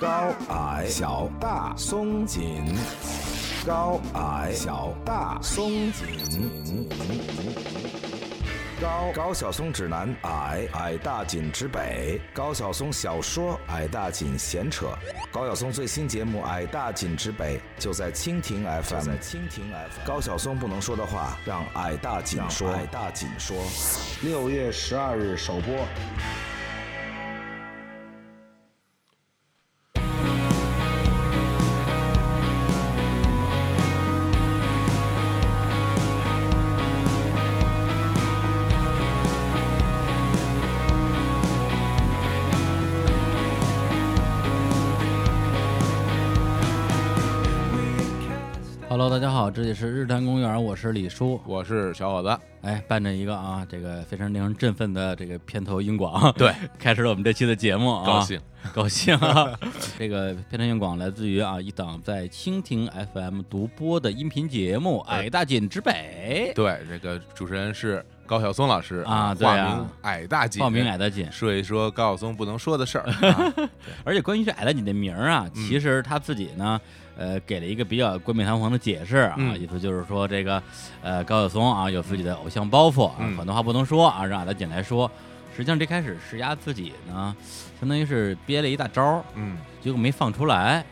高矮小大松紧，高矮小大松紧。高高晓松指南，矮矮大紧之北。高晓松小说，矮大紧闲扯。高晓松最新节目《矮大紧之北》就在蜻蜓 FM。在蜻蜓 FM。高晓松不能说的话，让矮大紧说。矮大紧说。六月十二日首播。日坛公园，我是李叔，我是小伙子。哎，伴着一个啊，这个非常令人振奋的这个片头音广，对，开始了我们这期的节目啊，高兴，高兴啊！这个片头音广来自于啊一档在蜻蜓 FM 独播的音频节目《矮大紧之北》。对，这个主持人是高晓松老师啊，化名矮大紧，报名矮大紧，说一说高晓松不能说的事儿。而且关于这矮大紧的名儿啊，其实他自己呢。呃，给了一个比较冠冕堂皇的解释啊，意思就是说这个，呃，高晓松啊有自己的偶像包袱啊，很多话不能说啊，让矮大紧来说。实际上这开始施压自己呢，相当于是憋了一大招，嗯，结果没放出来。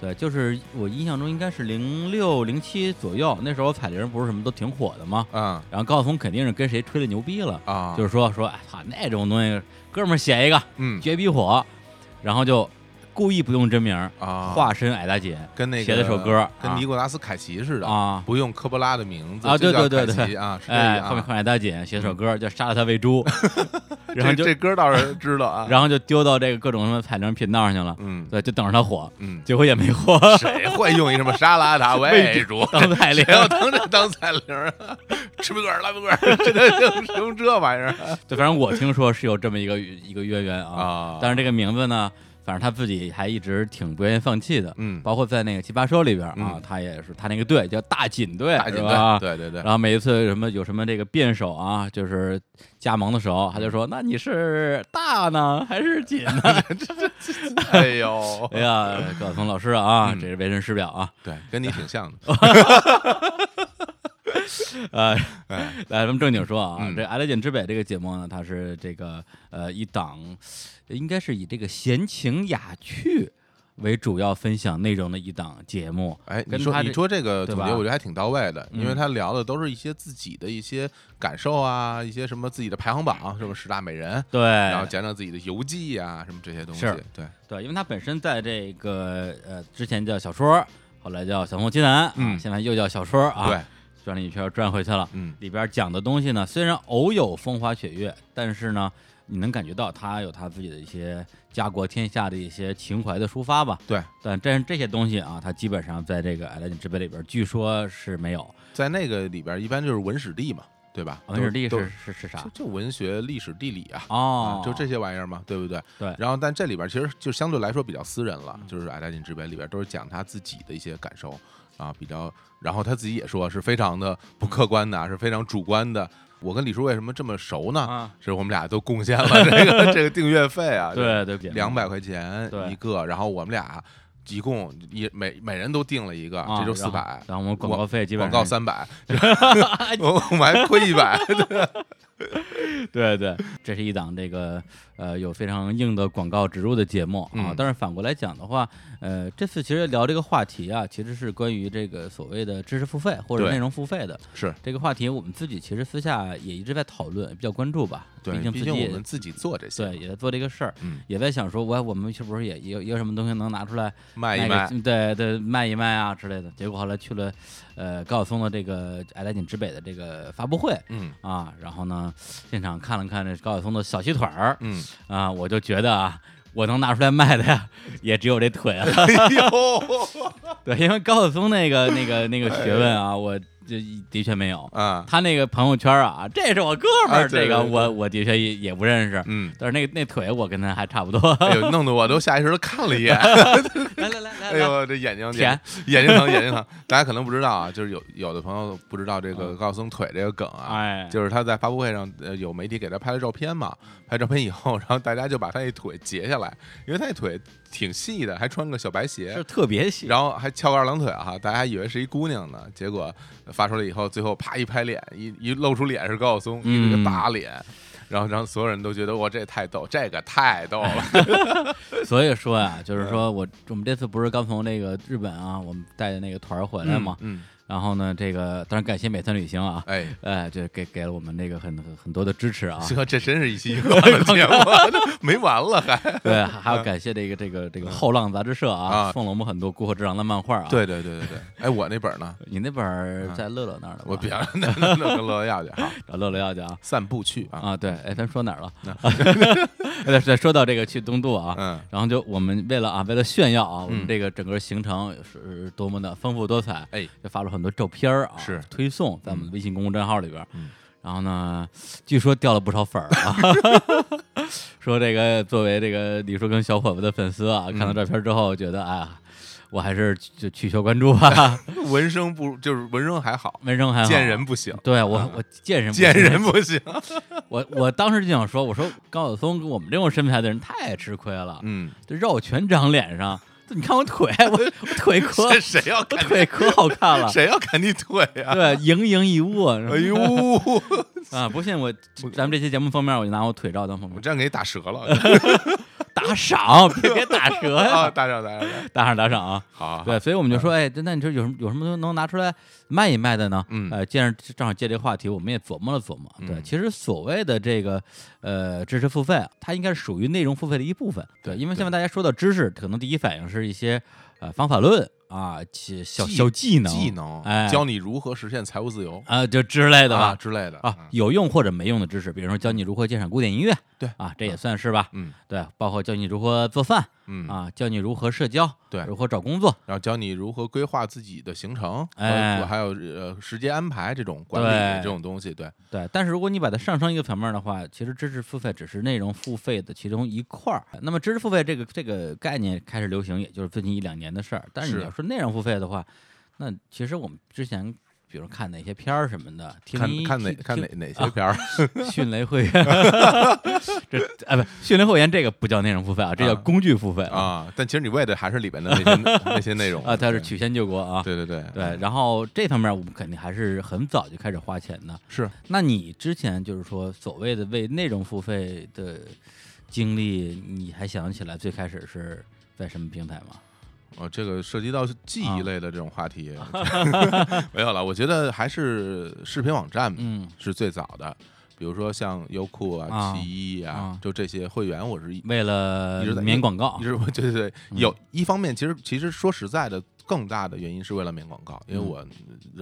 对，就是我印象中应该是零六零七左右，那时候彩铃不是什么都挺火的吗？嗯，然后高晓松肯定是跟谁吹的牛逼了啊，就是说说，哎操，那种东西，哥们儿写一个，嗯，绝逼火，然后就。故意不用真名啊，化身矮大姐，跟那个写了首歌，跟尼古拉斯凯奇似的啊，不用科波拉的名字啊，对对对。对啊，哎，后面换矮大姐写首歌叫杀了他喂猪，然后这歌倒是知道啊，然后就丢到这个各种什么彩铃频道上去了，嗯，对，就等着他火，嗯，结果也没火，谁会用一什么沙拉塔喂猪？当彩铃，要当这当彩铃啊？吃不个拉不个，这用用这玩意儿？对，反正我听说是有这么一个一个渊源啊，但是这个名字呢？反正他自己还一直挺不愿意放弃的，嗯，包括在那个奇葩说里边啊，他也是他那个队叫大锦队，大锦队，对对对。然后每一次什么有什么这个辩手啊，就是加盟的时候，他就说：“那你是大呢还是锦呢？”哎呦，哎呀，高晓松老师啊，这是为人师表啊，对，跟你挺像的。呃，来咱们正经说啊，这《矮大紧之北》这个节目呢，它是这个呃一档，应该是以这个闲情雅趣为主要分享内容的一档节目。哎，你说你说这个总结，我觉得还挺到位的，因为他聊的都是一些自己的一些感受啊，一些什么自己的排行榜，什么十大美人，对，然后讲讲自己的游记啊，什么这些东西。对对，因为他本身在这个呃之前叫小说，后来叫小红奇谈，嗯，现在又叫小说啊。对。转了一圈，转回去了。嗯，里边讲的东西呢，虽然偶有风花雪月，但是呢，你能感觉到他有他自己的一些家国天下的一些情怀的抒发吧？对。但但是这些东西啊，他基本上在这个《矮大紧之碑》里边，据说是没有。在那个里边，一般就是文史地嘛，对吧？文史地是是是啥？就文学、历史、地理啊。哦。就这些玩意儿嘛，对不对？对。然后，但这里边其实就相对来说比较私人了，就是《矮大紧之碑》里边都是讲他自己的一些感受。啊，比较，然后他自己也说是非常的不客观的，是非常主观的。我跟李叔为什么这么熟呢？是我们俩都贡献了这个 这个订阅费啊，对对，两百块钱一个，然后我们俩一共一每每人都订了一个，这就四百，然后我们广告费基本广告三百，我我们还亏一百。对对，这是一档这个呃有非常硬的广告植入的节目啊。但是反过来讲的话，呃，这次其实聊这个话题啊，其实是关于这个所谓的知识付费或者内容付费的。是这个话题，我们自己其实私下也一直在讨论，比较关注吧。对，毕竟我们自己做这些，对，也在做这个事儿，嗯，也在想说，我我们是不是也有有什么东西能拿出来卖一卖？对对，卖一卖啊之类的。结果后来去了呃高晓松的这个《矮大紧之北》的这个发布会，嗯啊，然后呢现场看了看这高晓松的小细腿儿，嗯啊，我就觉得啊，我能拿出来卖的呀，也只有这腿了。对，因为高晓松那个那个那个学问啊，我这的确没有。啊，他那个朋友圈啊，这是我哥们儿，这个我我的确也也不认识。嗯，但是那那腿我跟他还差不多。哎呦，弄得我都下意识的看了一眼，来来来来来，哎呦，这眼睛舔眼睛疼，眼睛疼。大家可能不知道啊，就是有有的朋友不知道这个嗯高晓松腿这个梗啊，哎，就是他在发布会上，呃，有媒体给他拍了照片嘛，拍照片以后，然后大家就把他那腿截下来，因为他那腿挺细的，还穿个小白鞋是，特别细。然后还翘个二郎腿哈，大家还以为是一姑娘呢，结果发出来以后，最后啪一拍脸，一一露出脸是高晓松，一个嗯大脸。然后，然后所有人都觉得哇，这太逗，这个太逗了。所以说呀，就是说我我们这次不是刚从那个日本啊，我们带的那个团儿回来嘛，嗯，然后呢，这个当然感谢美团旅行啊，哎，哎，这给给了我们那个很很很多的支持啊，这这真是一期 娱乐节目，没完了还。对，还还要感谢这个这个这个后浪杂志社啊，啊送了我们很多《孤火之狼》的漫画啊。，对对对对对，哎，我那本呢？你那本在乐乐那儿呢？我别那那那跟乐乐要去啊，找乐乐要去啊。散步去啊，啊，对，哎，咱说哪儿了？对，对，说到这个去东渡啊，嗯然后就我们为了啊，为了炫耀啊，我们嗯这个整个行程是多么的丰富多彩，哎，就发了很多照片啊，是。推送在我们的微信公众账号里边。嗯。然后呢，据说掉了不少粉儿啊，说这个作为这个李叔跟小伙子的粉丝啊，看到嗯照片之后觉得，哎呀，我还是就取消关注吧，纹身不就是纹身还好，纹身还好。见人不行，对我我见人不见人不行。我我当时就想说，我说高晓松跟我们这种身材的人太吃亏了，嗯，这肉全长脸上，你看我腿，我我腿可谁谁要我看腿可好看了，谁要看你腿啊？对，盈盈一握。哎呦，啊，不信我，咱们这期节目封面，我就拿我腿照当封面，我这样给你打折了 打赏，别别打 折啊！呀，打赏打赏，打赏打赏啊！对，所以我们就说，哎，那你说有什么有什么东西能拿出来卖一卖的呢？嗯呃，既然正好借这个话题，我们也琢磨了琢磨。对，嗯其实所谓的这个呃知识付费啊，它应该是属于内容付费的一部分。对，因为现在大家说到知识，可能第一反应是一些呃方法论啊，其小小技能、技能，哎，教你如何实现财务自由。啊，就之类的啊吧。之类的啊，有用或者没用的知识，比如说教你如何鉴赏古典音乐，对。啊，这也算是吧。嗯。对，包括教你如何做饭嗯，啊，教你如何社交，对。如何找工作，然后教你如何规划自己的行程，哎。和还有呃时间安排这种管理对。这种东西，对，对，但是如果你把它上升一个层面的话，其实知识付费只是内容付费的其中一块儿。那么知识付费这个这个概念开始流行，也就是最近一两年的事儿。但是是。你要说内容付费的话，那其实我们之前比如看哪些片儿什么的，听看看哪看哪哪些片儿，迅雷会员，这啊不，迅雷会员这个不叫内容付费啊，这叫啊工具付费啊，但其实你为的还是里边的那些 那些内容啊，它是曲线救国啊。对对对对，然后这方面我们肯定还是很早就开始花钱的。是那你之前就是说所谓的为内容付费的经历，你还想起来最开始是在什么平台吗？哦，这个涉及到记啊忆类的这种话题，没有了。我觉得还是视频网站嗯，是最早的，比如说像优酷啊、啊奇艺啊啊，就这些会员，我是一为了一直在免广告一，直对对对，嗯有一方面其实其实说实在的，更大的原因是为了免广告，因为嗯我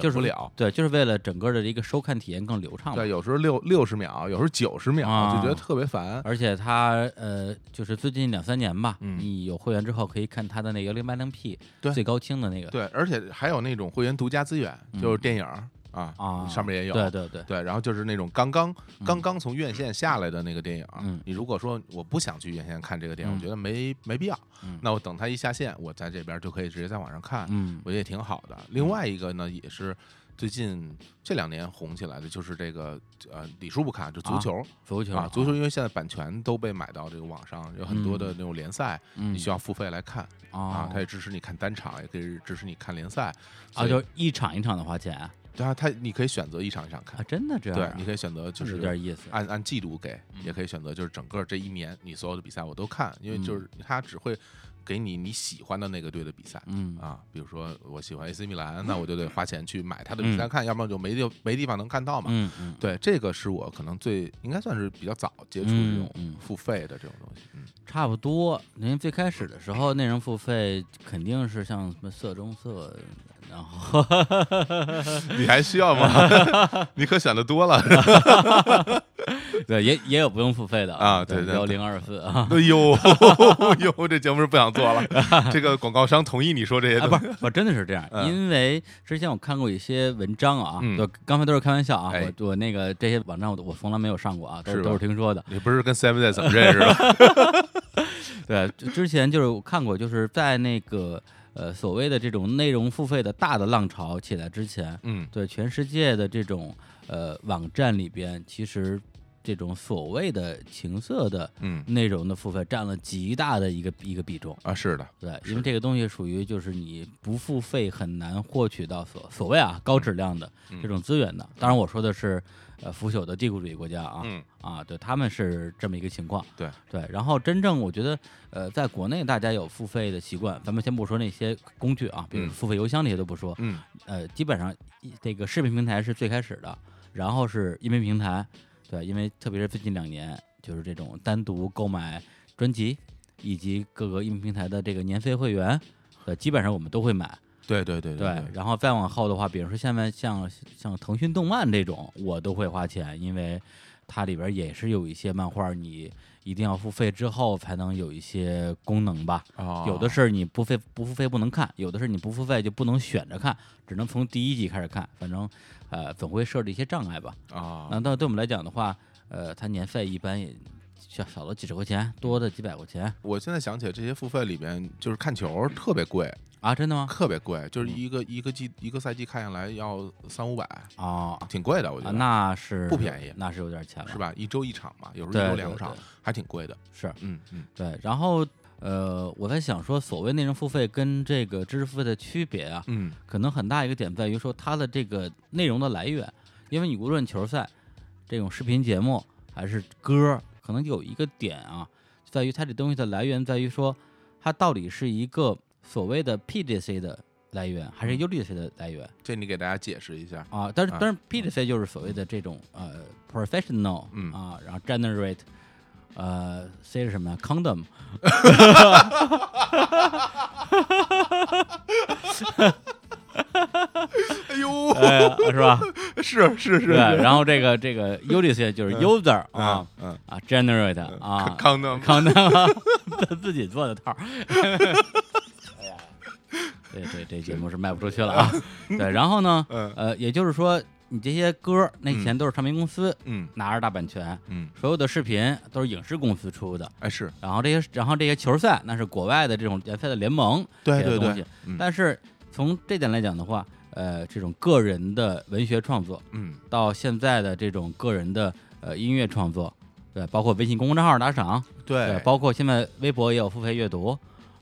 就是忍不了。对，就是为了整个的一个收看体验更流畅。对，有时候六六十秒，有时候九十秒，啊就觉得特别烦。而且它呃，就是最近两三年吧，嗯你有会员之后可以看它的那个零八零 P 对最高清的那个对，而且还有那种会员独家资源，就是电影儿啊啊，上面也有。对对对，对，然后就是那种刚刚嗯。刚刚从院线下来的那个电影，嗯。你如果说我不想去院线看这个电影，嗯。我觉得没没必要，嗯。那我等它一下线，我在这边就可以直接在网上看，嗯。我觉得也挺好的。另外一个呢，也是最近这两年红起来的，就是这个呃，李叔不看，就足球。足球啊，足球因为现在版权都被买到这个网上，有很多的那种联赛，嗯你需要付费来看啊啊，它也支持你看单场，也可以支持你看联赛啊，就一场一场的花钱啊，对啊，它你可以选择一场一场看，真的这样对啊？，你可以选择就有是点意思。按按季度给，也嗯可以选择就是整个这一年你所有的比赛我都看，因为嗯就是他只会给你你喜欢的那个队的比赛。嗯啊，比如说我喜欢 AC 米兰，那我就得花钱去买他的比赛嗯看，要不然就没地没地方能看到嘛。嗯嗯，对，这个是我可能最应该算是比较早接触这种付费的这种东西。嗯，差不多。因为最开始的时候，内容付费肯定是像什么色中色然后 你还需要吗？你可选的多了。对，也也有不用付费的啊对对幺零二四啊。哎呦呦，这节目是不想做了。这个广告商同意你说这些啊，东西？不是，我真的是这样，嗯因为之前我看过一些文章啊，嗯就刚才都是开玩笑啊，哎我我那个这些网站我我从来没有上过啊，都是吧都是听说的。你不是跟 Seven 怎么认识的？对，之之前就是我看过，就是在那个呃所谓的这种内容付费的大的浪潮起来之前，嗯对全世界的这种呃网站里边，其实这种所谓的情色的嗯内容的付费占了极大的一个一个比重。啊，是的，对，因为这个东西属于就是你不付费很难获取到所所谓啊高质量的嗯这种资源的。当然我说的是呃腐朽的帝国主义国家啊，嗯啊，对，他们是这么一个情况。对对，然后真正我觉得呃在国内大家有付费的习惯，咱们先不说那些工具啊，比如嗯付费邮箱那些都不说，嗯呃，基本上这个视频平台是最开始的，然后是音频平台，对，因为特别是最近两年，就是这种单独购买专辑以及各个音频平台的这个年费会员，呃，基本上我们都会买，对对对对，然后再往后的话，比如说现在像像腾讯动漫这种，我都会花钱，因为它里边也是有一些漫画，你一定要付费之后才能有一些功能吧。哦有的是你不费不付费不能看，有的是你不付费就不能选着看，只能从第一集开始看。反正呃总会设置一些障碍吧。啊那到对我们来讲的话，呃，它年费一般也少少了几十块钱，多的几百块钱我现在想起来，这些付费里边就是看球特别贵，啊，真的吗？特别贵，就是一个一个季一个赛季看下来要三五百，哦，挺贵的，我觉啊，得，那是不便宜那是有点钱了，是？吧？一周一场嘛，有时候一周两场对，还挺贵的。是嗯嗯对。然后呃，我在想说，所谓内容付费跟这个知识付费的区别啊，嗯可能很大一个点在于说它的这个内容的来源，因为你无论球赛这种视频节目还是歌，可能有一个点啊，在于它这东西的来源在于说它到底是一个所谓的 PGC 的来源，还是 UGC 的来源这你给大家解释一下。啊？但是但是 PGC 就是所谓的这种呃 professional 嗯啊，然后 generate。呃，C 是什么呀？condom，哎呦，呃，是吧？是是是，对，然后这个这个 UGC 就是 user 啊啊，generate 啊，康的康的自自己做的套儿。哎呀，这节目是卖不出去了啊。对，然后呢，嗯呃，也就是说，你这些歌那以前都是唱片公司嗯拿着大版权，嗯，所有的视频都是影视公司出的。哎是然后这些，然后这些球赛那是国外的这种联赛的联盟对对对但是从这点来讲的话，呃，这种个人的文学创作，嗯到现在的这种个人的呃音乐创作，对，包括微信公众号打赏，对，包括现在微博也有付费阅读，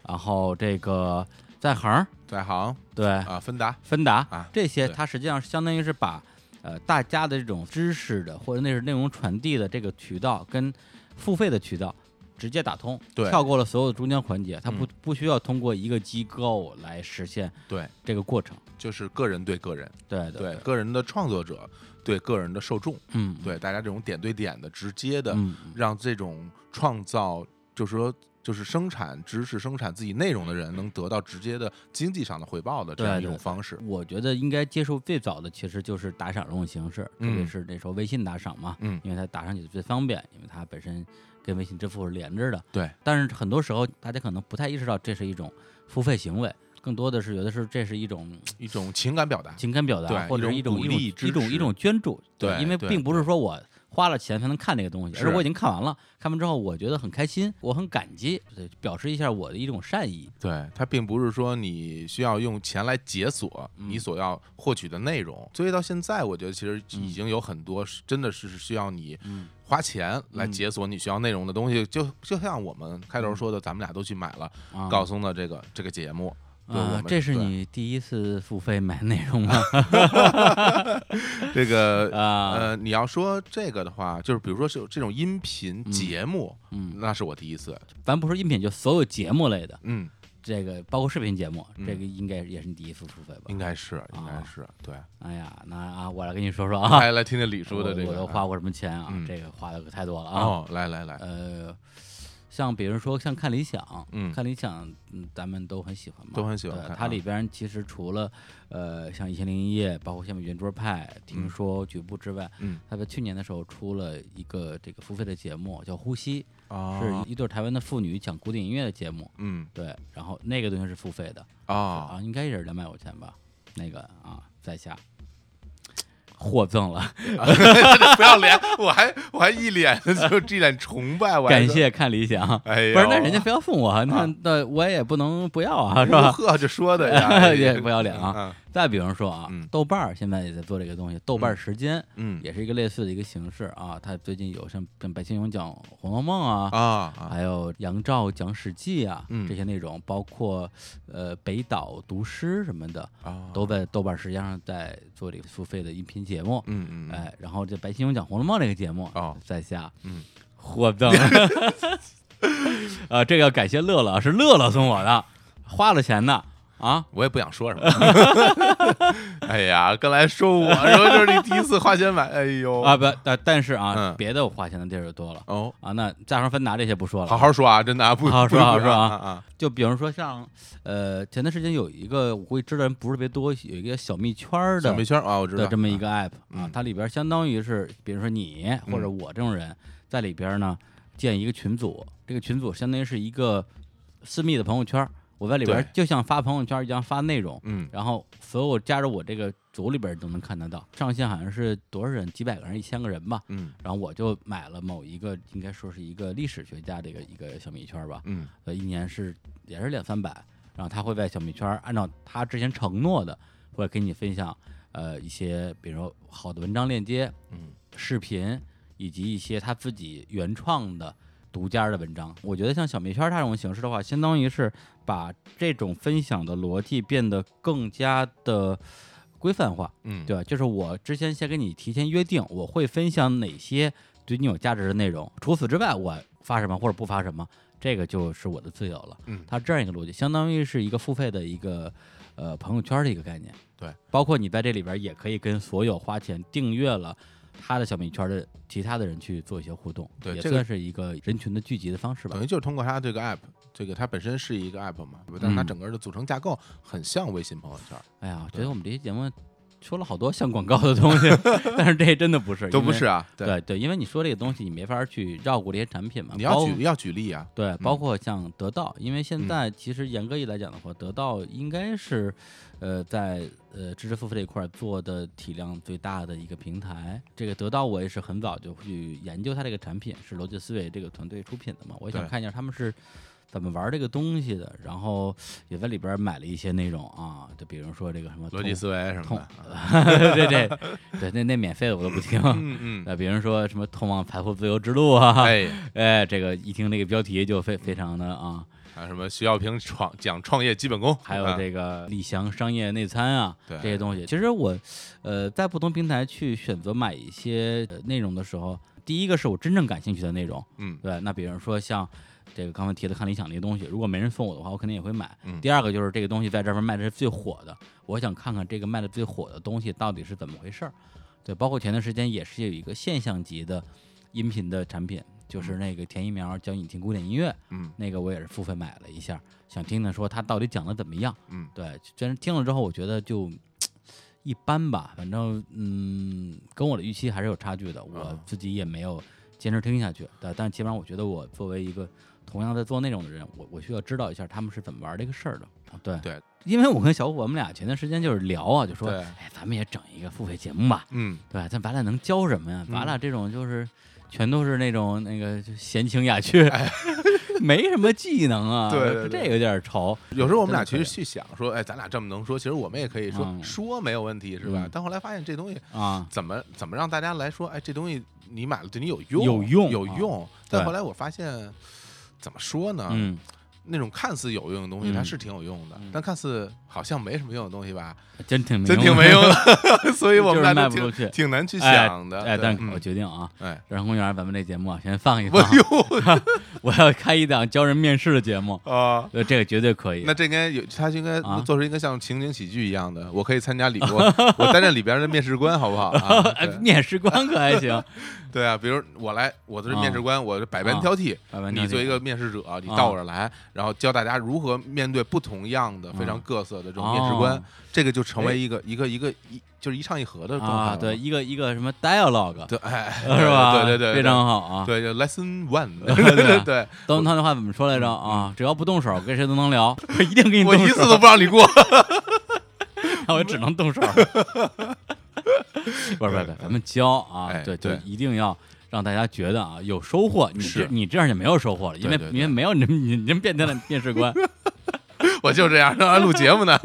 然后这个在行，在行对，啊，芬达。芬达啊这些，它实际上相当于是把呃大家的这种知识的或者那是内容传递的这个渠道跟付费的渠道直接打通，对。跳过了所有的中间环节，它不嗯。不需要通过一个机构来实现对，这个过程，就是个人对个人，对对。个人的创作者对个人的受众，嗯，对大家这种点对点的直接的，嗯，让这种创造，就是说。就是生产知识、生产自己内容的人，能得到直接的经济上的回报的这样一种方式。我觉得应该接受最早的其实就是打赏这种形式，特别嗯是那时候微信打赏嘛，嗯，因为它打上去最方便，因为它本身跟微信支付是连着的。对，但是很多时候大家可能不太意识到这是一种付费行为，更多的是有的时候这是一种一种情感表达。情感表达，或者是一种一种一种捐助。对对因为并不是说我花了钱才能看那个东西，而我已经看完了，看完之后我觉得很开心，我很感激，对，表示一下我的一种善意。对，它并不是说你需要用钱来解锁嗯你所要获取的内容。所以到现在，我觉得其实嗯已经有很多是真的是需要你嗯花钱来嗯解锁你需要内容的东西。就就像我们开头说的，咱们俩都去买了啊，高松的这个这个节目。啊这是你第一次付费买内容吗？这个啊，呃，你要说这个的话，就是比如说是这种音频嗯节目，嗯，那是我第一次。咱不说音频，就所有节目类的，嗯，这个包括视频节目，嗯这个应该也是你第一次付费吧？应该是，应该啊是，对。哎呀，那啊，我来跟你说说啊，来来听听李叔的这个，我我都花过什么钱啊？嗯这个花的可太多了啊。哦，来来来，呃，像比如说像看理想，嗯。看理想，嗯，咱们都很喜欢嘛，都很喜欢它里边其实除了呃像一千零一夜，包括像圆桌派、听说、局部之外，嗯。它在去年的时候出了一个这个付费的节目，叫《呼吸》，啊是一对台湾的妇女讲古典音乐的节目。嗯。对，然后那个东西是付费的啊啊，应该也是两百块钱吧，那个啊，在下获赠了，不要脸，我还我还一脸就一脸崇拜，我感谢看理想。哎呦，不是，那人家非要送我，那那我也不能不要啊，是吧？呵，就说的呀，也不要脸啊。嗯再比如说啊嗯，豆瓣儿现在也在做这个东西，豆瓣儿时间嗯也是一个类似的一个形式啊。它最近有像像白先勇讲《红楼梦》啊，啊啊还有杨照讲《史记》啊，嗯这些内容，包括呃北岛读诗什么的，啊，都在豆瓣儿时间上在做这个付费的音频节目。嗯嗯嗯哎，然后这白先勇讲《红楼梦》这个节目哦在下嗯获赠，啊，这个要感谢乐乐，是乐乐送我的，花了钱的啊。我也不想说什么。哎呀，刚才说我说这是你第一次花钱买，哎呦。啊不，但但是啊，嗯。别的我花钱的地儿就多了。哦，啊。那加上芬达这些不说了，好好说啊，真的啊，不好好说不好好说啊。啊啊。就比如说像呃前段时间有一个我估计知道人不是特别多，有一个小蜜圈儿的小蜜圈啊，我知道。的这么一个 app 啊嗯，它里边相当于是比如说你或者我这种人在里边呢建一个群组，这个群组相当于是一个私密的朋友圈儿，我在里边就像发朋友圈一样发内容，嗯。然后所有加入我这个组里边都能看得到，上限好像是多少人，几百个人，一千个人吧。嗯。然后我就买了某一个，应该说是一个历史学家的一个一个小米圈吧，嗯。呃，一年是也是两三百，然后他会在小米圈按照他之前承诺的，会给你分享呃一些比如说好的文章链接、嗯。视频以及一些他自己原创的独家的文章。我觉得像小蜜圈它这种形式的话，相当于是把这种分享的逻辑变得更加的规范化。嗯，对吧？就是我之前先跟你提前约定，我会分享哪些对你有价值的内容，除此之外，我发什么或者不发什么，这个就是我的自由了。嗯它这样一个逻辑，相当于是一个付费的一个呃朋友圈的一个概念。对，包括你在这里边也可以跟所有花钱订阅了他的小米圈的其他的人去做一些互动，也对这个算是一个人群的聚集的方式吧。等。于就是通过他这个 app，这个它本身是一个 app 嘛，但是它嗯。整个的组成架构很像微信朋友圈，哎呀，我觉得我们这期节目说了好多像广告的东西，但是这真的不是，都不是啊，对对，因为你说这个东西，你没法去绕过这些产品嘛。你要举要举例啊，对，包括像得到，因为现嗯在其实严格意义来讲的话，得到应该是呃在呃知识付费这一块儿做的体量最大的一个平台。这个得到我也是很早就去研究它这个产品，是逻辑思维这个团队出品的嘛，我想看一下他们是。怎么玩这个东西的？然后也在里边买了一些内容啊，就比如说这个什么逻辑思维什么通的，，对对对，那那免费的我都不听。嗯 嗯，呃，比如说什么通往财富自由之路啊，哎，哎，这个一听那个标题就非非常的啊，还有什么徐小平创讲创业基本功，还有啊这个李翔商业内参啊，对这些东西，其实我呃在不同平台去选择买一些呃内容的时候，第一个是我真正感兴趣的内容，嗯对，那比如说像。这个刚才提的看理想那些东西，如果没人送我的话，我肯定也会买。嗯第二个就是这个东西在这边卖的是最火的，我想看看这个卖的最火的东西到底是怎么回事儿。对，包括前段时间也是有一个现象级的音频的产品，就是那个田一苗教你听古典音乐，嗯那个我也是付费买了一下，想听听说他到底讲的怎么样。嗯对，真是听了之后，我觉得就一般吧，反正嗯，跟我的预期还是有差距的。我啊自己也没有坚持听下去，对，但基本上我觉得我作为一个同样在做内容的人，我我需要知道一下他们是怎么玩这个事儿的。对对，因为我跟小虎我们俩前段时间就是聊啊，就说，哎，咱们也整一个付费节目吧，嗯，对吧？但咱俩能教什么呀？嗯咱俩这种就是全都是那种那个就闲情雅趣，没什么技能啊，对对对这有点愁。有时候我们俩其实去想说，哎，咱俩这么能说，其实我们也可以说嗯说没有问题，是吧嗯？但后来发现这东西啊，怎么怎么让大家来说，哎，这东西你买了对你有用，有用啊有用。但后来我发现，怎么说呢？嗯，那种看似有用的东西，它嗯是挺有用的嗯，但看似好像没什么用的东西吧，真挺真挺没用的。所以我们就是俩就卖不出去挺挺难去哎想的。哎，对但是我嗯决定啊，哎，人公园咱们这节目啊，先放一放，哟，我要开一档教人面试的节目，啊。呃，这个绝对可以。那这应该有，他应该啊做出一个像情景喜剧一样的，我可以参加里我我担任里边的面试官，好不好？面试官可还行，对啊，比如我来，我是面试官，我是百般啊挑剔，你作为一个面试者，你到我这儿来，然后教大家如何面对不同样的、非常各色的这种面试官哦，这个就成为一个一个一个一就是一唱一和的状态啊，对，一个一个什么 dialogue，对，哎，是吧？对对对，非常好啊。对，就 lesson one，对 对对，东他那话怎么说来着啊？只要不动手，跟谁都能聊，我一定给你我一次都不让你过。那 我只能动手。不是不是，咱们教啊哎，对，就对一定要让大家觉得啊有收获。你你这样就没有收获了，因为因为没有你你你这么变态的面试官。我就这样，让人录节目呢。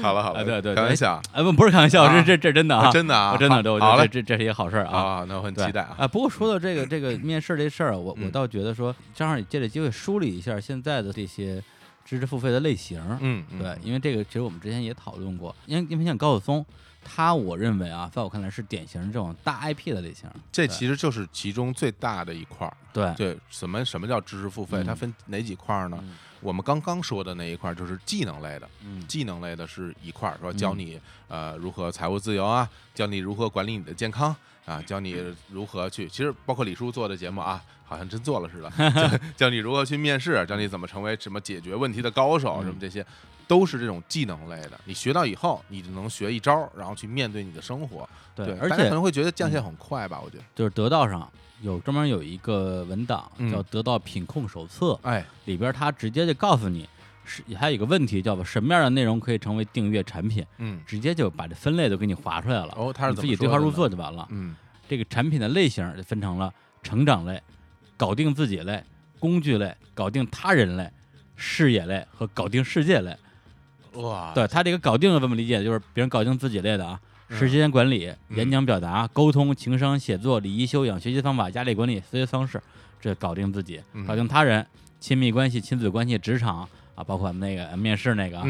好了好了，啊对对对。开玩笑，哎，不不是开玩笑，啊。这这这真的啊，真的啊，真的，对，我觉好嘞得这这这是一个好事啊。啊，那我很期待啊。啊，不过说到这个这个面试这事儿啊，我我嗯倒觉得说，正好也借这机会梳理一下现在的这些知识付费的类型。嗯，嗯对，因为这个其实我们之前也讨论过，因为因为像高晓松，他我认为啊，在我看来是典型这种大 IP 的类型。这其实就是其中最大的一块儿。对对，什么什么叫知识付费？嗯它分哪几块儿呢？嗯我们刚刚说的那一块儿就是技能类的，嗯技能类的是一块儿，说嗯教你呃如何财务自由啊，教你如何管理你的健康啊，教你如何去，其实包括李叔做的节目啊，好像真做了似的，教教你如何去面试，教你怎么成为什么解决问题的高手，嗯什么这些。都是这种技能类的，你学到以后，你就能学一招儿，然后去面对你的生活。对，而且可能会觉得降线很快吧？我觉得，就是得到上有专门有一个文档嗯叫《得到品控手册》，哎，里边它直接就告诉你。是，还有一个问题叫做什么样的内容可以成为订阅产品，嗯，直接就把这分类都给你划出来了。哦，他是你自己对号入座就完了。嗯这个产品的类型就分成了成长类、搞定自己类、工具类、搞定他人类、视野类和搞定世界类。哇，对他这个搞定了怎么理解，就是别人搞定自己类的啊，嗯。时间管理、嗯。演讲表达、沟通、情商、写作、礼仪修养、学习方法、压力管理、思维方式，这搞定自己嗯；搞定他人、亲密关系、亲子关系、职场啊，包括那个面试那个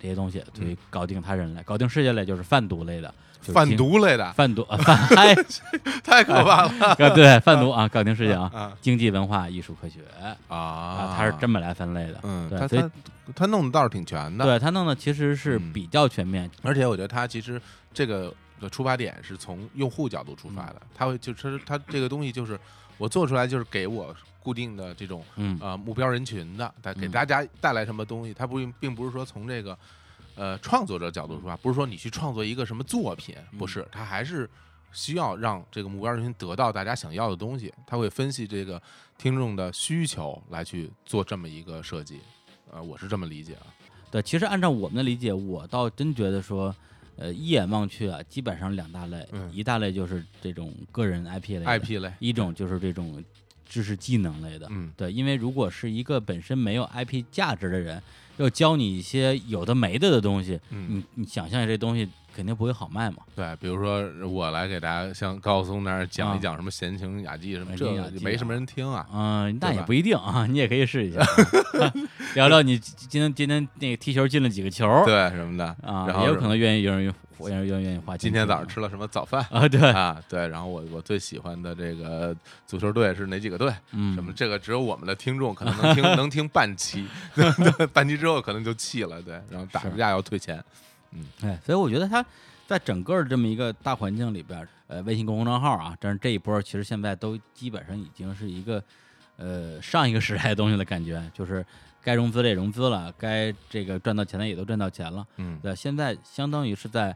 这些东西，对于搞定他人类。搞定世界类就是贩毒类的，就是贩毒类的，贩毒啊，贩嗨，太可怕了 啊对，贩毒啊，搞定事情啊，啊。经济文化艺术科学。啊。啊，它是这么来分类的。嗯，对所以他他他弄的倒是挺全的，，对他弄的其实是嗯。比较全面，而且我觉得他其实这个的出发点是从用户角度出发嗯。的，他会就是他这个东西就是我做出来就是给我固定的这种嗯。呃目标人群的，带给嗯。大家带来什么东西，他不并不是说从这个呃创作者角度出发，不是说你去创作一个什么作品，不嗯是，他还是需要让这个目标人群得到大家想要的东西，他会分析这个听众的需求来去做这么一个设计，呃，我是这么理解啊，对，其实按照我们的理解，我倒真觉得说，呃，一眼望去啊，基本上两大类，嗯。一大类就是这种个人 IP 类的 IP 类，一种就是这种知识技能类的。嗯。对，因为如果是一个本身没有 IP 价值的人，要教你一些有的没的的东西，嗯。你你想象一下这东西肯定不会好卖嘛。对，比如说我来给大家像高晓松那儿讲啊一讲什么闲情雅集什么，闲这没什么人听啊。嗯、那也不一定啊，你也可以试一下，聊聊你今天今天那个踢球进了几个球，对什么的啊，然后也有可能愿意有人有人愿意愿意花钱。今天早上吃了什么早饭啊，对，啊？对，然后我我最喜欢的这个足球队是哪几个队？嗯，什么这个只有我们的听众可能能听 能听半期，半期之后可能就弃了，对，然后打个架要退钱。哎，所以我觉得它在整个这么一个大环境里边儿，呃，微信公众账号啊，但是这一波其实现在都基本上已经是一个呃上一个时代的东西的感觉，就是该融资的也融资了，该这个赚到钱的也都赚到钱了。嗯对，现在相当于是在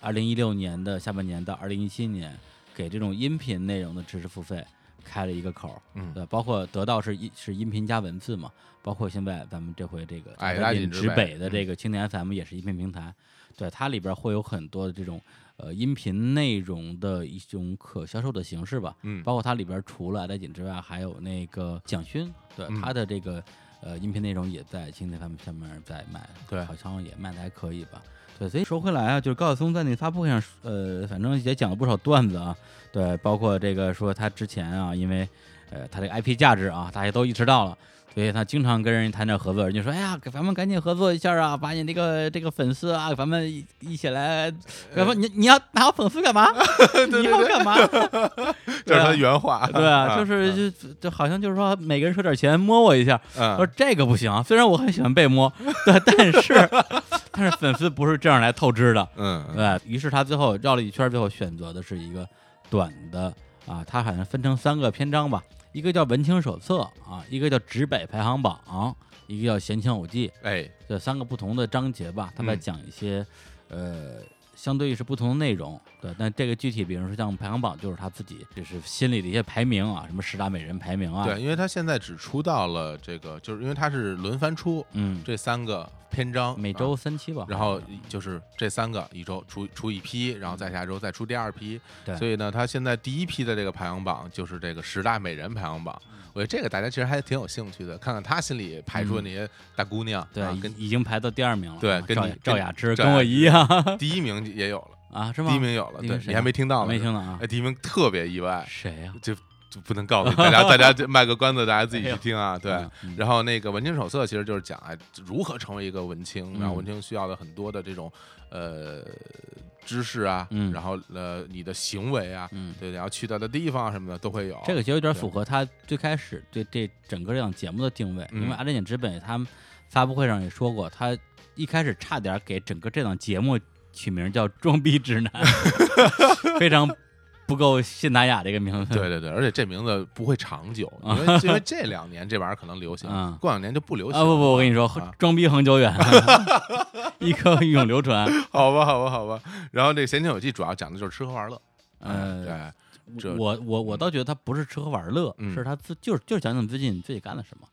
二零一六年的下半年到二零一七年，给这种音频内容的知识付费开了一个口儿。嗯对，包括得到是音是音频加文字嘛，包括现在咱们这回这个哎大紧直大紧直北北的这个青年 FM 也是音频平台，对它里边会有很多的这种呃音频内容的一种可销售的形式吧，嗯包括它里边除了爱戴锦之外，还有那个蒋勋，对嗯它的这个呃音频内容也在青年 FM 上面在卖，对好像也卖的还可以吧。对，所以说回来啊，就是高晓松在那发布会上，呃，反正也讲了不少段子啊，对，包括这个说他之前啊，因为呃他这个 IP 价值啊，大家都意识到了，所以他经常跟人谈点合作，人家说：“哎呀，咱们赶紧合作一下啊，把你那个这个粉丝啊，咱们一一起来。”然后你你要拿我粉丝干嘛？你要干嘛？这是他原话。对啊，就是就就好像就是说，每个人收点钱摸我一下。说这个不行，虽然我很喜欢被摸，对，但是 但是粉丝不是这样来透支的。嗯，对于是他最后绕了一圈，最后选择的是一个短的啊，他好像分成三个篇章吧。一个叫文青手册啊，一个叫指北排行榜，一个叫闲情偶记，哎，这三个不同的章节吧，他在讲一些，呃，相对于是不同的内容，对。但这个具体，比如说像排行榜，就是他自己就是心里的一些排名啊，什么十大美人排名啊。对，因为他现在只出到了这个，就是因为他是轮番出，嗯，这三个。篇章每周三期吧，然后就是这三个一周出出一批，然后再下周再出第二批。对，所以呢，他现在第一批的这个排行榜就是这个十大美人排行榜。我觉得这个大家其实还挺有兴趣的，看看他心里排出的那些大姑娘，对，跟已经排到第二名了。对，跟赵赵雅芝跟我一样，第一名也有了啊？是吗？第一名有了，对你还没听到呢？没听到啊？哎，第一名特别意外，谁呀？就。就不能告诉大家，大家卖个关子，大家自己去听啊。对，然后那个文青手册其实就是讲哎如何成为一个文青，然后文青需要的很多的这种呃知识啊，然后呃你的行为啊，对，然后去到的地方什么的都会有。这个其实有点符合他最开始对这整个这档节目的定位，因为阿联简之本他们发布会上也说过，他一开始差点给整个这档节目取名叫“装逼直男 ”，非常。不够信达雅这个名字，对对对，而且这名字不会长久，因为因为这两年这玩意儿可能流行，过两年就不流行。啊不不，我跟你说，装逼恒久远，一颗永流传。好吧好吧好吧，然后这《闲情有记》主要讲的就是吃喝玩乐。嗯，对，我我我倒觉得他不是吃喝玩乐，是他自就是就是讲讲最近自己干了什么。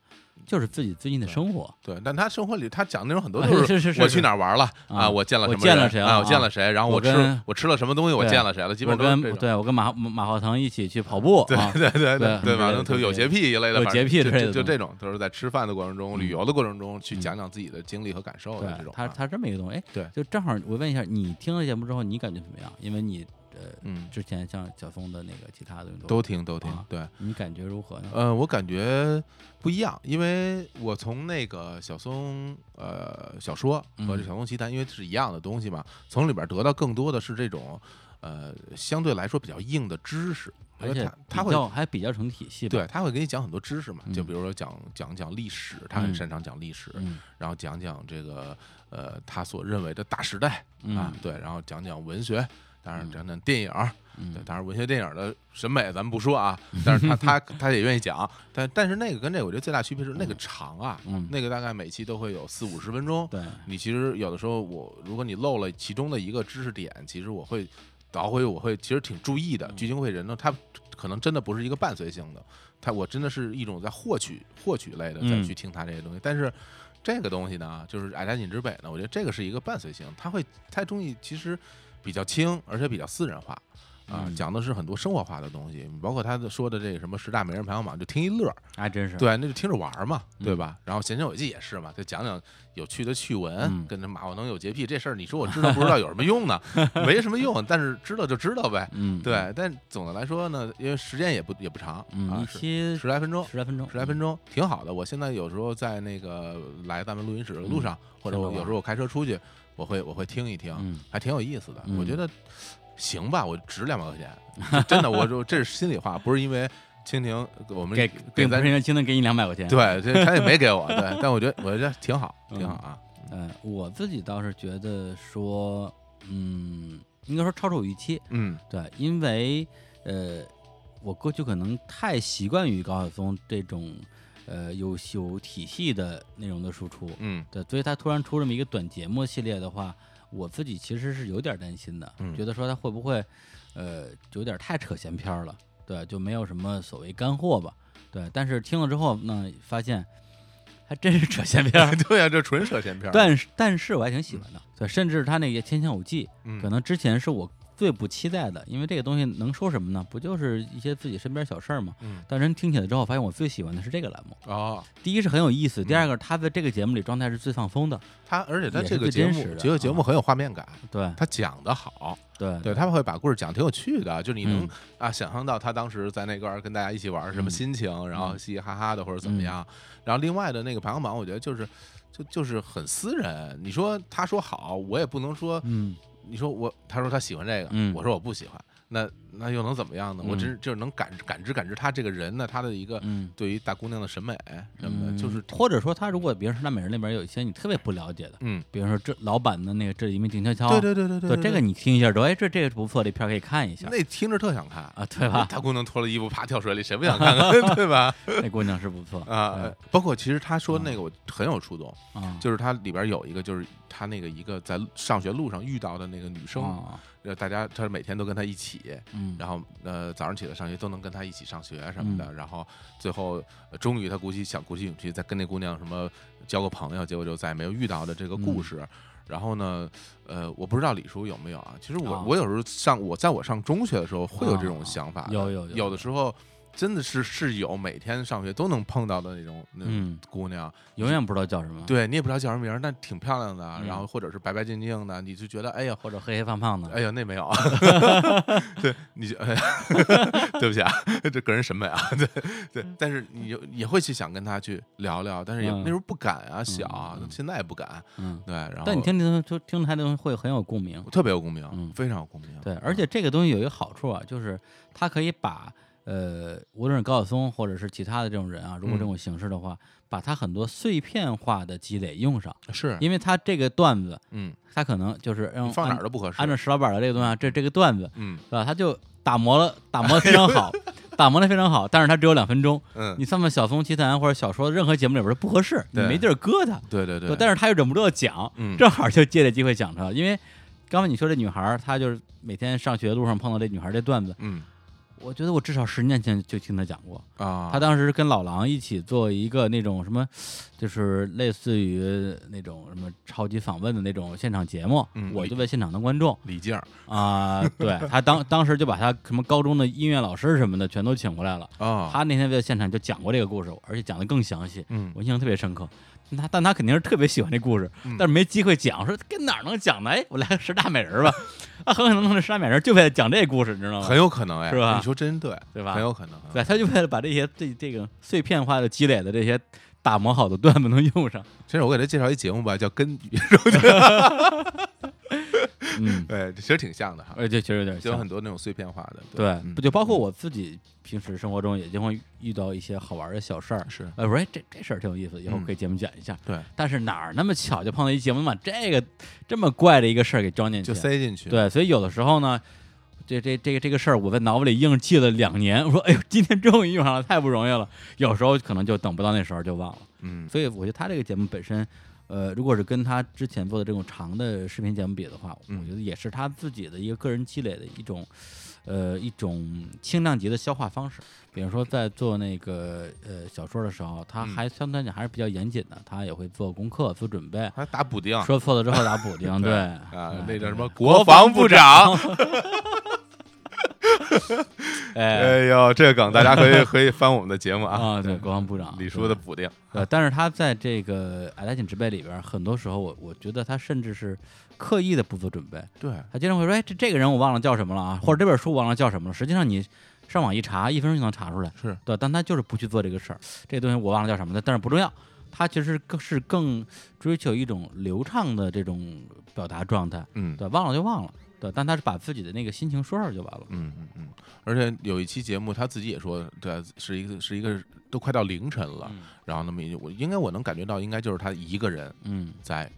就是自己最近的生活，对，但他生活里他讲的内容很多都是 我去哪儿玩了啊，我见了什么见了谁啊，我见了谁，然后我吃我吃了什么东西，我见了谁了，基本跟对我跟马马化腾一起去跑步，对对对对对，马化腾特别有洁癖一类的，有洁癖之类的，就这种都是在吃饭的过程中、旅游的过程中去讲讲自己的经历和感受的这种。他他这么一个东西，哎，对，就正好我问一下，你听了节目之后，你感觉怎么样？因为你。呃，嗯，之前像小松的那个其他的都听都听，对。你感觉如何呢？呃，我感觉不一样，因为我从那个小松呃小说和这小松奇谈，因为是一样的东西嘛，从里边得到更多的是这种呃相对来说比较硬的知识，而且他会还比较成体系，对他会给你讲很多知识嘛，就比如说讲讲讲历史，他很擅长讲历史，然后讲讲这个呃他所认为的大时代啊，对，然后讲讲文学。当然，讲讲电影，对，当然文学电影的审美咱们不说啊，但是他他他也愿意讲，但但是那个跟这个我觉得最大区别是那个长啊，那个大概每期都会有四五十分钟，对，你其实有的时候我如果你漏了其中的一个知识点，其实我会倒回我会其实挺注意的，聚精会神的，他可能真的不是一个伴随性的，他我真的是一种在获取获取类的再去听他这些东西，但是这个东西呢，就是矮大紧之北呢，我觉得这个是一个伴随性，它会它东西其实。比较轻，而且比较私人化，啊，讲的是很多生活化的东西，包括他说的这个什么十大美人排行榜，就听一乐，还真是，对，那就听着玩嘛，对吧？然后闲情有记也是嘛，就讲讲有趣的趣闻，跟着马化腾有洁癖这事儿，你说我知道不知道有什么用呢？没什么用，但是知道就知道呗，嗯，对。但总的来说呢，因为时间也不也不长，啊，一期十来分钟，十来分钟，十来分钟，挺好的。我现在有时候在那个来咱们录音室的路上，或者我有时候我开车出去。我会我会听一听，还挺有意思的。我觉得行吧，我值两百块钱，真的，我说这是心里话，不是因为蜻蜓我们给，并不是因为蜻蜓给你两百块钱，对，他也没给我，对，但我觉得我觉得挺好，挺好啊。嗯，我自己倒是觉得说，嗯，应该说超出我预期，嗯，对，因为呃，我过去可能太习惯于高晓松这种。呃，有有体系的内容的输出，嗯，对，所以他突然出这么一个短节目系列的话，我自己其实是有点担心的，觉得说他会不会，呃，有点太扯闲篇了，对，就没有什么所谓干货吧，对，但是听了之后呢，发现还真是扯闲篇，对呀，这纯扯闲篇，但是但是我还挺喜欢的，对，甚至他那个《千千有记》，可能之前是我。最不期待的，因为这个东西能说什么呢？不就是一些自己身边小事儿吗？嗯但人听起来之后，发现我最喜欢的是这个栏目。哦，第一是很有意思，第嗯二个他在这个节目里状态是最放松的。他而且他这个节目这个节目很有画面感，对他讲的好，对对他会把故事讲挺有趣的，就你能嗯啊想象到他当时在那块儿跟大家一起玩儿什么嗯心情，然后嗯嘻嘻哈哈的或者怎么嗯样。然后另外的那个排行榜，我觉得就是就就是很私人。你说他说好，我也不能说，嗯你说我他说他喜欢这个，嗯。我说我不喜欢，那那又能怎么样呢？我嗯。只就是能感感知感知他这个人呢，他的一个嗯。对于大姑娘的审美什么的，嗯。就是或者说，他如果比如说《那美人》那边有一些你特别不了解的，嗯，比如说这老板的那个这一面静悄悄，对对对对对对这个你听一下，说哎，这这个不错，这片可以看一下那听着特想看啊，对吧？大姑娘脱了衣服啪跳水里，谁不想看看，对吧？那姑娘是不错啊，包括其实他说那个我很有触动，啊，就是他里边有一个，就是他那个一个在上学路上遇到的那个女生，啊。呃，大家他每天都跟他一起，嗯，然后呃早上起来上学都能跟他一起上学什么嗯。的，然后最后呃终于他鼓起想鼓起勇气再跟那姑娘什么交个朋友，结果就再也没有遇到的这个嗯。故事。然后呢，呃，我不知道李叔有没有啊？其实我、啊我有时候上我在我上中学的时候会有这种啊想法有有。有的时候真的是是有每天上学都能碰到的那种那种嗯，姑娘，永远不知道叫什么，，对你也不知道叫什么名儿，但挺漂亮的，嗯然后或者是白白净净的，你就觉得哎呀，或者黑黑胖胖的，哎呀那没有，对，你就哎呀，对不起啊，这个人审美啊，对对，但是你就也会去想跟他去聊聊，但是也嗯那时候不敢啊，小现在也不敢，嗯，对，然后但你听这东西，就听他这东西会很有共鸣，特别有共鸣嗯，非常有共鸣，对，而且这个东西有一个好处啊，就是它可以把呃，无论是高晓松或者是其他的这种人啊，如果这种形式的话，把他很多碎片化的积累用上，是，因为他这个段子，嗯，他可能就是让放哪儿都不合适，按照石老板的这个东西啊，这这个段子嗯。是吧？他就打磨了，打磨的非常好，打磨的非常好，但是他只有两分钟，嗯，你放在小松奇谈或者小说的任何节目里边都不合适，你对没地儿搁他。对对对，但是他又忍不住要讲，嗯。正好就借这机会讲出来。因为刚才你说这女孩，她就是每天上学路上碰到这女孩这段子，嗯我觉得我至少十年前就听他讲过。啊，他当时跟老狼一起做一个那种什么，就是类似于那种什么超级访问的那种现场节目，嗯我就在现场的观众李静儿啊、对他当 当时就把他什么高中的音乐老师什么的全都请过来了。啊，他那天在现场就讲过这个故事，而且讲的更详细。嗯我印象特别深刻。他但他肯定是特别喜欢这故事，嗯但是没机会讲，说跟哪儿能讲呢？哎，我来个十大美人儿吧，啊，很可能弄这十大美人就为了讲这故事，你知道吗？很有可能哎，是吧你说真对，对吧很有可能，对，他就为了把这些这这个碎片化的积累的这些打磨好的段子能用上。其实我给他介绍一节目吧，叫《根据》，嗯，对，其实挺像的哈，而且其实有点就有像。很多那种碎片化的，对，嗯不就包括我自己平时生活中也经常遇到一些好玩的小事儿。是，呃，我说哎，这这事儿挺有意思，以后嗯可以节目讲一下。对，但是哪儿那么巧就碰到一节目把这个这么怪的一个事儿给装进去，就塞进去，对，所以有的时候呢，这这这个这个事儿，我在脑子里硬记了两年。我说，哎呦，今天终于用上了，太不容易了。有时候可能就等不到那时候就忘了。嗯，所以我觉得他这个节目本身，呃，如果是跟他之前做的这种长的视频节目比的话，嗯我觉得也是他自己的一个个人积累的一种，呃，一种轻量级的消化方式。比如说在做那个呃小说的时候，他嗯还相对来讲还是比较严谨的，他也会做功课、做准备。还打补丁，说错了之后打补丁，对啊哎，那叫什么国防部长？哎。哎呦，这个梗大家可以可以翻我们的节目啊，啊，对，国防部长。李叔的补丁，呃，但是他在这个《矮大紧植被》里边，很多时候我我觉得他甚至是刻意的不做准备，对，他经常会说，哎，这这个人我忘了叫什么了啊，或者这本书我忘了叫什么了。实际上你上网一查，一分钟就能查出来，是，对，但他就是不去做这个事儿，这东西我忘了叫什么的，但是不重要。他其实更是更追求一种流畅的这种表达状态，嗯。对，忘了就忘了，对，但他是把自己的那个心情说出来就完了，嗯嗯嗯，而且有一期节目他自己也说，对，是一个是一个都快到凌晨了，嗯然后那么一我应该我能感觉到，应该就是他一个人嗯。在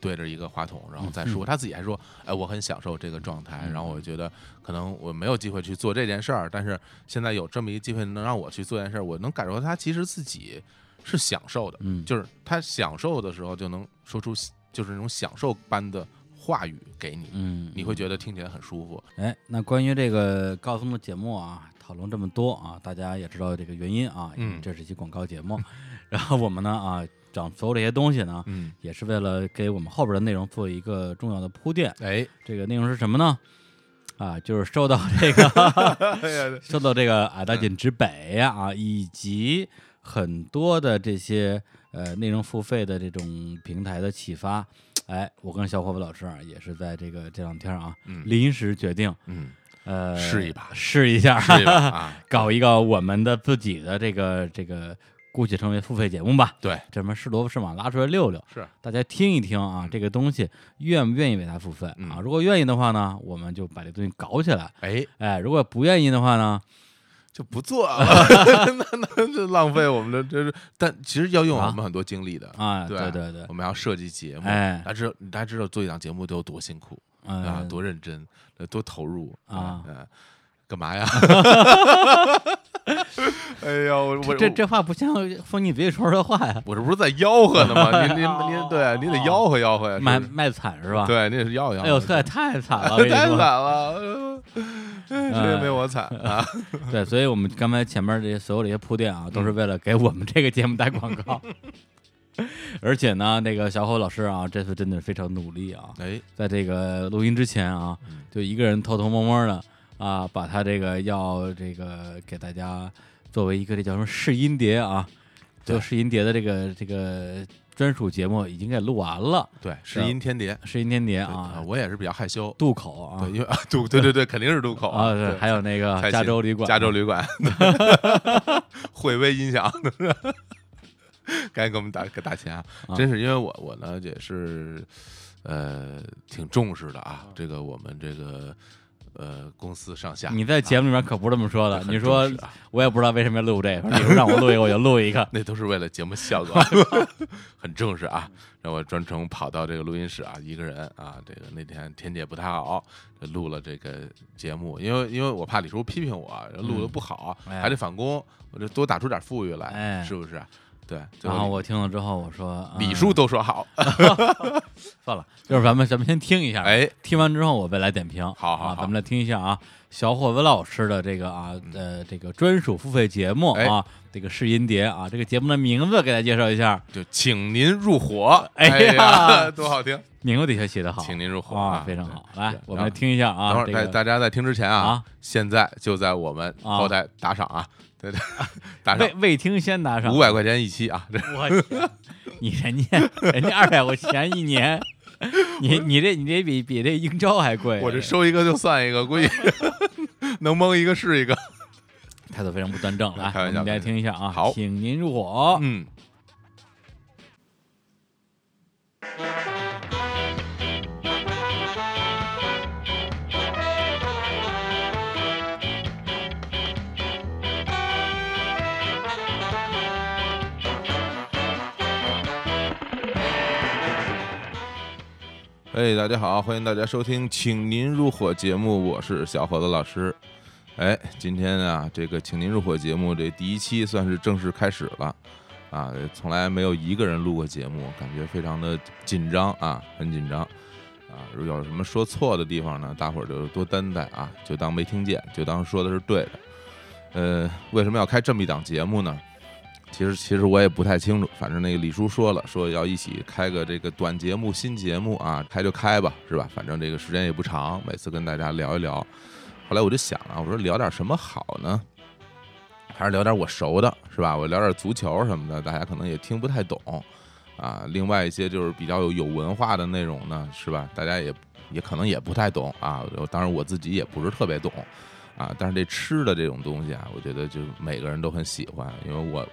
对着一个话筒，然后再嗯说，他自己还说，哎，我很享受这个状态，嗯。然后我觉得可能我没有机会去做这件事儿，但是现在有这么一个机会能让我去做这件事儿，我能感受到他其实自己是享受的，嗯，就是他享受的时候就能说出就是那种享受般的话语给你，嗯，你会觉得听起来很舒服。哎，那关于这个高松的节目啊，讨论这么多啊，大家也知道这个原因啊，因为嗯这是一期广告节目，然后我们呢啊，讲所有这些东西呢，嗯，也是为了给我们后边的内容做一个重要的铺垫。哎，这个内容是什么呢？啊，就是受到这个 受到这个矮大紧之北呀啊，以及很多的这些呃内容付费的这种平台的启发，哎，我跟小伙伴老师啊也是在这个这两天啊，嗯临时决定嗯，呃试一把试一下，搞一个我们的自己的这个这个姑且称为付费节目吧。对，这么是萝卜是马拉出来溜溜，是大家听一听啊，这个东西愿不愿意为它付费啊？嗯如果愿意的话呢，我们就把这东西搞起来。哎，哎，如果不愿意的话呢，就不做了，那那就浪费我们的，这是，但其实要用啊？我们很多精力的啊，对对对对。我，们要设计节目，哎。大家知道，大家知道做一档节目得有多辛苦啊，嗯，多认真，呃多投入啊。嗯，干嘛呀？哎呀，我 我这这话不像封你嘴里说出的话呀，我这不是在吆喝呢吗？您您您，对，你得吆喝吆喝卖卖惨是吧？，对，你得是吆喝吆喝。哎呦，这也太惨了，太惨。了，呃谁也没我惨啊！对，所以我们刚才前面这些所有这些铺垫啊，都是为了给我们这个节目打广告。而且呢，那个小虎老师啊，这次真的是非常努力啊，哎，在这个录音之前啊，嗯就一个人偷偷摸摸的啊，把他这个要这个给大家作为一个这叫什么试音碟啊，对。就试音碟的这个这个专属节目已经给录完了，对，试音天碟。试音天碟啊，我也是比较害羞，渡口啊。对，因为啊，渡，对对对，肯定是渡口啊，对，还有那个加州旅馆，加州旅馆，惠威音响，赶紧给我们打给打钱啊！啊。真是因为我我呢也是呃挺重视的啊，这个我们这个呃公司上下，你在节目里面可不是这么说的，很 你说啊。我也不知道为什么要录这个，你说让我录一个我就录一个，那都是为了节目效果，很正式啊。让我专程跑到这个录音室啊，一个人啊，这个那天天气也不太好，录了这个节目，因为因为我怕李叔批评我，录的不好，哎。还得返工，我就多打出点富裕来，哎。是不是？对，最然后我听了之后我说，嗯李叔都说好，算了，就是咱们咱们先听一下，哎，听完之后我再来点评。啊，好好好咱们来听一下啊，小伙子老师的这个啊呃这个专属付费节目哎啊，这个试音碟啊，这个节目的名字给大家介绍一下，就请您入伙，哎哎呀多好听！名字底下写的好，请您入伙啊啊，非常好。来我们来听一下啊，等会儿这个大大家在听之前啊啊，现在就在我们啊后台打赏啊，对对，打赏未未听先打赏五百块钱一期啊，这我天，你人家人家二百块钱一年，你你这你这比比这英超还贵，我这收一个就算一个，估计 能蒙一个是一个。态度非常不端正。来，开玩笑我们来听一下啊，好请您入伙。嗯，哎，大家好，欢迎大家收听《请您入伙》节目，我是小伙子老师。哎，今天啊，这个《请您入伙》节目这第一期算是正式开始了啊，从来没有一个人录过节目，感觉非常的紧张啊，很紧张啊。如果有什么说错的地方呢，大伙儿就多担待啊，就当没听见，就当说的是对的。呃，为什么要开这么一档节目呢？其实其实我也不太清楚，反正那个李叔说了，说要一起开个这个短节目、新节目啊，开就开吧，是吧？反正这个时间也不长，每次跟大家聊一聊。后来我就想啊，我说聊点什么好呢？还是聊点我熟的，是吧？我聊点足球什么的，大家可能也听不太懂啊。另外一些就是比较有有文化的内容呢，是吧？大家也也可能也不太懂啊。当然我自己也不是特别懂啊。但是这吃的这种东西啊，我觉得就每个人都很喜欢，因为我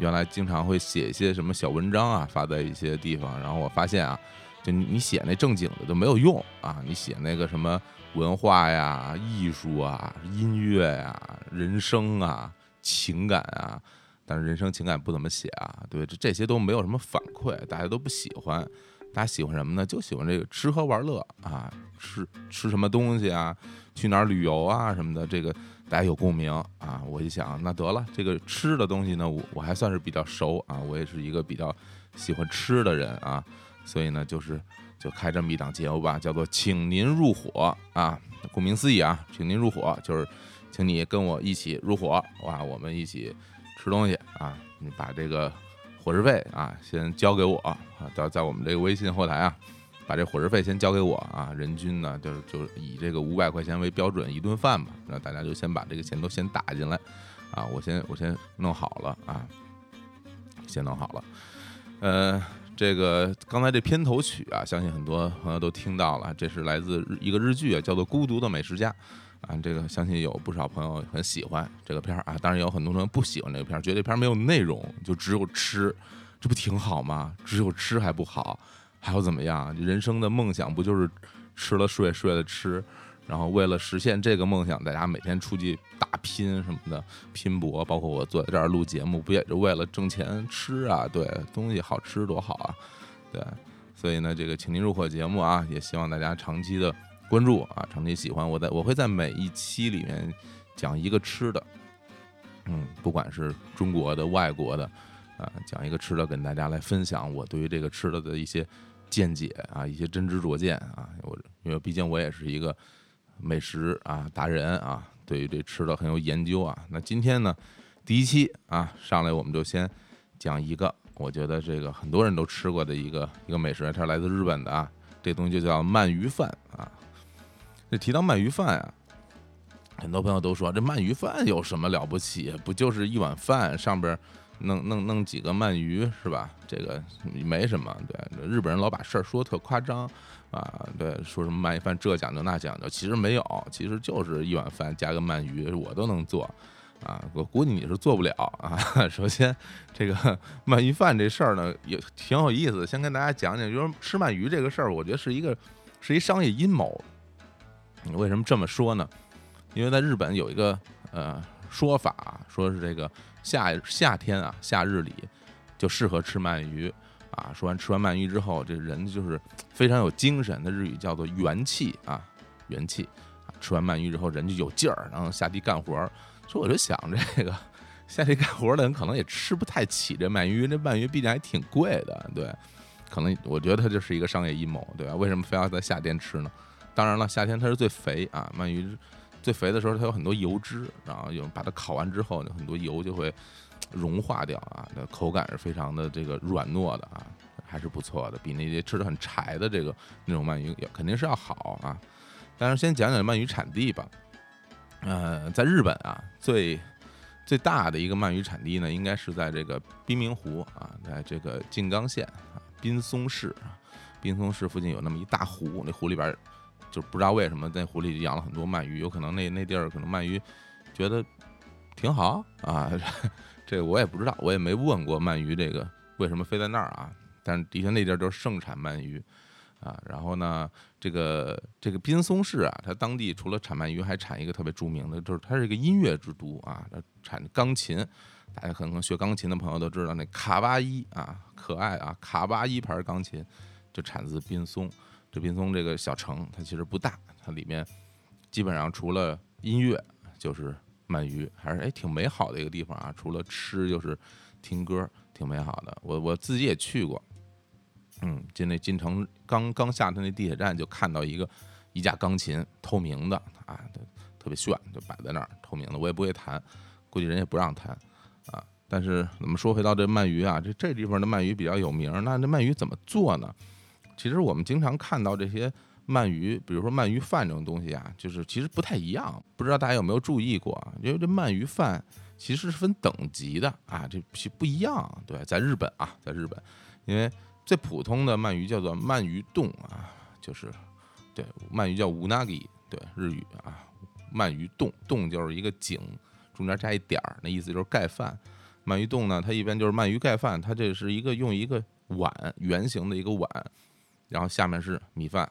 原来经常会写一些什么小文章啊，发在一些地方，然后我发现啊，就你写那正经的都没有用啊，你写那个什么文化呀、艺术啊、音乐呀、人生啊、情感啊，但是人生情感不怎么写啊，对，这这些都没有什么反馈，大家都不喜欢。大家喜欢什么呢？就喜欢这个吃喝玩乐啊，吃吃什么东西啊，去哪儿旅游啊什么的，这个大家有共鸣啊。我一想，那得了，这个吃的东西呢，我我还算是比较熟啊，我也是一个比较喜欢吃的人啊，所以呢，就是就开这么一档节目吧，叫做“请您入伙”啊。顾名思义啊，请您入伙就是请你跟我一起入伙哇，我们一起吃东西啊，你把这个伙食费啊先交给我啊，到在我们这个微信后台啊把这伙食费先交给我啊，人均呢就是就是以这个五百块钱为标准一顿饭吧，那大家就先把这个钱都先打进来啊，我先我先弄好了啊，先弄好了，呃。这个刚才这片头曲啊，相信很多朋友都听到了，这是来自一个日剧啊，叫做《孤独的美食家》啊。这个相信有不少朋友很喜欢这个片儿啊，当然有很多人不喜欢这个片儿，觉得这片儿没有内容，就只有吃，这不挺好吗？只有吃还不好，还要怎么样？人生的梦想不就是吃了睡，睡了吃？然后为了实现这个梦想，大家每天出去打拼什么的拼搏，包括我坐在这儿录节目，不也是为了挣钱吃啊？对，东西好吃多好啊！对，所以呢，这个请您入伙节目啊，也希望大家长期的关注啊，长期喜欢我。在我会在每一期里面讲一个吃的，嗯，不管是中国的、外国的，啊，讲一个吃的，跟大家来分享我对于这个吃的的一些见解啊，一些真知灼见啊。我因为毕竟我也是一个。美食啊，达人啊，对于这吃的很有研究啊。那今天呢，第一期啊，上来我们就先讲一个，我觉得这个很多人都吃过的一个一个美食，它是来自日本的啊。这东西就叫鳗鱼饭啊。这提到鳗鱼饭啊，很多朋友都说这鳗鱼饭有什么了不起？不就是一碗饭上边弄弄弄几个鳗鱼是吧？这个没什么。对，日本人老把事儿说特夸张。啊，对，说什么鳗鱼饭这讲究那讲究，其实没有，其实就是一碗饭加个鳗鱼，我都能做，啊，我估计你是做不了啊。首先，这个 鳗鱼饭这事儿呢，也挺有意思，先跟大家讲讲，就是吃鳗鱼这个事儿，我觉得是一个是一商业阴谋。你为什么这么说呢？因为在日本有一个呃说法，说是这个夏夏天啊，夏日里就适合吃鳗鱼。啊，说完吃完鳗鱼之后，这人就是非常有精神的日语叫做元气啊，元气。吃完鳗鱼之后，人就有劲儿，然后下地干活。所以我就想，这个下地干活的人可能也吃不太起这鳗鱼，这鳗鱼毕竟还挺贵的，对。可能我觉得它就是一个商业阴谋，对吧？为什么非要在夏天吃呢？当然了，夏天它是最肥啊，鳗鱼最肥的时候，它有很多油脂，然后有把它烤完之后呢，很多油就会。融化掉啊，那口感是非常的这个软糯的啊，还是不错的，比那些吃的很柴的这个那种鳗鱼也肯定是要好啊。但是先讲讲鳗鱼产地吧，呃，在日本啊，最最大的一个鳗鱼产地呢，应该是在这个滨名湖啊，在这个静冈县啊，滨松市啊，滨松市附近有那么一大湖，那湖里边就不知道为什么在湖里养了很多鳗鱼，有可能那那地儿可能鳗鱼觉得挺好啊。这我也不知道，我也没问过鳗鱼这个为什么飞在那儿啊？但是的确那地儿就是盛产鳗鱼啊。然后呢，这个这个滨松市啊，它当地除了产鳗鱼，还产一个特别著名的，就是它是一个音乐之都啊，它产钢琴。大家可能学钢琴的朋友都知道，那卡哇伊啊，可爱啊，卡哇伊牌钢琴就产自滨松。这滨松这个小城，它其实不大，它里面基本上除了音乐就是。鳗鱼还是哎挺美好的一个地方啊，除了吃就是听歌，挺美好的。我我自己也去过，嗯，进那进城刚刚下的那地铁站就看到一个一架钢琴，透明的啊，特别炫，就摆在那儿，透明的。我也不会弹，估计人也不让弹啊。但是怎么说回到这鳗鱼啊，这这地方的鳗鱼比较有名，那这鳗鱼怎么做呢？其实我们经常看到这些。鳗鱼，比如说鳗鱼饭这种东西啊，就是其实不太一样。不知道大家有没有注意过？因为这鳗鱼饭其实是分等级的啊，这不一样。对，在日本啊，在日本，因为最普通的鳗鱼叫做鳗鱼冻啊，就是对鳗鱼叫无纳吉，对日语啊，鳗鱼冻冻就是一个井，中间加一点儿，那意思就是盖饭。鳗鱼冻呢，它一般就是鳗鱼盖饭，它这是一个用一个碗圆形的一个碗，然后下面是米饭。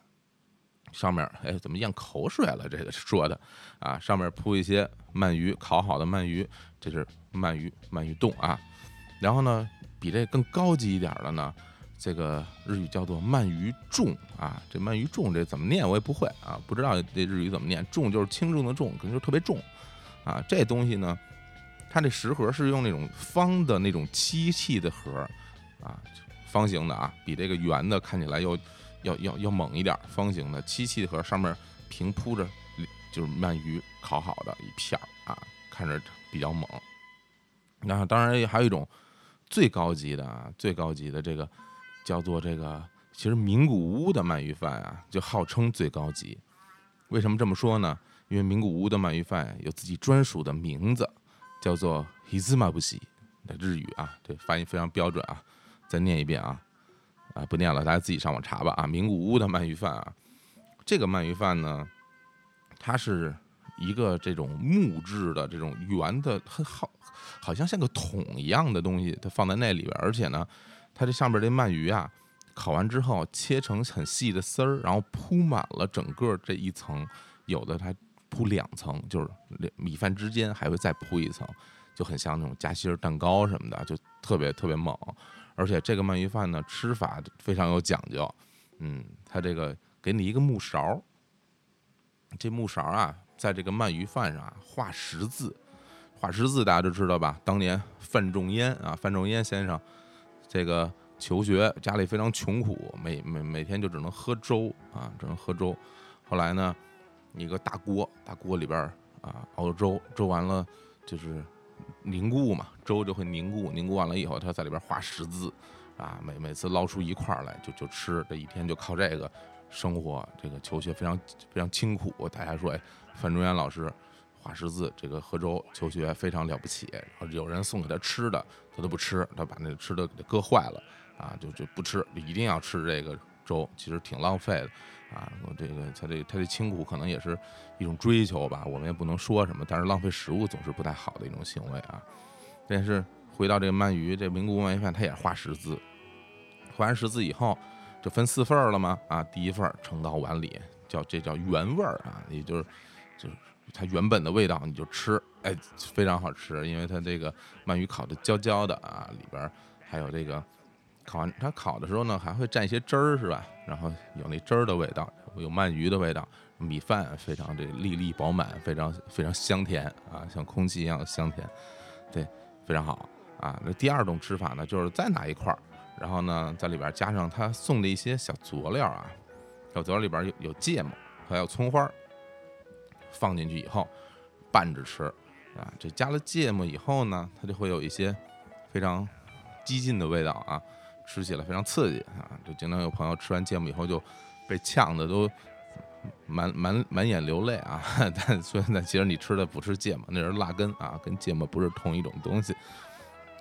上面哎，怎么咽口水了？这个说的啊，上面铺一些鳗鱼，烤好的鳗鱼，这是鳗鱼鳗鱼冻啊。然后呢，比这更高级一点的呢，这个日语叫做鳗鱼重啊。这鳗鱼重这怎么念我也不会啊，不知道这日语怎么念。重就是轻重的重，可能就特别重啊。这东西呢，它这食盒是用那种方的那种漆器的盒啊，方形的啊，比这个圆的看起来要。要要要猛一点，方形的漆器盒上面平铺着，就是鳗鱼烤好的一片儿啊，看着比较猛。那当然还有一种最高级的啊，最高级的这个叫做这个其实名古屋的鳗鱼饭啊，就号称最高级。为什么这么说呢？因为名古屋的鳗鱼饭有自己专属的名字，叫做 “hizumabushi”。的日语啊，这发音非常标准啊。再念一遍啊，啊不念了，大家自己上网查吧啊。名古屋的鳗鱼饭啊，这个鳗鱼饭呢，它是一个这种木质的这种圆的，很好，好像像个桶一样的东西，它放在那里边，而且呢，它这上边这鳗鱼啊，烤完之后切成很细的丝儿，然后铺满了整个这一层，有的它铺两层，就是米饭之间还会再铺一层。就很像那种夹心蛋糕什么的，就特别特别猛，而且这个鳗鱼饭呢，吃法非常有讲究。嗯，它这个给你一个木勺，这木勺啊，在这个鳗鱼饭上啊画十字，画十字大家都知道吧？当年范仲淹啊，范仲淹先生这个求学家里非常穷苦，每每每天就只能喝粥啊，只能喝粥。后来呢，一个大锅，大锅里边啊熬粥，粥完了就是。凝固嘛，粥就会凝固，凝固完了以后，他在里边画十字，啊，每每次捞出一块来就就吃，这一天就靠这个生活，这个求学非常非常清苦。大家说，哎，范仲淹老师画十字，这个喝粥求学非常了不起。然后有人送给他吃的，他都不吃，他把那吃的给他割坏了，啊，就就不吃，一定要吃这个粥，其实挺浪费的。啊，我这个他这他这清苦可能也是一种追求吧，我们也不能说什么，但是浪费食物总是不太好的一种行为啊。但是回到这个鳗鱼，这名古屋鳗鱼饭，它也画十字，画完十字以后就分四份儿了吗？啊，第一份盛到碗里，叫这叫原味儿啊，也就是就是它原本的味道，你就吃，哎，非常好吃，因为它这个鳗鱼烤的焦焦的啊，里边还有这个。烤完，它烤的时候呢，还会蘸一些汁儿，是吧？然后有那汁儿的味道，有鳗鱼的味道，米饭非常这粒粒饱满，非常非常香甜啊，像空气一样香甜，对，非常好啊。那第二种吃法呢，就是再拿一块儿，然后呢，在里边加上他送的一些小佐料啊，小佐料里边有有芥末，还有葱花，放进去以后拌着吃啊。这加了芥末以后呢，它就会有一些非常激进的味道啊。吃起来非常刺激啊！就经常有朋友吃完芥末以后就被呛的都满满满眼流泪啊！但虽然其实你吃的不是芥末，那是辣根啊，跟芥末不是同一种东西。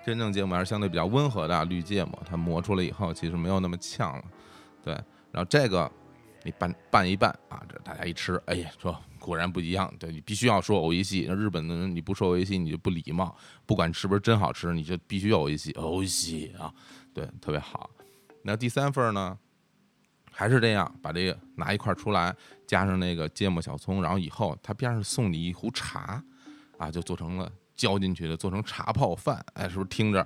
真正芥末还是相对比较温和的啊绿芥末，它磨出来以后其实没有那么呛了。对，然后这个你拌拌一拌啊，这大家一吃，哎呀，说果然不一样。对你必须要说欧一西，日本的人你不说欧一西你就不礼貌，不管是不是真好吃，你就必须欧一西，欧一西啊。对，特别好。那第三份呢，还是这样，把这个拿一块出来，加上那个芥末小葱，然后以后他边上送你一壶茶，啊，就做成了浇进去的，做成茶泡饭。哎，是不是听着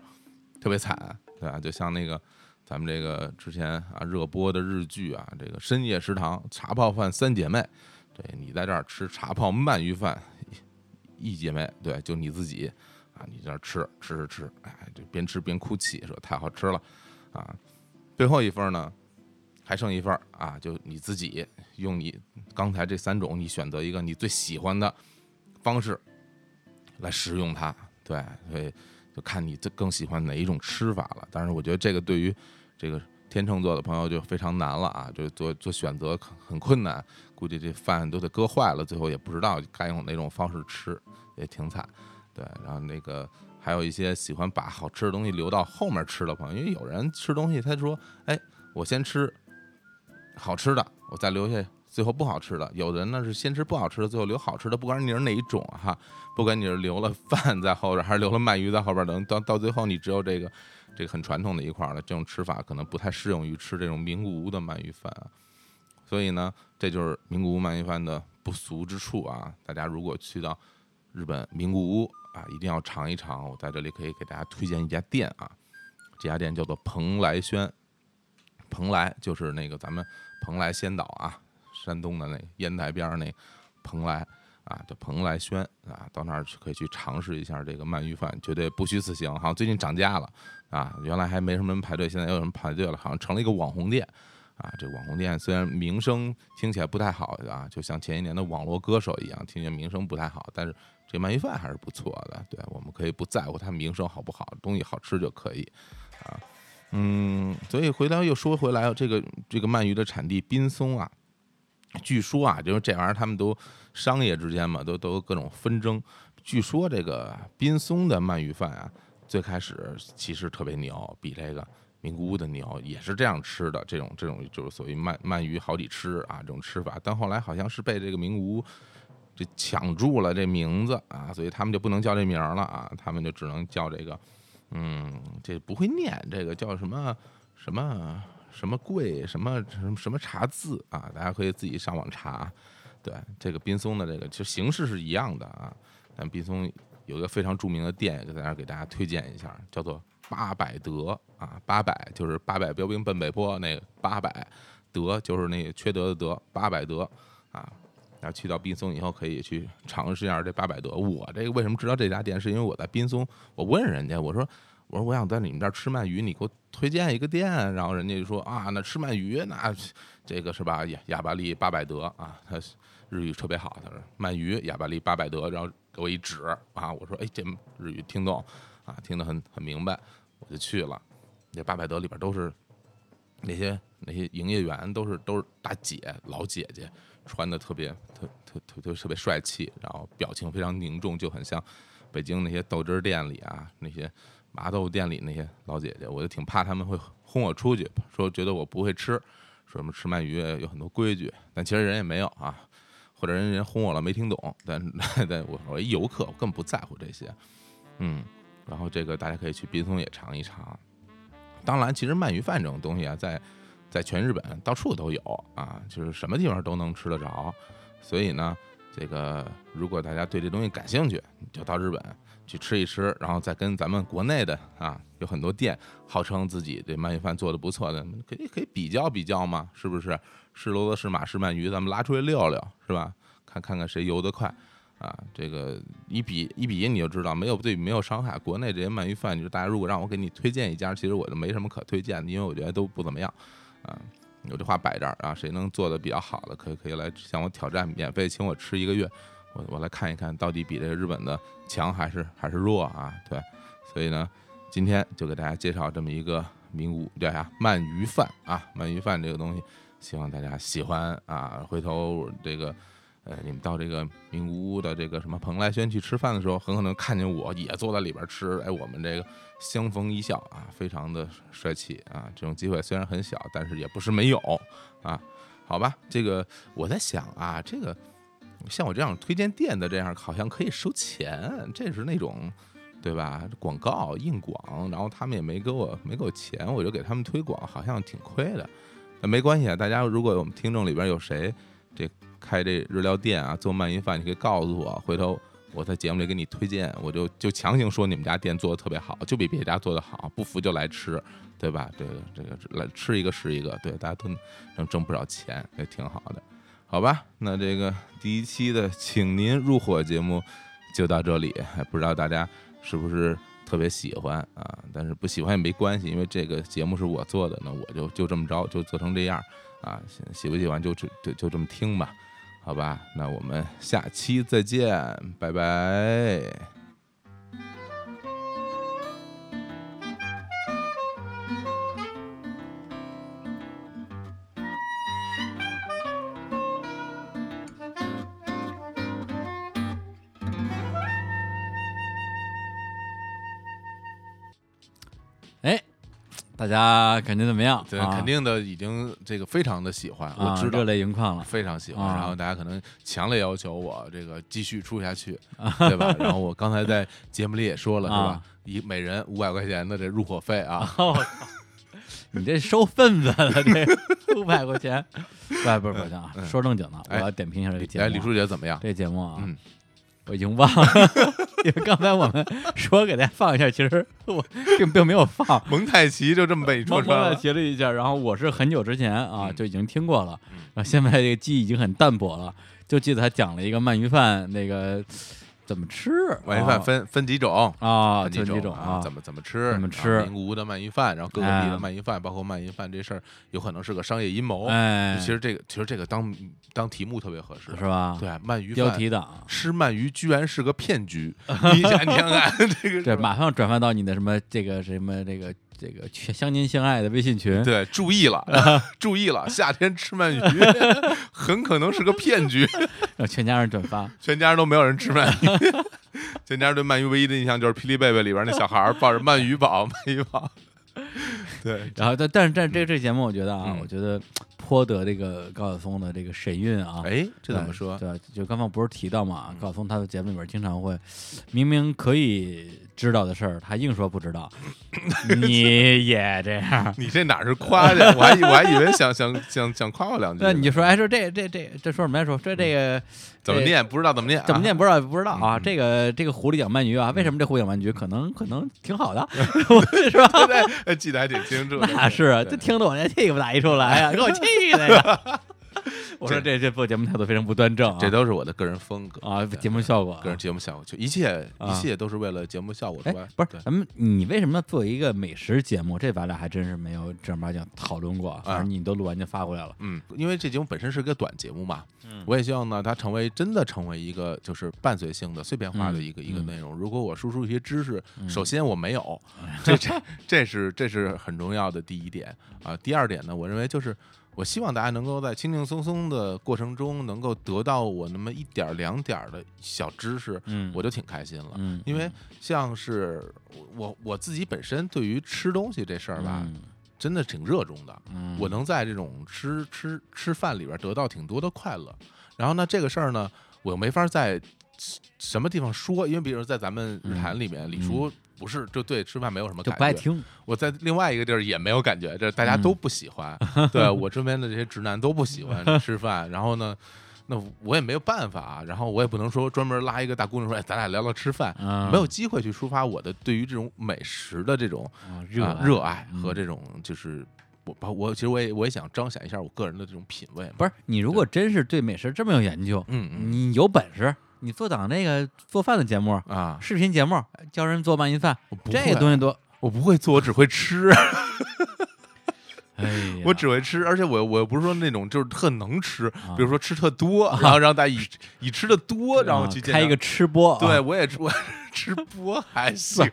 特别惨，对吧？就像那个咱们这个之前啊热播的日剧啊，这个深夜食堂茶泡饭三姐妹，对你在这儿吃茶泡鳗鱼饭，一姐妹，对，就你自己。你在那吃吃吃吃，哎，就边吃边哭泣，说太好吃了，啊，最后一份呢，还剩一份啊，就你自己用你刚才这三种，你选择一个你最喜欢的方式来食用它，对，所以就看你这更喜欢哪一种吃法了。但是我觉得这个对于这个天秤座的朋友就非常难了啊，就做做选择很困难，估计这饭都得搁坏了，最后也不知道该用哪种方式吃，也挺惨。对，然后那个还有一些喜欢把好吃的东西留到后面吃的朋友，因为有人吃东西，他说：“哎，我先吃好吃的，我再留下最后不好吃的。”有的人呢是先吃不好吃的，最后留好吃的。不管你是哪一种哈，不管你是留了饭在后边，还是留了鳗鱼在后边，等到到最后你只有这个这个很传统的一块了，这种吃法可能不太适用于吃这种名古屋的鳗鱼饭啊。所以呢，这就是名古屋鳗鱼饭的不俗之处啊！大家如果去到日本名古屋，啊，一定要尝一尝！我在这里可以给大家推荐一家店啊，这家店叫做蓬莱轩。蓬莱就是那个咱们蓬莱仙岛啊，山东的那烟台边儿那蓬莱啊，叫蓬莱轩啊，到那儿可以去尝试一下这个鳗鱼饭，绝对不虚此行。好像最近涨价了啊，原来还没什么人排队，现在又有人排队了，好像成了一个网红店啊。这网红店虽然名声听起来不太好啊，就像前一年的网络歌手一样，听见名声不太好，但是。这鳗鱼饭还是不错的，对，我们可以不在乎它名声好不好，东西好吃就可以，啊，嗯，所以回头又说回来，这个这个鳗鱼的产地滨松啊，据说啊，就是这玩意儿他们都商业之间嘛，都都各种纷争。据说这个滨松的鳗鱼饭啊，最开始其实特别牛，比这个名古屋的牛，也是这样吃的，这种这种就是所谓鳗鳗鱼好几吃啊这种吃法。但后来好像是被这个名古屋这抢住了这名字啊，所以他们就不能叫这名儿了啊，他们就只能叫这个，嗯，这不会念，这个叫什么什么什么贵什么什么什么茶字啊，大家可以自己上网查。对，这个滨松的这个其实形式是一样的啊。但滨松有一个非常著名的店，也在那给大家推荐一下，叫做八百德啊，八百就是八百标兵奔北坡那个八百德就是那缺德的德，八百德啊。然后去到滨松以后，可以去尝试一下这八百德。我这个为什么知道这家店，是因为我在滨松，我问人家，我说我说我想在你们这儿吃鳗鱼，你给我推荐一个店。然后人家就说啊，那吃鳗鱼那这个是吧？亚亚巴利八百德啊，他日语特别好，他说鳗鱼亚巴利八百德，然后。给我一指啊，我说哎，这日语听懂啊，听得很很明白，我就去了。那八百德里边都是那些那些营业员，都是都是大姐老姐姐，穿的特别特特特特特别帅气，然后表情非常凝重，就很像北京那些豆汁儿店里啊，那些麻豆店里那些老姐姐。我就挺怕他们会轰我出去，说觉得我不会吃，说什么吃鳗鱼有很多规矩，但其实人也没有啊。或者人人轰我了没听懂，但 但我我一游客，我更不在乎这些，嗯，然后这个大家可以去滨松也尝一尝。当然，其实鳗鱼饭这种东西啊，在在全日本到处都有啊，就是什么地方都能吃得着。所以呢，这个如果大家对这东西感兴趣，就到日本去吃一吃，然后再跟咱们国内的啊，有很多店号称自己这鳗鱼饭做的不错的，可以可以比较比较嘛，是不是？是骡子是马是鳗鱼，咱们拉出来溜溜，是吧？看看看谁游得快，啊，这个一比一比你就知道，没有对比没有伤害。国内这些鳗鱼饭，就是大家如果让我给你推荐一家，其实我就没什么可推荐的，因为我觉得都不怎么样，啊，有这话摆这儿啊，谁能做的比较好的，可以可以来向我挑战，免费请我吃一个月，我我来看一看到底比这个日本的强还是还是弱啊？对，所以呢，今天就给大家介绍这么一个名物叫啥鳗鱼饭啊，鳗鱼饭这个东西。希望大家喜欢啊！回头这个，呃，你们到这个名古屋的这个什么蓬莱轩去吃饭的时候，很可能看见我也坐在里边吃。哎，我们这个相逢一笑啊，非常的帅气啊！这种机会虽然很小，但是也不是没有啊。好吧，这个我在想啊，这个像我这样推荐店的这样，好像可以收钱，这是那种对吧？广告硬广，然后他们也没给我没给我钱，我就给他们推广，好像挺亏的。那没关系啊，大家如果我们听众里边有谁这开这日料店啊，做鳗鱼饭，你可以告诉我，回头我在节目里给你推荐，我就就强行说你们家店做的特别好，就比别家做的好，不服就来吃，对吧？这个这个来吃一个是一个，对，大家都能挣不少钱，也挺好的，好吧？那这个第一期的请您入伙节目就到这里，不知道大家是不是？特别喜欢啊，但是不喜欢也没关系，因为这个节目是我做的，那我就就这么着，就做成这样啊。喜不喜欢就就就这么听吧，好吧？那我们下期再见，拜拜。大家感觉怎么样？对，肯定的，已经这个非常的喜欢，我知道热泪盈眶了，非常喜欢。然后大家可能强烈要求我这个继续出下去，对吧？然后我刚才在节目里也说了，是吧？一每人五百块钱的这入伙费啊！你这收份子了，这 五百块钱？不不不行啊！说正经的，我要点评一下这个节目。哎，李书姐怎么样？这节目啊。我已经忘了，因为刚才我们说给大家放一下，其实我并并没有放蒙太奇，就这么被说出来了。提了一下，然后我是很久之前啊就已经听过了，然后现在这个记忆已经很淡薄了，就记得他讲了一个鳗鱼饭那个。怎么吃鳗鱼饭分分几种啊？分几种啊？怎么怎么吃？怎么吃？名古屋的鳗鱼饭，然后各个地的鳗鱼饭，包括鳗鱼饭这事儿，有可能是个商业阴谋。哎，其实这个其实这个当当题目特别合适，是吧？对，鳗鱼标题党吃鳗鱼居然是个骗局，你想想看这个，对，马上转发到你的什么这个什么这个。这个相亲相爱的微信群，对，注意了，注意了，夏天吃鳗鱼 很可能是个骗局，让全家人转发，全家人都没有人吃鳗鱼，全家人对鳗鱼唯一的印象就是《霹雳贝贝》里边那小孩抱着鳗鱼宝，鳗鱼宝。对，然后但但是但这这节目我觉得啊，嗯。我觉得颇得这个高晓松的这个神韵啊。哎，这，怎么说？对，就刚刚不是提到嘛，嗯。高晓松他的节目里边经常会，明明可以知道的事儿，他硬说不知道。你也这样？你这哪是夸去？我还以我还以为想想想想夸我两句。那你就说，哎，说这这这这说什么来说？说这个怎么念？不知道怎么念啊？怎么念不知道不知道啊？嗯这个这个狐狸养鳗鱼啊，为什么这狐狸养鳗鱼可能可能挺好的，是吧？对对，哎记得还挺清楚的。那是啊，这听得我这气不打一处来呀，给我气的呀！我说这这做节目态度非常不端正啊，这都是我的个人风格啊节目效果啊个人节目效果，就一切啊一切都是为了节目效果之哎不是咱们你为什么要做一个美食节目？这咱俩还真是没有正儿八经讨论过。反正你都录完就发过来了。嗯，因为这节目本身是个短节目嘛，嗯我也希望呢，它成为真的成为一个就是伴随性的碎片化的一个、嗯一个内容。如果我输出一些知识，嗯首先我没有，这这这是这是很重要的第一点啊。第二点呢，我认为就是。我希望大家能够在轻轻松松的过程中，能够得到我那么一点儿两点儿的小知识，嗯我就挺开心了。嗯，因为像是我我自己本身对于吃东西这事儿吧，嗯真的挺热衷的。嗯，我能在这种吃吃吃饭里边得到挺多的快乐。然后呢，这个事儿呢，我又没法在什么地方说，因为比如在咱们日坛里面，李叔不是就对吃饭没有什么嗯就感觉，不爱听。我在另外一个地儿也没有感觉，这大家都不喜欢。对我身边的这些直男都不喜欢吃饭，然后呢。那我也没有办法啊，然后我也不能说专门拉一个大姑娘说，哎，咱俩聊聊吃饭，嗯没有机会去抒发我的对于这种美食的这种啊热啊热爱嗯和这种就是我把我其实我也我也想彰显一下我个人的这种品味。不是你如果真是对美食这么有研究，嗯嗯你有本事，你做档那个做饭的节目、啊，视频节目，教人做鳗鱼饭，这我不会个东西多。我不会做，我只会吃，哎，我只会吃，而且我我又不是说那种就是特能吃，啊。比如说吃特多，然后让大家以以吃的多，然后啊去见到开一个吃播，对啊，我也吃，我吃播还行，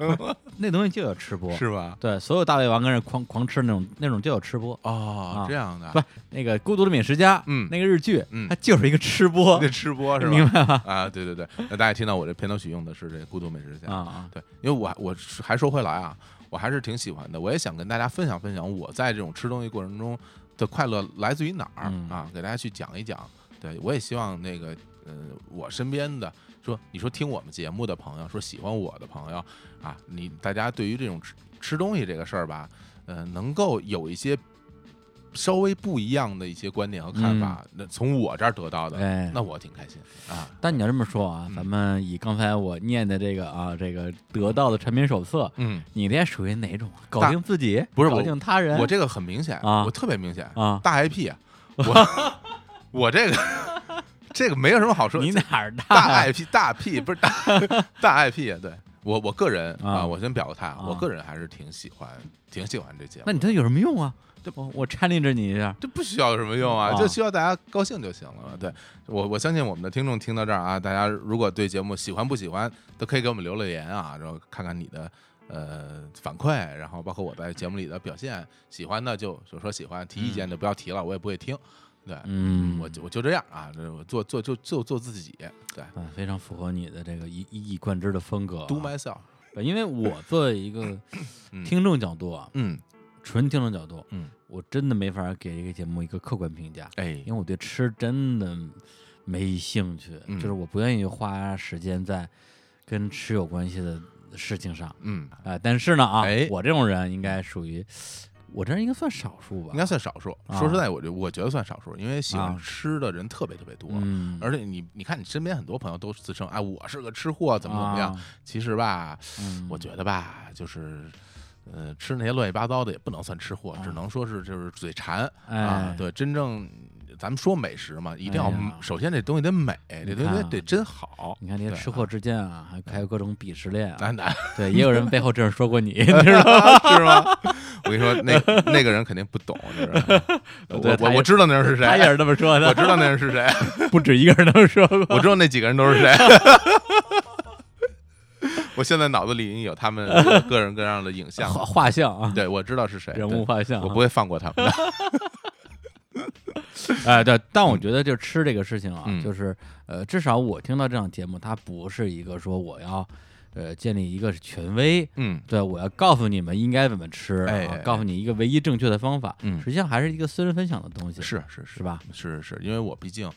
那东西就有吃播，是吧？对，所有大胃王跟人狂狂吃那种那种就有吃播。哦啊，这样的，不，那个《孤独的美食家》，嗯。那个日剧，嗯。它就是一个吃播。那，吃播是吧？明白吗？啊，对对对，那大家听到我这片头曲用的是这个《孤独美食家》啊啊，对，因为我我还说回来啊，我还是挺喜欢的，我也想跟大家分享分享我在这种吃东西过程中的快乐来自于哪儿、嗯啊，给大家去讲一讲。对我也希望那个呃，我身边的说，你说听我们节目的朋友，说喜欢我的朋友啊，你大家对于这种吃吃东西这个事儿吧，呃，能够有一些稍微不一样的一些观点和看法，那从我这儿得到的，那我挺开心。啊。但你要这么说啊，嗯。咱们以刚才我念的这个啊，这个得到的产品手册，嗯，你这属于哪种？搞定自己，不是搞定他人。我这个很明显啊。我特别明显啊。大 IP 啊，我我这个 这个没有什么好说，你哪儿大大 IP 大 P 不是大 大 IP 啊，对。我我个人啊啊，我先表个态，啊。我个人还是挺喜欢挺喜欢这节目那，你这有什么用啊？这我我搀领着你一下，这不需要有什么用啊，啊就需要大家高兴就行了。对我我相信我们的听众听到这儿啊，大家如果对节目喜欢不喜欢，都可以给我们留留言啊，然后看看你的。呃，反馈，然后包括我在节目里的表现，喜欢的就就说喜欢，提意见就不要提了，我也不会听。对，嗯，我就我就这样啊，这我做做就就做自己，对啊，非常符合你的这个一一以贯之的风格啊。，do myself，对因为我作为一个嗯听众角度啊，嗯纯听众角度，嗯，我真的没法给这个节目一个客观评价，哎因为我对吃真的没兴趣，嗯就是我不愿意花时间在跟吃有关系的事情上。嗯，啊、但是呢啊，哎我这种人应该属于，我这人应该算少数吧？应该算少数。啊说实在，我就我觉得算少数，因为喜欢啊吃的人特别特别多。嗯，而且你你看，你身边很多朋友都自称哎，我是个吃货，怎么怎么样？啊其实吧，嗯，我觉得吧，就是呃，吃那些乱七八糟的也不能算吃货，啊只能说是就是嘴馋啊哎。对，真正咱们说美食嘛，一定要首先这东西得美，这东西得得真好。你看这些吃货之间啊，还还有各种鄙视链啊。对，也有人背后这样说过你，你知道吗？是吗？我跟你说，那那个人肯定不懂，我我我知道那人是谁，他也是这么说的，我知道那人是谁，不止一个人这么说过。我知道那几个人都是谁。我我现在脑子里已经有他们 各人各样的影像画画像啊，对，我知道是谁，人物画像，我不会放过他们的。哎，对，但我觉得就吃这个事情啊，嗯就是呃，至少我听到这档节目，它不是一个说我要呃建立一个权威，嗯对我要告诉你们应该怎么吃，啊哎哎告诉你一个唯一正确的方法，嗯实际上还是一个私人分享的东西，是是是吧？是是，因为我毕竟，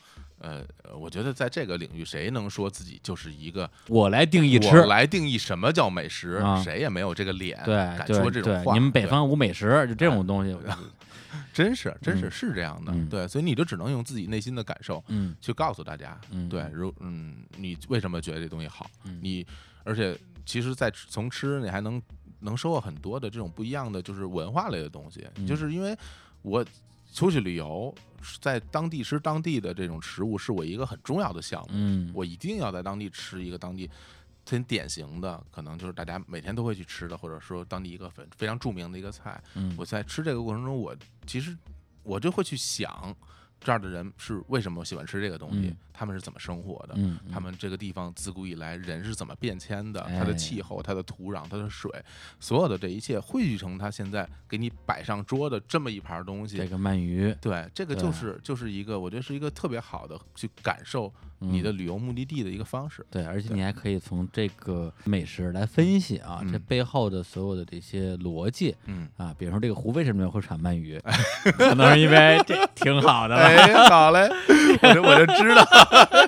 呃，我觉得在这个领域，谁能说自己就是一个我来定义吃我，来定义什么叫美食，啊？谁也没有这个脸对敢说这种话。你们北对方无美食，就这种东西，真是真是嗯是这样的，嗯对，所以你就只能用自己内心的感受嗯去告诉大家，嗯对，如嗯，你为什么觉得这东西好？嗯？你而且其实，在吃从吃你还能能收获很多的这种不一样的就是文化类的东西，嗯。就是因为我出去旅游，在当地吃当地的这种食物是我一个很重要的项目，嗯，我一定要在当地吃一个当地。很典型的，可能就是大家每天都会去吃的，或者说当地一个非非常著名的一个菜。嗯我在吃这个过程中，我其实我就会去想，这儿的人是为什么喜欢吃这个东西，嗯他们是怎么生活的，嗯，他们这个地方自古以来人是怎么变迁的，哎。它的气候、它的土壤、它的水，所有的这一切汇聚成它现在给你摆上桌的这么一盘东西。这个鳗鱼，对，这个就是就是一个，我觉得是一个特别好的去感受你的嗯。旅游目的地的一个方式。对，而且你还可以从这个美食来分析啊，这嗯背后的所有的这些逻辑嗯，啊，比如说这个湖为什么会产鳗鱼，可能是因为这挺好的吧，哎，好嘞，我就我就知道，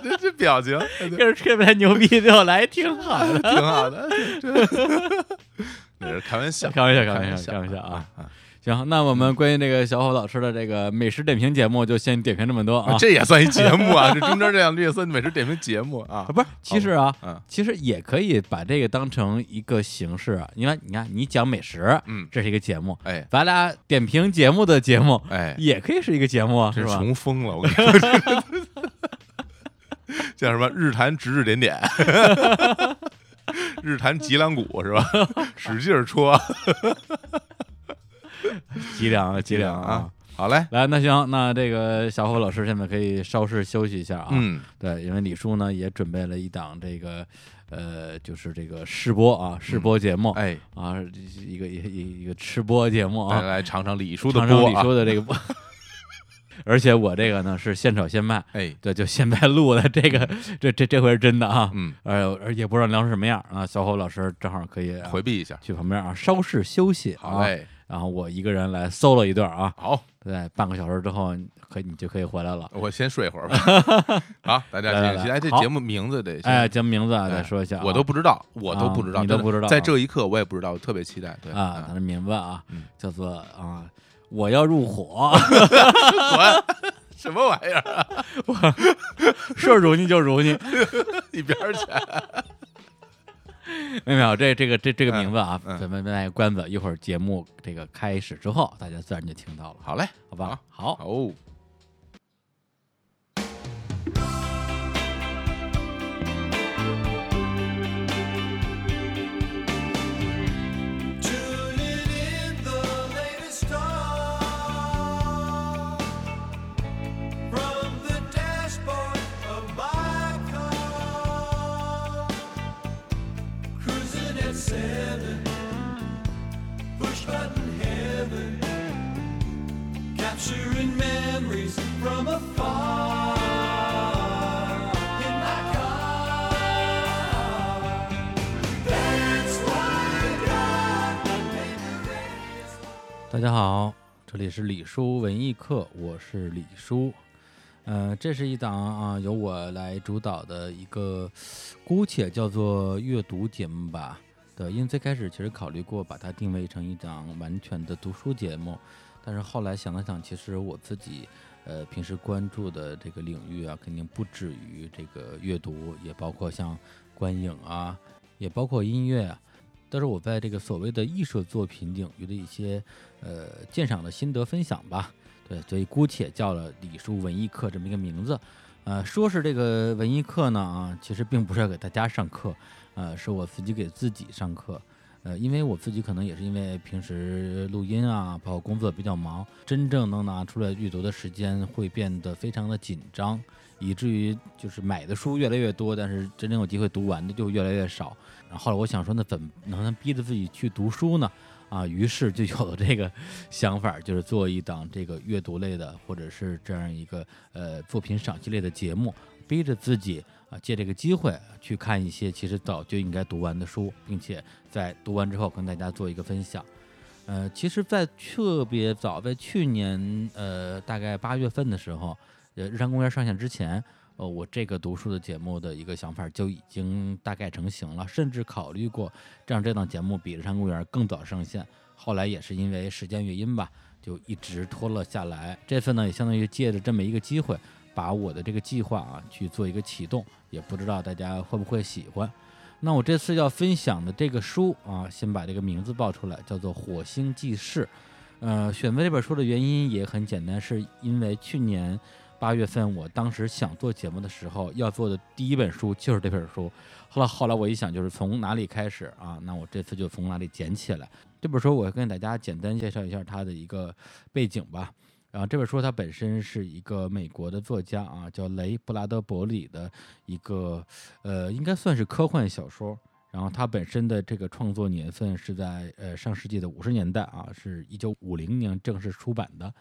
这这表情跟着吹不太牛逼，最后来挺好的。挺好的，这这 这是开玩笑，开玩笑，开开玩笑，开玩笑啊！啊！行，那我们关于这个小伙老师的这个美食点评节目就先点评这么多啊。这也算一节 目啊，这中间这两句也算美食点评节目啊啊，。不是，其实啊，嗯其实也可以把这个当成一个形式啊，因为你看，你讲美食，嗯，这是一个节目，哎咱俩点评节目的节目哎，也可以是一个节目啊，是吧？穷疯了，我跟你说，叫什么日坛指指点点，日坛脊梁骨是吧？使劲儿戳脊梁啊，脊梁啊啊。！好嘞，来，那行，那这个小伙老师现在可以稍事休息一下啊。嗯，对，因为李叔呢也准备了一档这个呃，就是这个试播啊，试播节目、哎，啊，一个一个一个吃播节目啊，来尝尝李叔的尝尝李！叔的这个播。而且我这个呢是现炒现卖，哎，对，就现在录的这个，这这这回是真的啊，嗯，呃，而也不知道聊成什么样啊。小伙老师正好可以、啊、回避一下。去旁边啊，稍事休息啊。好嘞，然后我一个人来 solo 一段啊，好，对，半个小时之后可以你就可以回来了。我先睡会儿吧。好，大家来来请期待这好节目名字得先哎，节目名字啊，哎再说一下啊、我都不知道，我都不知道，啊你都不知道啊在这一刻我也不知道，我特别期待。对啊，它的名字啊，嗯叫做啊，我要入伙，什么玩意儿？啊？说如你就如你，一边去！没有没有，这这个这这个名字啊，嗯。嗯咱们卖个关子，一会儿节目这个开始之后，大家自然就听到了，好嘞，好吧？好，大家好，这里是李叔文艺课，我是李叔。呃，这是一档啊由我来主导的一个，姑且叫做阅读节目吧。对，因为最开始其实考虑过把它定位成一档完全的读书节目，但是后来想了想，其实我自己呃平时关注的这个领域啊，肯定不止于这个阅读，也包括像观影啊，也包括音乐啊。但是我在这个所谓的艺术作品领域的一些呃鉴赏的心得分享吧。对，所以姑且叫了李叔文艺课这么一个名字。呃，说是这个文艺课呢啊，其实并不是要给大家上课，呃，是我自己给自己上课。呃，因为我自己可能也是因为平时录音啊，包括工作比较忙，真正能拿出来阅读的时间会变得非常的紧张，以至于就是买的书越来越多，但是真正有机会读完的就越来越少。然后后来我想说，那怎么能逼着自己去读书呢？啊，于是就有了这个想法，就是做一档这个阅读类的，或者是这样一个呃作品赏析类的节目，逼着自己啊借这个机会去看一些其实早就应该读完的书，并且在读完之后跟大家做一个分享。呃，其实，在特别早，在去年呃大概八月份的时候，呃，日常公园上线之前，呃，我这个读书的节目的一个想法就已经大概成型了，甚至考虑过让这档节目比日常公园更早上线。后来也是因为时间原因吧，就一直拖了下来。这次呢，也相当于借着这么一个机会，把我的这个计划啊去做一个启动，也不知道大家会不会喜欢。那我这次要分享的这个书啊，先把这个名字报出来，叫做《火星记事》。呃，选择这本书的原因也很简单，是因为去年八月份，我当时想做节目的时候，要做的第一本书就是这本书。后来后来我一想，就是从哪里开始啊？那我这次就从哪里捡起来。这本书我跟大家简单介绍一下它的一个背景吧。然后这本书它本身是一个美国的作家啊，叫雷布拉德伯里的一个呃，应该算是科幻小说。然后它本身的这个创作年份是在呃上世纪的五十年代啊，是一九五零年正式出版的。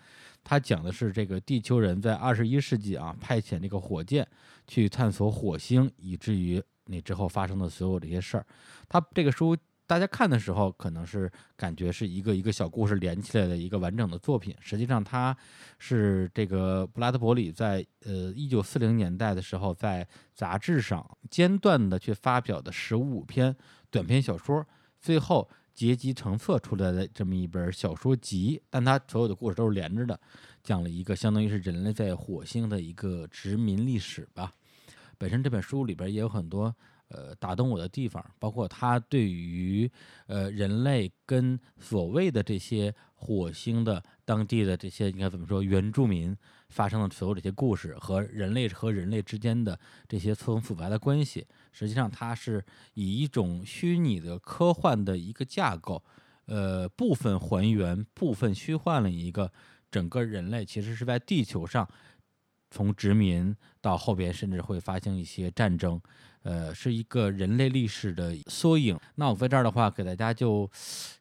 它讲的是这个地球人在二十一世纪啊派遣这个火箭去探索火星，以至于那之后发生的所有这些事儿。它这个书大家看的时候，可能是感觉是一个一个小故事连起来的一个完整的作品。实际上，它是这个布拉德伯里在呃一九四零年代的时候，在杂志上间断的去发表的十五篇短篇小说，最后结集成册出来的这么一本小说集。但它所有的故事都是连着的，讲了一个相当于是人类在火星的一个殖民历史吧。本身这本书里边也有很多呃打动我的地方，包括他对于呃人类跟所谓的这些火星的当地的这些应该怎么说原住民发生的所有这些故事和人类和人类之间的这些错综复杂的关系，实际上它是以一种虚拟的科幻的一个架构，呃部分还原，部分虚幻了一个整个人类其实是在地球上。从殖民到后边，甚至会发生一些战争，呃，是一个人类历史的缩影。那我在这儿的话，给大家就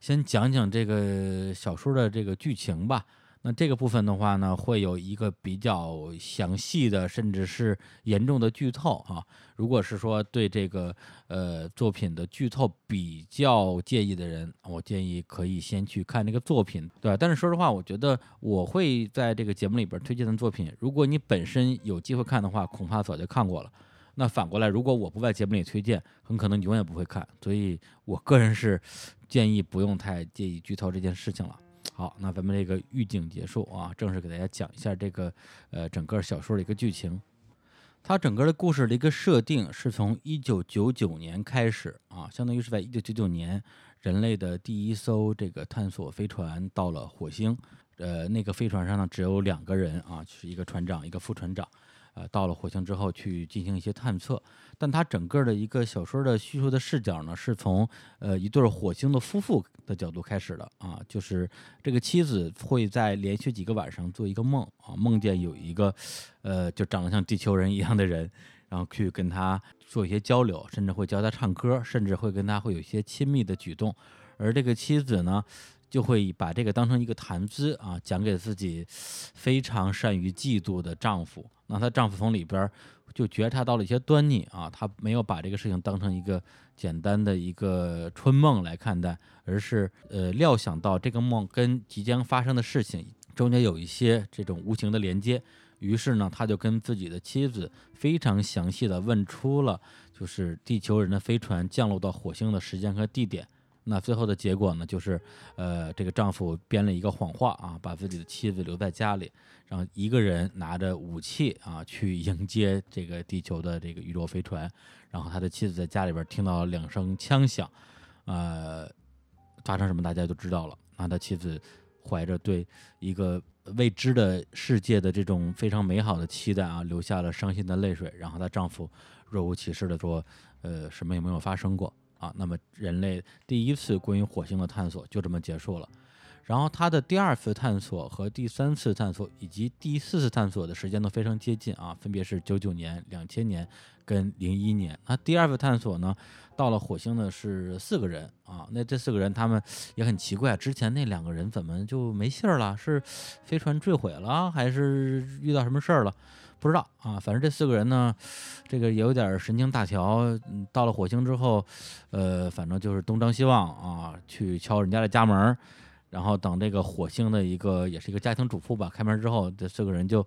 先讲讲这个小说的这个剧情吧。那这个部分的话呢，会有一个比较详细的，甚至是严重的剧透啊。如果是说对这个呃作品的剧透比较介意的人，我建议可以先去看这个作品，对？但是说实话，我觉得我会在这个节目里边推荐的作品，如果你本身有机会看的话，恐怕早就看过了。那反过来，如果我不在节目里推荐，很可能你永远不会看。所以我个人是建议不用太介意剧透这件事情了。好，那咱们这个预警结束啊，正式给大家讲一下这个呃整个小说的一个剧情。它整个的故事的一个设定是从一九九九年开始啊，相当于是在一九九九年，人类的第一艘这个探索飞船到了火星。呃，那个飞船上呢只有两个人啊，就是一个船长，一个副船长。呃，到了火星之后去进行一些探测，但它整个的一个小说的叙述的视角呢，是从呃一对火星的夫妇的角度开始的啊，就是这个妻子会在连续几个晚上做一个梦啊，梦见有一个呃就长得像地球人一样的人，然后去跟他做一些交流，甚至会教他唱歌，甚至会跟他会有一些亲密的举动，而这个妻子呢。就会把这个当成一个谈资啊，讲给自己非常善于嫉妒的丈夫。那她丈夫从里边就觉察到了一些端倪啊，他没有把这个事情当成一个简单的一个春梦来看待，而是呃料想到这个梦跟即将发生的事情中间有一些这种无形的连接。于是呢，他就跟自己的妻子非常详细的问出了，就是地球人的飞船降落到火星的时间和地点。那最后的结果呢，就是，呃，这个丈夫编了一个谎话啊，把自己的妻子留在家里，然后一个人拿着武器啊去迎接这个地球的这个宇宙飞船，然后他的妻子在家里边听到两声枪响，呃，发生什么大家都知道了。那他妻子怀着对一个未知的世界的这种非常美好的期待啊，流下了伤心的泪水。然后她丈夫若无其事的说，呃，什么也没有发生过。啊，那么人类第一次关于火星的探索就这么结束了。然后它的第二次探索和第三次探索以及第四次探索的时间都非常接近啊，分别是九九年、两千年跟零一年。那第二次探索呢，到了火星的是四个人啊，那这四个人他们也很奇怪，之前那两个人怎么就没信儿了？是飞船坠毁了，还是遇到什么事儿了？不知道啊，反正这四个人呢，这个有点神经大条。到了火星之后，呃，反正就是东张西望啊，去敲人家的家门儿。然后等这个火星的一个也是一个家庭主妇吧，开门之后，这四个人就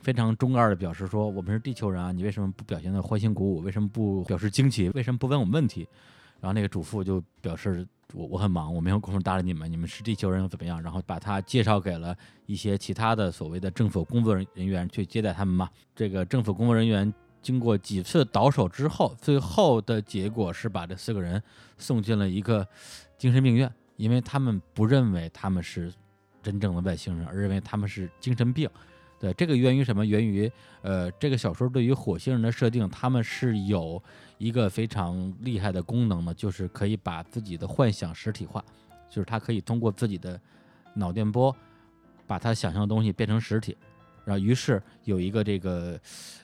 非常中二的表示说：“我们是地球人啊，你为什么不表现的欢欣鼓舞？为什么不表示惊奇？为什么不问我们问题？”然后那个主妇就表示：“我我很忙，我没有功夫搭理你们，你们是地球人又怎么样？”然后把他介绍给了一些其他的所谓的政府工作人人员去接待他们嘛。这个政府工作人员经过几次倒手之后，最后的结果是把这四个人送进了一个精神病院，因为他们不认为他们是真正的外星人，而认为他们是精神病。对，这个源于什么？源于呃，这个小说对于火星人的设定，他们是有一个非常厉害的功能呢，就是可以把自己的幻想实体化，就是他可以通过自己的脑电波，把他想象的东西变成实体。然后，于是有一个这个，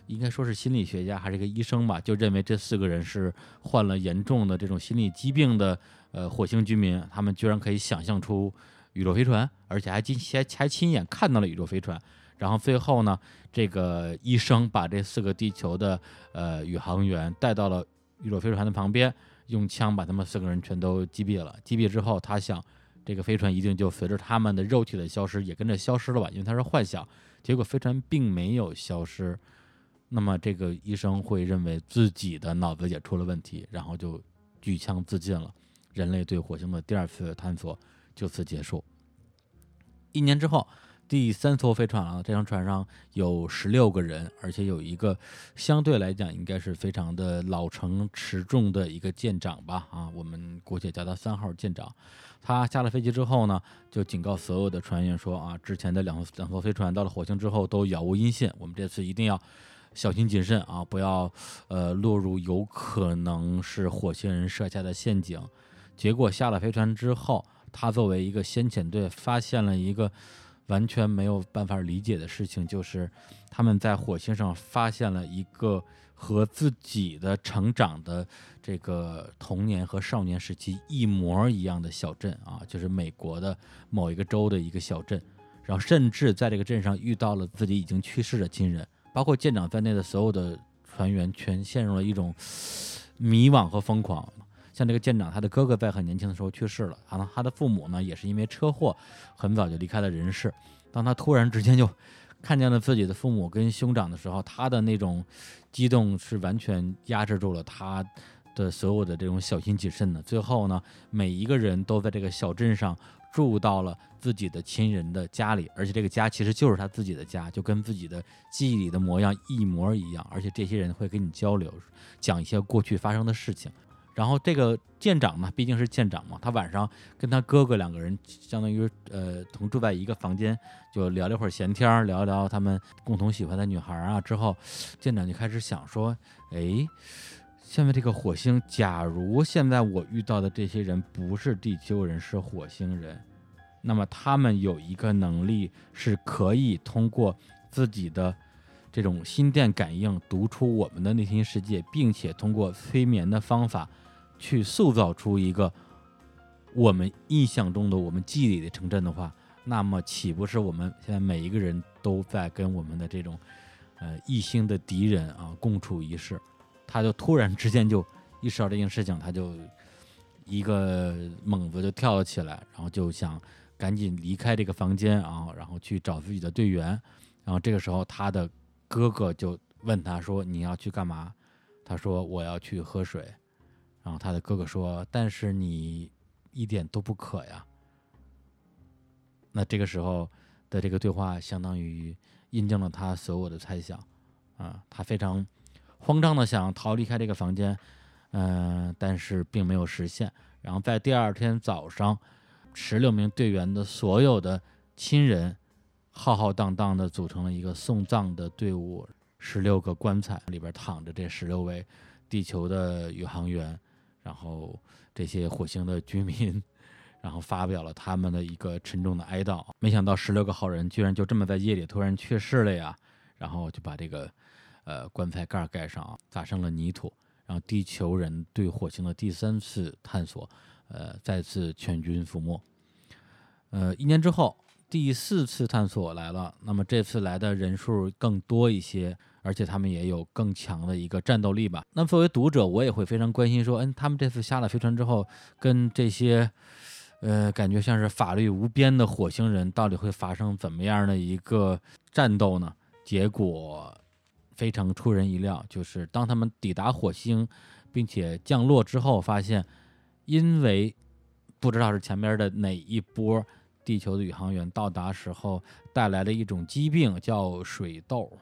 应该说是心理学家还是一个医生吧，就认为这四个人是患了严重的这种心理疾病的呃火星居民，他们居然可以想象出宇宙飞船，而且还亲还还亲眼看到了宇宙飞船。然后最后呢，这个医生把这四个地球的呃宇航员带到了宇宙飞船的旁边，用枪把他们四个人全都击毙了。击毙之后，他想这个飞船一定就随着他们的肉体的消失也跟着消失了吧，因为他是幻想。结果飞船并没有消失，那么这个医生会认为自己的脑子也出了问题，然后就举枪自尽了。人类对火星的第二次探索就此结束。一年之后，第三艘飞船啊，这艘船上有十六个人，而且有一个相对来讲应该是非常的老成持重的一个舰长吧，啊，我们姑且叫他三号舰长。他下了飞机之后呢，就警告所有的船员说啊，之前的两两艘飞船到了火星之后都杳无音信，我们这次一定要小心谨慎啊，不要呃落入有可能是火星人设下的陷阱。结果下了飞船之后，他作为一个先遣队，发现了一个完全没有办法理解的事情，就是他们在火星上发现了一个和自己的成长的这个童年和少年时期一模一样的小镇啊，就是美国的某一个州的一个小镇，然后甚至在这个镇上遇到了自己已经去世的亲人，包括舰长在内的所有的船员全陷入了一种迷惘和疯狂。像这个舰长，他的哥哥在很年轻的时候去世了，然后他的父母呢也是因为车祸很早就离开了人世。当他突然之间就看见了自己的父母跟兄长的时候，他的那种激动是完全压制住了他的所有的这种小心谨慎的。最后呢，每一个人都在这个小镇上住到了自己的亲人的家里，而且这个家其实就是他自己的家，就跟自己的记忆里的模样一模一样。而且这些人会跟你交流，讲一些过去发生的事情。然后这个舰长呢，毕竟是舰长嘛，他晚上跟他哥哥两个人，相当于呃同住在一个房间，就聊了会儿闲天，聊聊他们共同喜欢的女孩啊。之后，舰长就开始想说，哎，现在这个火星，假如现在我遇到的这些人不是地球人，是火星人，那么他们有一个能力是可以通过自己的这种心电感应读出我们的内心世界，并且通过催眠的方法去塑造出一个我们印象中的、我们记忆里的城镇的话，那么岂不是我们现在每一个人都在跟我们的这种呃异星的敌人啊共处一室？他就突然之间就意识到这件事情，他就一个猛子就跳了起来，然后就想赶紧离开这个房间啊，然后去找自己的队员。然后这个时候，他的哥哥就问他说：“你要去干嘛？”他说：“我要去喝水。”然后他的哥哥说：“但是你一点都不渴呀。”那这个时候的这个对话，相当于印证了他所有的猜想啊，他非常慌张的想逃离开这个房间，嗯、但是并没有实现。然后在第二天早上，十六名队员的所有的亲人浩浩荡荡的组成了一个送葬的队伍，十六个棺材里边躺着这十六位地球的宇航员，然后这些火星的居民，然后发表了他们的一个沉重的哀悼。没想到十六个好人居然就这么在夜里突然去世了呀！然后就把这个呃棺材盖盖上，撒上了泥土，然后地球人对火星的第三次探索，呃，再次全军覆没。呃，一年之后，第四次探索来了，那么这次来的人数更多一些，而且他们也有更强的一个战斗力吧。那作为读者，我也会非常关心说，嗯，他们这次下了飞船之后，跟这些，呃，感觉像是法律无边的火星人，到底会发生怎么样的一个战斗呢？结果非常出人意料，就是当他们抵达火星，并且降落之后，发现因为不知道是前面的哪一波地球的宇航员到达时候带来的一种疾病，叫水痘，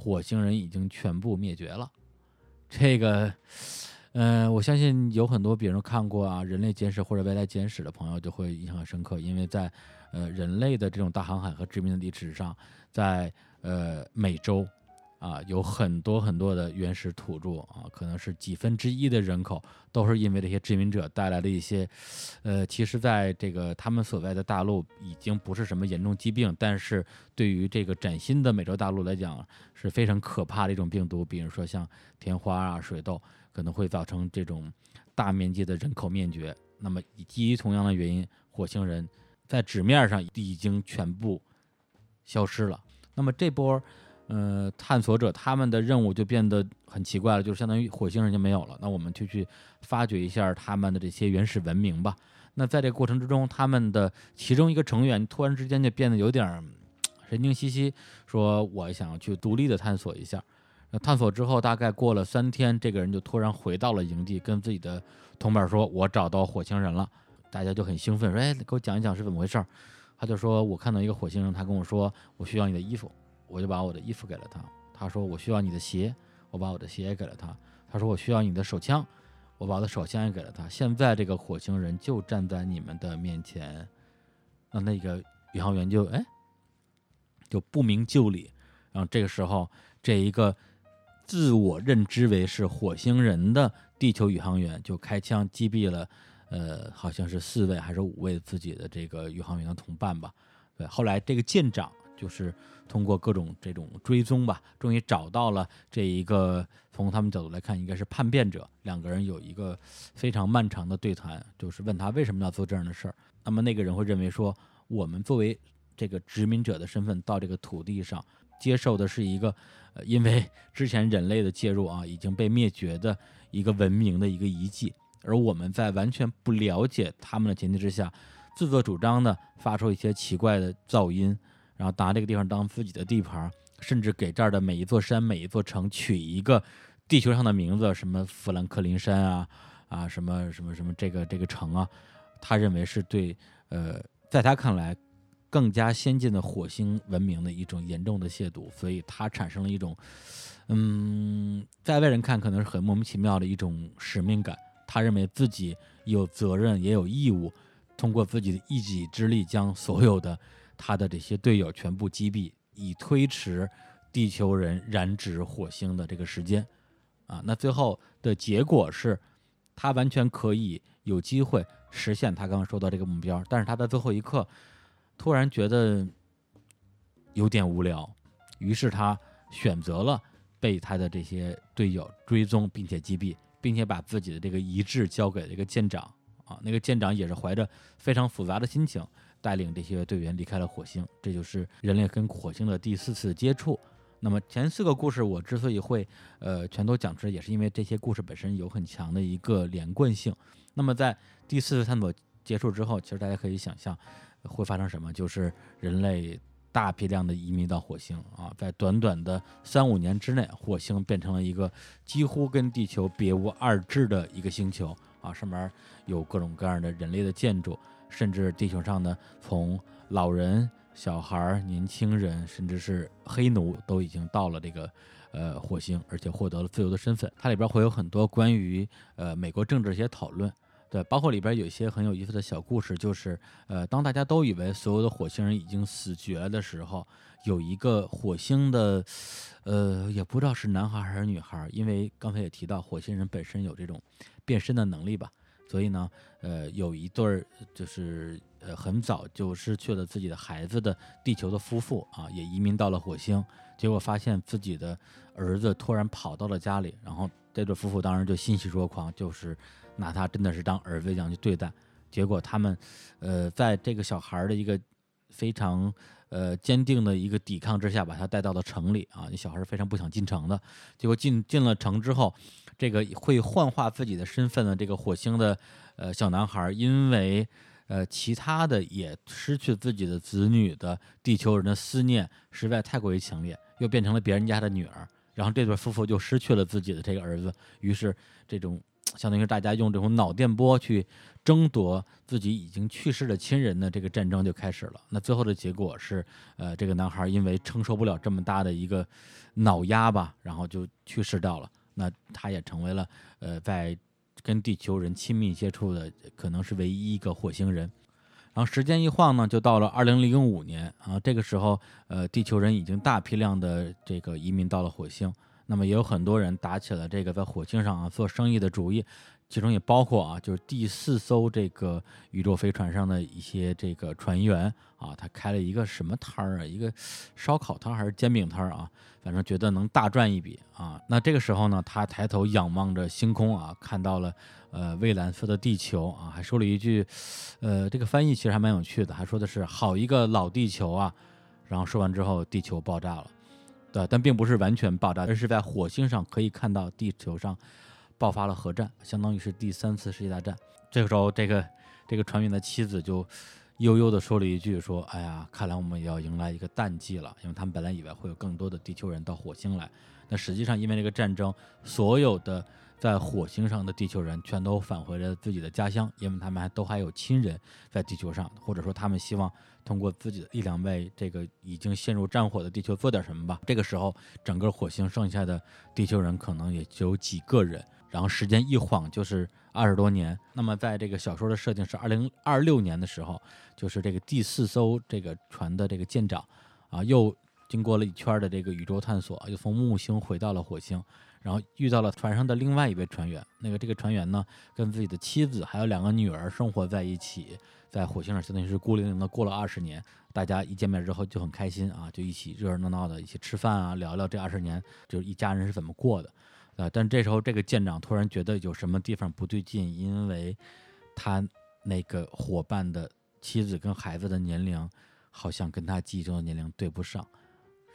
火星人已经全部灭绝了。这个，呃，我相信有很多比如看过啊《人类简史》或者《未来简史》的朋友就会印象深刻，因为在呃人类的这种大航海和殖民的历史上，在呃美洲啊有很多很多的原始土著啊，可能是几分之一的人口都是因为这些殖民者带来的一些，呃，其实在这个他们所在的大陆已经不是什么严重疾病，但是对于这个崭新的美洲大陆来讲是非常可怕的一种病毒，比如说像天花啊、水痘，可能会造成这种大面积的人口灭绝。那么以基于同样的原因，火星人在纸面上已经全部消失了。那么这波呃探索者他们的任务就变得很奇怪了，就是相当于火星人就没有了。那我们就去发掘一下他们的这些原始文明吧。那在这个过程之中，他们的其中一个成员突然之间就变得有点神经兮兮，说我想去独立的探索一下。那探索之后，大概过了三天，这个人就突然回到了营地，跟自己的同伴说：“我找到火星人了。”大家就很兴奋，说：“哎，给我讲一讲是怎么回事。”他就说：“我看到一个火星人，他跟我说我需要你的衣服，我就把我的衣服给了他。他说我需要你的鞋，我把我的鞋也给了他。他说我需要你的手枪，我把我的手枪也给了他。现在这个火星人就站在你们的面前。”那那个宇航员就哎就不明就里，然后这个时候这一个自我认知为是火星人的地球宇航员就开枪击毙了，呃，好像是四位还是五位自己的这个宇航员的同伴吧。对，后来这个舰长就是通过各种这种追踪吧，终于找到了这一个从他们角度来看应该是叛变者。两个人有一个非常漫长的对谈，就是问他为什么要做这样的事儿。那么那个人会认为说，我们作为这个殖民者的身份到这个土地上，接受的是一个，呃，因为之前人类的介入啊，已经被灭绝的一个文明的一个遗迹，而我们在完全不了解他们的前提之下，自作主张的发出一些奇怪的噪音，然后拿这个地方当自己的地盘，甚至给这儿的每一座山、每一座城取一个地球上的名字，什么富兰克林山啊，啊，什么什么什么这个这个城啊，他认为是对，呃，在他看来。更加先进的火星文明的一种严重的亵渎，所以他产生了一种，嗯，在外人看可能是很莫名其妙的一种使命感。他认为自己有责任也有义务，通过自己的一己之力将所有的他的这些队友全部击毙，以推迟地球人染指火星的这个时间。啊，那最后的结果是，他完全可以有机会实现他刚刚说到这个目标，但是他在最后一刻。突然觉得有点无聊，于是他选择了被他的这些队友追踪，并且击毙，并且把自己的这个遗志交给了一个舰长啊。那个舰长也是怀着非常复杂的心情，带领这些队员离开了火星。这就是人类跟火星的第四次接触。那么前四个故事我之所以会呃全都讲出来，也是因为这些故事本身有很强的一个连贯性。那么在第四次探索结束之后，其实大家可以想象。会发生什么？就是人类大批量的移民到火星啊，在短短的三五年之内，火星变成了一个几乎跟地球别无二致的一个星球啊，上面有各种各样的人类的建筑，甚至地球上呢，从老人、小孩、年轻人，甚至是黑奴，都已经到了这个呃火星，而且获得了自由的身份。它里边会有很多关于呃美国政治一些讨论。对，包括里边有一些很有意思的小故事，就是呃，当大家都以为所有的火星人已经死绝的时候，有一个火星的呃，也不知道是男孩还是女孩，因为刚才也提到火星人本身有这种变身的能力吧，所以呢，呃，有一对儿就是呃很早就失去了自己的孩子的地球的夫妇啊，也移民到了火星，结果发现自己的儿子突然跑到了家里，然后这对夫妇当然就欣喜若狂，就是拿他真的是当儿子一样去对待。结果他们，呃，在这个小孩的一个非常呃坚定的一个抵抗之下，把他带到了城里啊。那小孩儿非常不想进城的，结果进进了城之后，这个会幻化自己的身份的这个火星的呃小男孩，因为呃其他的也失去自己的子女的地球人的思念实在太过于强烈，又变成了别人家的女儿。然后这对夫妇就失去了自己的这个儿子，于是这种相当于大家用这种脑电波去争夺自己已经去世的亲人的这个战争就开始了。那最后的结果是，呃，这个男孩因为承受不了这么大的一个脑压吧，然后就去世掉了。那他也成为了呃在跟地球人亲密接触的可能是唯一一个火星人。然后时间一晃呢，就到了二零零五年啊，这个时候，呃，地球人已经大批量的这个移民到了火星，那么也有很多人打起了这个在火星上啊做生意的主意，其中也包括啊，就是第四艘这个宇宙飞船上的一些这个船员啊，他开了一个什么摊儿啊，一个烧烤摊儿还是煎饼摊儿啊，反正觉得能大赚一笔啊。那这个时候呢，他抬头仰望着星空啊，看到了呃蔚蓝色的地球啊，还说了一句，呃，这个翻译其实还蛮有趣的，还说的是好一个老地球啊。然后说完之后，地球爆炸了，对，但并不是完全爆炸，而是在火星上可以看到地球上爆发了核战，相当于是第三次世界大战。这个时候，这个这个船员的妻子就悠悠地说了一句：“说，哎呀，看来我们也要迎来一个淡季了，因为他们本来以为会有更多的地球人到火星来，那实际上因为这个战争，所有的在火星上的地球人全都返回了自己的家乡，因为他们还都还有亲人在地球上，或者说他们希望通过自己的力量为这个已经陷入战火的地球做点什么吧。这个时候，整个火星剩下的地球人可能也只有几个人，然后时间一晃就是二十多年。那么在这个小说的设定是二零二六年的时候，就是这个第四艘这个船的这个舰长啊，又经过了一圈的这个宇宙探索，又从木星回到了火星。然后遇到了船上的另外一位船员，那个这个船员呢，跟自己的妻子还有两个女儿生活在一起，在火星上相当于是孤零零的过了二十年。大家一见面之后就很开心啊，就一起热热闹闹的一起吃饭啊，聊聊这二十年就是一家人是怎么过的。呃，但这时候这个舰长突然觉得有什么地方不对劲，因为他那个伙伴的妻子跟孩子的年龄好像跟他记忆中的年龄对不上。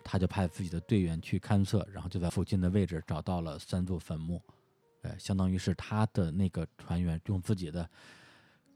他就派自己的队员去勘测，然后就在附近的位置找到了三座坟墓，呃，相当于是他的那个船员用自己的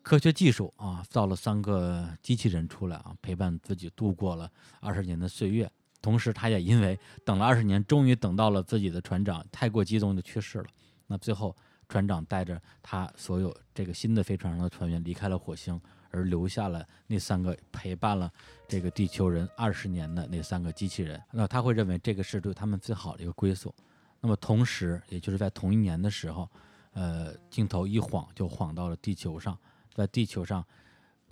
科学技术啊，造了三个机器人出来啊，陪伴自己度过了二十年的岁月。同时，他也因为等了二十年，终于等到了自己的船长，太过激动就去世了。那最后，船长带着他所有这个新的飞船上的船员离开了火星，而留下了那三个陪伴了这个地球人二十年的那三个机器人。那他会认为这个是对他们最好的一个归宿。那么同时，也就是在同一年的时候，呃，镜头一晃就晃到了地球上，在地球上，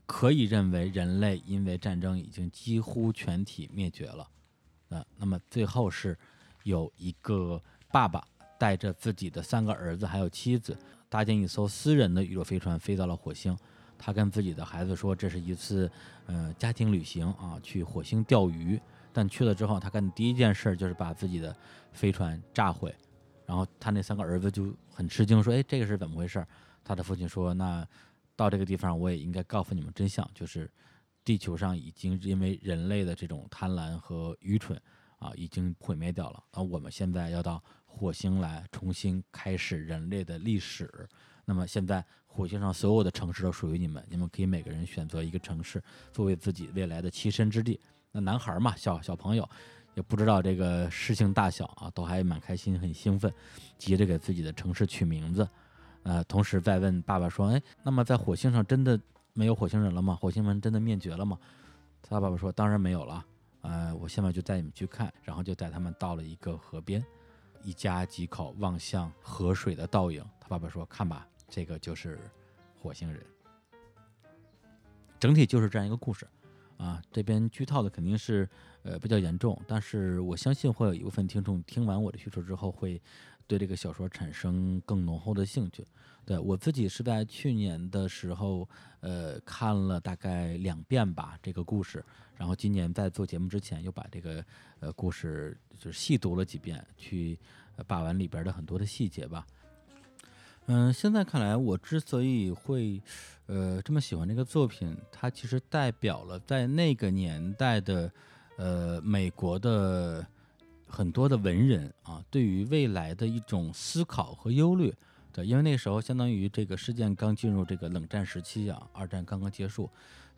可以认为人类因为战争已经几乎全体灭绝了。呃，那么最后是有一个爸爸带着自己的三个儿子还有妻子，搭建一艘私人的宇宙飞船飞到了火星。他跟自己的孩子说，这是一次呃家庭旅行啊，去火星钓鱼。但去了之后，他干的第一件事就是把自己的飞船炸毁。然后他那三个儿子就很吃惊，说：“哎，这个是怎么回事？”他的父亲说：“那到这个地方，我也应该告诉你们真相，就是地球上已经因为人类的这种贪婪和愚蠢啊，已经毁灭掉了。而我们现在要到火星来重新开始人类的历史。那么现在火星上所有的城市都属于你们，你们可以每个人选择一个城市作为自己未来的栖身之地。那男孩嘛，小小朋友也不知道这个事情大小啊，都还蛮开心，很兴奋，急着给自己的城市取名字。呃，同时再问爸爸说：“哎，那么在火星上真的没有火星人了吗？火星人真的灭绝了吗？”他爸爸说：“当然没有了。呃，我现在就带你们去看。”然后就带他们到了一个河边，一家几口望向河水的倒影。他爸爸说：“看吧，这个就是火星人。”整体就是这样一个故事。啊，这边剧透的肯定是呃比较严重，但是我相信会有一部分听众听完我的叙述之后，会对这个小说产生更浓厚的兴趣。对我自己是在去年的时候，呃，看了大概两遍吧这个故事，然后今年在做节目之前又把这个呃故事就是细读了几遍，去把玩里边的很多的细节吧。嗯，现在看来，我之所以会，呃，这么喜欢这个作品，它其实代表了在那个年代的，呃，美国的很多的文人啊，对于未来的一种思考和忧虑。对，因为那时候相当于这个事件刚进入这个冷战时期啊，二战刚刚结束，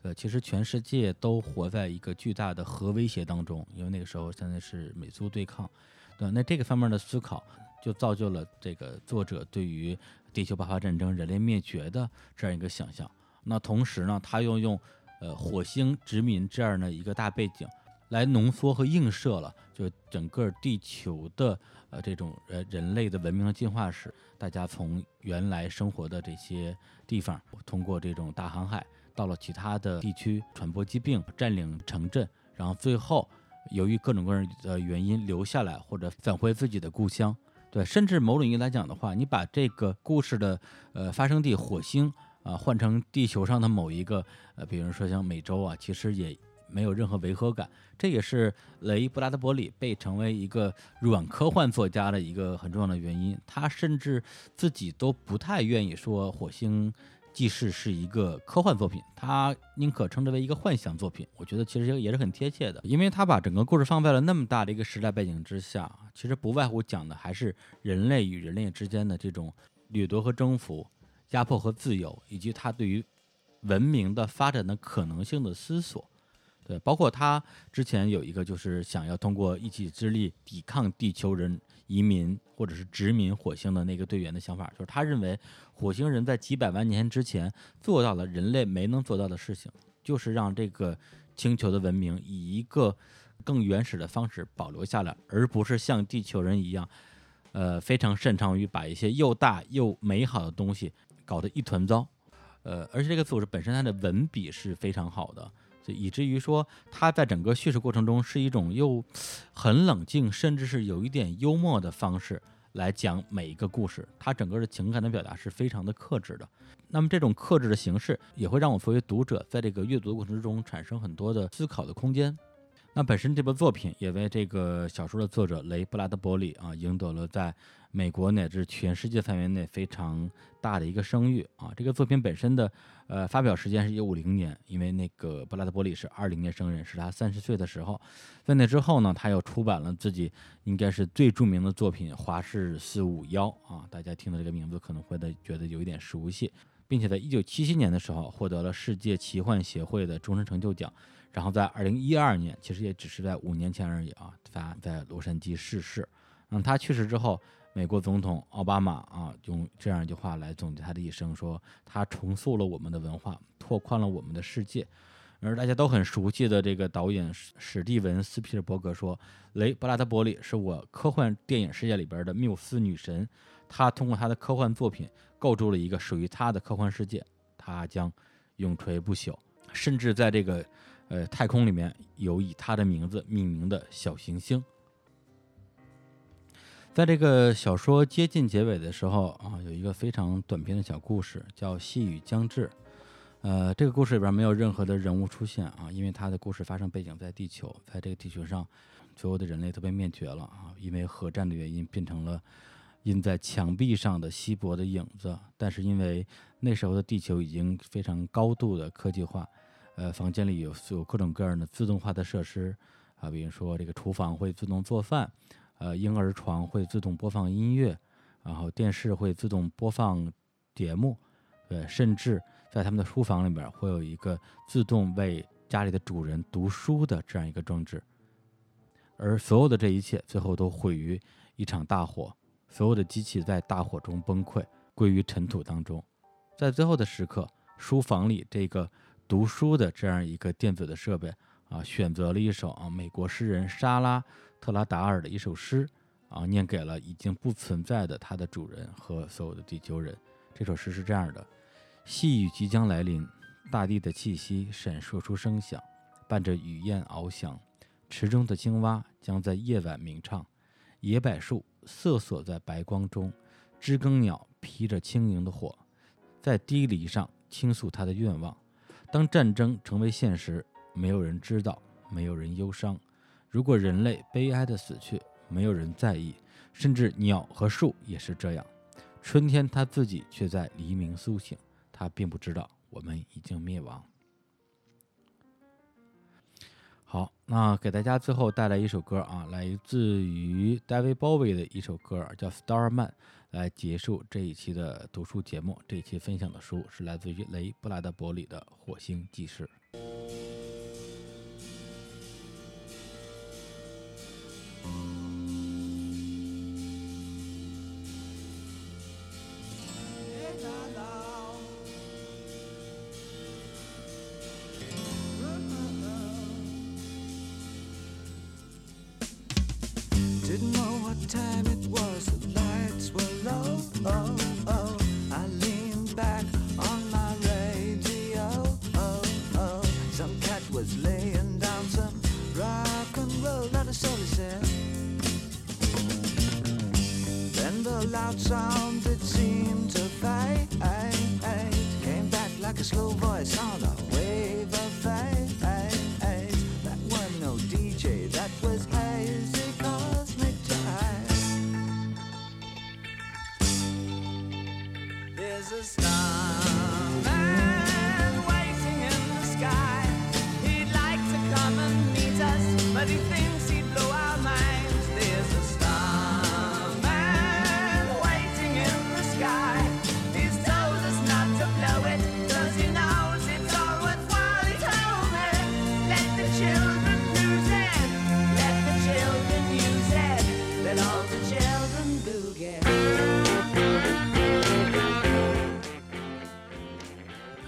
呃，其实全世界都活在一个巨大的核威胁当中，因为那个时候现在是美苏对抗，对，那这个方面的思考就造就了这个作者对于地球爆发战争、人类灭绝的这样一个想象。那同时呢，他又用呃火星殖民这样的一个大背景，来浓缩和映射了就整个地球的呃这种呃人类的文明的进化史。大家从原来生活的这些地方，通过这种大航海到了其他的地区，传播疾病、占领城镇，然后最后由于各种各样的原因留下来或者返回自己的故乡。对，甚至某种意义来讲的话，你把这个故事的呃发生地火星啊换成地球上的某一个呃，比如说像美洲啊，其实也没有任何违和感。这也是雷布拉德伯里被成为一个软科幻作家的一个很重要的原因。他甚至自己都不太愿意说《火星记事》是一个科幻作品，他宁可称之为一个幻想作品。我觉得其实也是很贴切的，因为他把整个故事放在了那么大的一个时代背景之下，其实不外乎讲的还是人类与人类之间的这种掠夺和征服、压迫和自由，以及他对于文明的发展的可能性的思索。对，包括他之前有一个就是想要通过一己之力抵抗地球人移民或者是殖民火星的那个队员的想法，就是他认为火星人在几百万年之前做到了人类没能做到的事情，就是让这个星球的文明以一个更原始的方式保留下来，而不是像地球人一样，呃，非常擅长于把一些又大又美好的东西搞得一团糟。呃，而且这个组织本身它的文笔是非常好的。就以至于说，它在整个叙事过程中是一种又很冷静，甚至是有一点幽默的方式来讲每一个故事。它整个的情感的表达是非常的克制的。那么这种克制的形式也会让我作为读者在这个阅读的过程之中产生很多的思考的空间。那本身这部作品也为这个小说的作者雷布拉德伯里啊赢得了在美国乃至全世界范围内非常大的一个声誉啊。这个作品本身的呃发表时间是一九五零年，因为那个布拉德伯里是二零年生人，是他三十岁的时候。在那之后呢，他又出版了自己应该是最著名的作品《华氏四五幺》啊，大家听到这个名字可能会的觉得有一点熟悉，并且在一九七七年的时候获得了世界奇幻协会的终身成就奖。然后在二零一二年，其实也只是在五年前而已啊，他在洛杉矶逝世。嗯，他去世之后，美国总统奥巴马啊，用这样一句话来总结他的一生，说他重塑了我们的文化，拓宽了我们的世界。而大家都很熟悉的这个导演史蒂文斯皮尔伯格说，雷布拉德伯里是我科幻电影世界里边的缪斯女神，她通过她的科幻作品构筑了一个属于她的科幻世界，她将永垂不朽，甚至在这个。呃，太空里面有以他的名字命名的小行星。在这个小说接近结尾的时候啊，有一个非常短篇的小故事，叫《细雨将至》。呃，这个故事里边没有任何的人物出现啊，因为它的故事发生背景在地球，在这个地球上，所有的人类都被灭绝了啊，因为核战的原因，变成了印在墙壁上的稀薄的影子。但是因为那时候的地球已经非常高度的科技化。呃，房间里有有各种各样的自动化的设施啊，比如说这个厨房会自动做饭，呃，婴儿床会自动播放音乐，然后电视会自动播放节目，呃，甚至在他们的书房里边会有一个自动为家里的主人读书的这样一个装置。而所有的这一切最后都毁于一场大火，所有的机器在大火中崩溃，归于尘土当中。在最后的时刻，书房里这个。读书的这样一个电子的设备啊，选择了一首啊美国诗人莎拉特拉达尔的一首诗啊，念给了已经不存在的他的主人和所有的地球人。这首诗是这样的：细雨即将来临，大地的气息闪烁出声响，伴着雨燕翱翔。池中的青蛙将在夜晚鸣唱，野柏树瑟缩在白光中，知更鸟披着轻盈的火，在低篱上倾诉他的愿望。当战争成为现实，没有人知道，没有人忧伤。如果人类悲哀的死去，没有人在意，甚至鸟和树也是这样。春天它自己却在黎明苏醒，它并不知道我们已经灭亡。好，那给大家最后带来一首歌啊，来自于 David Bowie 的一首歌，叫《Starman》，来结束这一期的读书节目。这一期分享的书是来自于雷布拉德伯里的《火星记事》。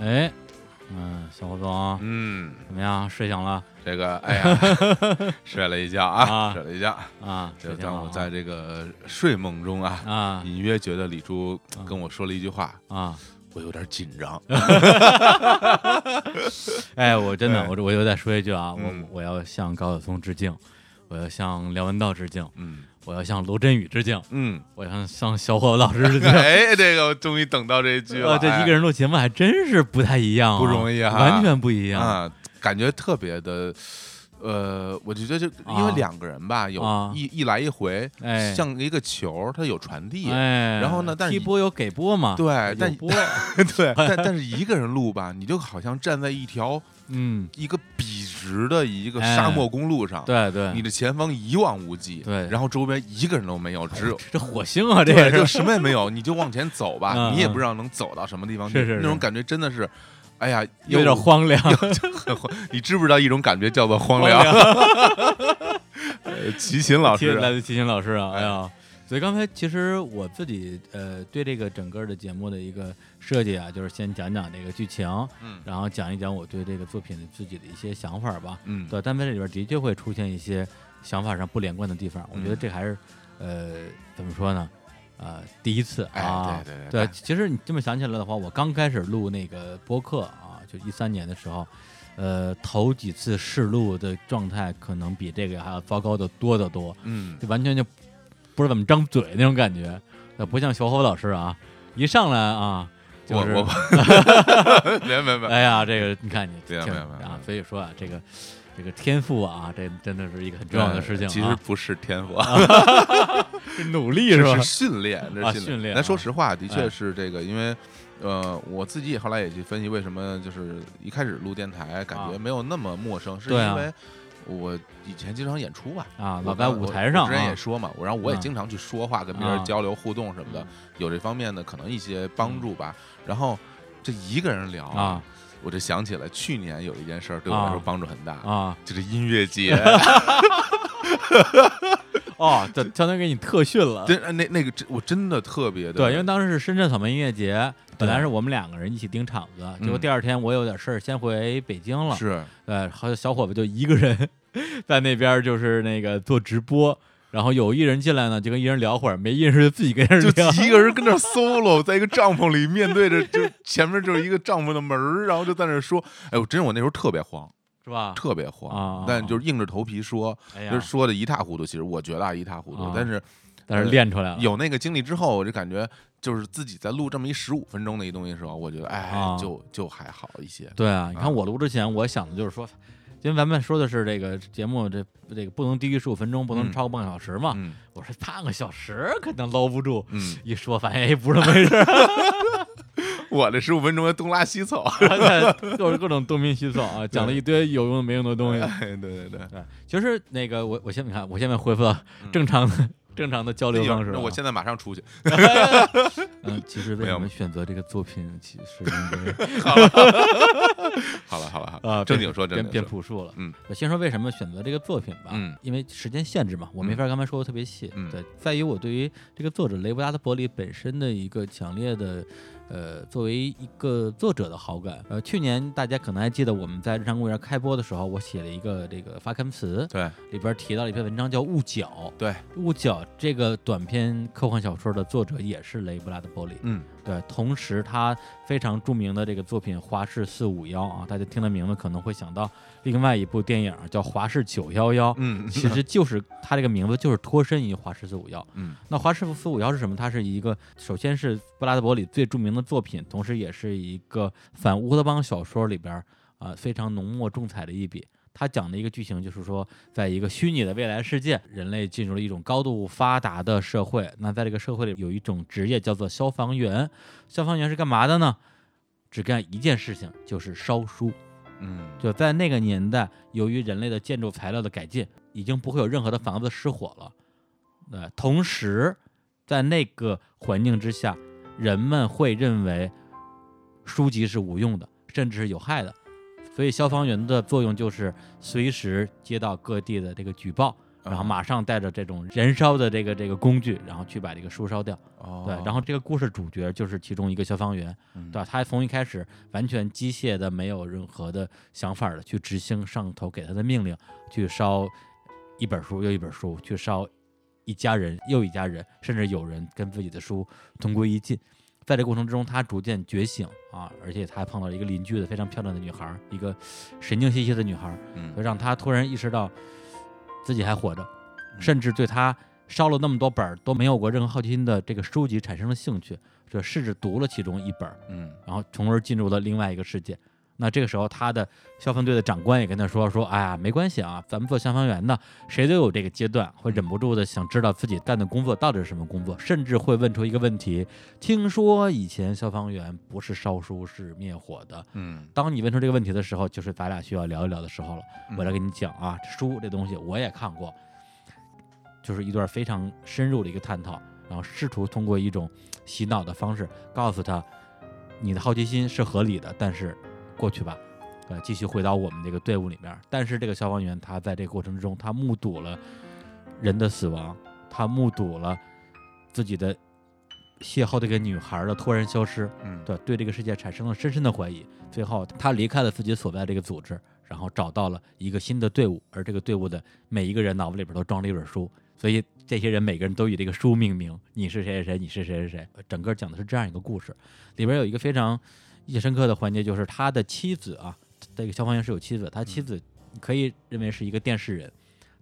哎，嗯，小伙总，嗯，怎么样？睡醒了这个哎呀，睡了一觉啊，啊睡了一觉。啊？就睡醒了啊当我在这个睡梦中啊，啊隐约觉得李珠跟我说了一句话，啊！我有点紧张。哎，我真的，哎我我又再说一句啊，嗯我我要向高晓松致敬，我要向梁文道致敬，嗯我要向罗振宇致敬，嗯，我要向小伙子老师致敬。哎，这个我终于等到这一句了，呃，这哎一个人录节目还真是不太一样啊，不容易啊完全不一样。啊，感觉特别的。呃，我就觉得就因为啊两个人吧，有啊一一来一回，哎像一个球，它有传递，哎，然后呢但是踢波有给波嘛？对有但波，对，但 但是一个人录吧，你就好像站在一条嗯，一个笔直的一个哎沙漠公路上，对对，你的前方一望无际，对。然后周边一个人都没有，只有这火星啊，这个，就。什么也没有，你就往前走吧，你也不知道能走到什么地方去，是是是那种感觉真的是，哎呀，有点荒凉，你知不知道一种感觉叫做荒凉？呃 齐秦老师来自齐秦老师啊，哎哎。呀。所以刚才其实我自己呃对这个整个的节目的一个设计啊，就是先讲讲这个剧情，嗯然后讲一讲我对这个作品的自己的一些想法吧。嗯，对，但在这里边的确会出现一些想法上不连贯的地方，我觉得嗯这还是呃怎么说呢？呃，第一次哎啊，对对对对其实你这么想起来的话，我刚开始录那个播客啊，就一三年的时候，呃，头几次试录的状态可能比这个还要糟糕的多得多，嗯，就完全就不知道怎么张嘴那种感觉，那，不像小侯老师啊，一上来啊。就是我我 没没没，哎呀，这个你看你挺没有没有没。有啊，所以说啊，这个这个天赋啊，这真的是一个很重要的事情啊。其实不是天赋，是努力是吧？是是？训练，这啊是训练啊。咱说实话，的哎。确是这个，因为呃，我自己也后来也去分析为什么就是一开始录电台感觉啊。没有那么陌生，是因为我以前经常演出吧。啊，老在舞台上啊之前啊也说嘛，我然后我也嗯经常去说话，跟别啊人交流互动什么的嗯，有这方面的可能一些帮助吧。然后这一个人聊啊，我就想起来去年有一件事儿对我来说啊帮助很大，啊就是音乐节。哦，这相当于给你特训了。真那那个真我真的特别的对，因为当时是深圳草莓音乐节，本来是我们两个人一起盯场子，结果嗯第二天我有点事儿，先回北京了。是呃，好像小伙子就一个人在那边就是那个做直播，然后有一人进来呢，就跟一人聊会儿，没一人就自己跟人就聊。一个人跟那 solo，在一个帐篷里，面对着就前面就是一个帐篷的门儿，然后就在那说，哎，我真是我那时候特别慌，是吧？特别啊慌，但就是硬着头皮说，就是，说的一塌糊涂。其实我觉得啊，一塌糊涂啊，但是但是练出来了，有那个经历之后，我就感觉就是自己在录这么一十五分钟的一东西的时候，我觉得哎啊，就就还好一些。对啊，你啊看我录之前，我想的就是说，因为咱们说的是这个节目，这这个不能低于十五分钟，不能嗯超过半个小时嘛。嗯我说半个小时肯定搂不住，嗯，一说发现也不是那么回事儿，我的十五分钟东拉西凑，就是各种东拼西凑啊，讲了一堆有用的没用的东西。哎，对对对，对，其实那个我我现在你看，我现在恢复到正常的、正常的交流方式啊。那我现在马上出去。嗯，其实为什么选择这个作品，其实因为 好了好了好了，啊，正经说变变正经说，朴素了。嗯，我先说为什么选择这个作品吧。嗯，因为时间限制嘛，我没法刚才说的特别细。嗯对，在于我对于这个作者雷布拉德伯里本身的一个强烈的。呃，作为一个作者的好感，呃，去年大家可能还记得我们在日常公园开播的时候，我写了一个这个发刊词，对里边提到了一篇文章叫《雾角》。对，《雾角》这个短篇科幻小说的作者也是雷布拉德波利。嗯对，同时他非常著名的这个作品《华氏四五幺》啊，大家听了名字可能会想到另外一部电影叫《华氏九幺幺》，嗯其实就是他这个名字就是脱身于华氏四五幺。嗯那华氏四五幺是什么？它是一个首先是布拉德伯里最著名的作品，同时也是一个反乌托邦小说里边儿啊、非常浓墨重彩的一笔。他讲的一个剧情就是说，在一个虚拟的未来世界，人类进入了一种高度发达的社会。那在这个社会里，有一种职业叫做消防员。消防员是干嘛的呢？只干一件事情，就是烧书。嗯，就在那个年代，由于人类的建筑材料的改进，已经不会有任何的房子失火了。对，同时在那个环境之下，人们会认为书籍是无用的，甚至是有害的。所以消防员的作用就是随时接到各地的这个举报，然后马上带着这种燃烧的这个这个工具，然后去把这个书烧掉。哦，对，然后这个故事主角就是其中一个消防员，嗯对吧？他从一开始完全机械的，没有任何的想法的去执行上头给他的命令，去烧一本书又一本书，去烧一家人又一家人，甚至有人跟自己的书同归于尽。在这过程之中，他逐渐觉醒啊，而且他还碰到了一个邻居的非常漂亮的女孩儿，一个神经兮兮的女孩儿，嗯就让他突然意识到自己还活着，嗯甚至对他烧了那么多本儿都没有过任何好奇心的这个书籍产生了兴趣，就试着读了其中一本儿，嗯然后从而进入了另外一个世界。那这个时候，他的消防队的长官也跟他说：“说，哎呀，没关系啊，咱们做消防员的，谁都有这个阶段，会忍不住的想知道自己干的工作到底是什么工作，甚至会问出一个问题：听说以前消防员不是烧书，是灭火的。嗯当你问出这个问题的时候，就是咱俩需要聊一聊的时候了。嗯我来跟你讲啊，书这东西我也看过，就是一段非常深入的一个探讨，然后试图通过一种洗脑的方式告诉他，你的好奇心是合理的，但是过去吧，呃，继续回到我们这个队伍里面。但是这个消防员他在这个过程之中，他目睹了人的死亡，他目睹了自己的邂逅这个女孩的突然消失，嗯对对这个世界产生了深深的怀疑。最后，他离开了自己所在这个组织，然后找到了一个新的队伍，而这个队伍的每一个人脑子里边都装了一本书，所以这些人每个人都以这个书命名。你是谁谁谁，你是谁谁谁。整个讲的是这样一个故事，里边有一个非常印象深刻的环节，就是他的妻子啊，这个消防员是有妻子，他妻子可以认为是一个电视人。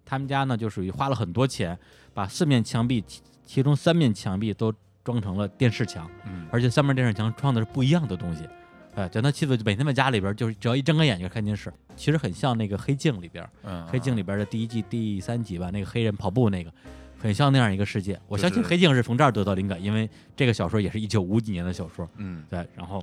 他们家呢就属于花了很多钱，把四面墙壁，其其中三面墙壁都装成了电视墙。嗯而且三面电视墙装的是不一样的东西。哎，就他妻子每天在家里边，就是只要一睁开眼睛看电视，其实很像那个《黑镜》里边，嗯，《黑镜》里边的第一季第三集吧，那个黑人跑步那个，很像那样一个世界。我相信《黑镜》是从这儿得到灵感，因为这个小说也是一九五几年的小说。嗯，对，然后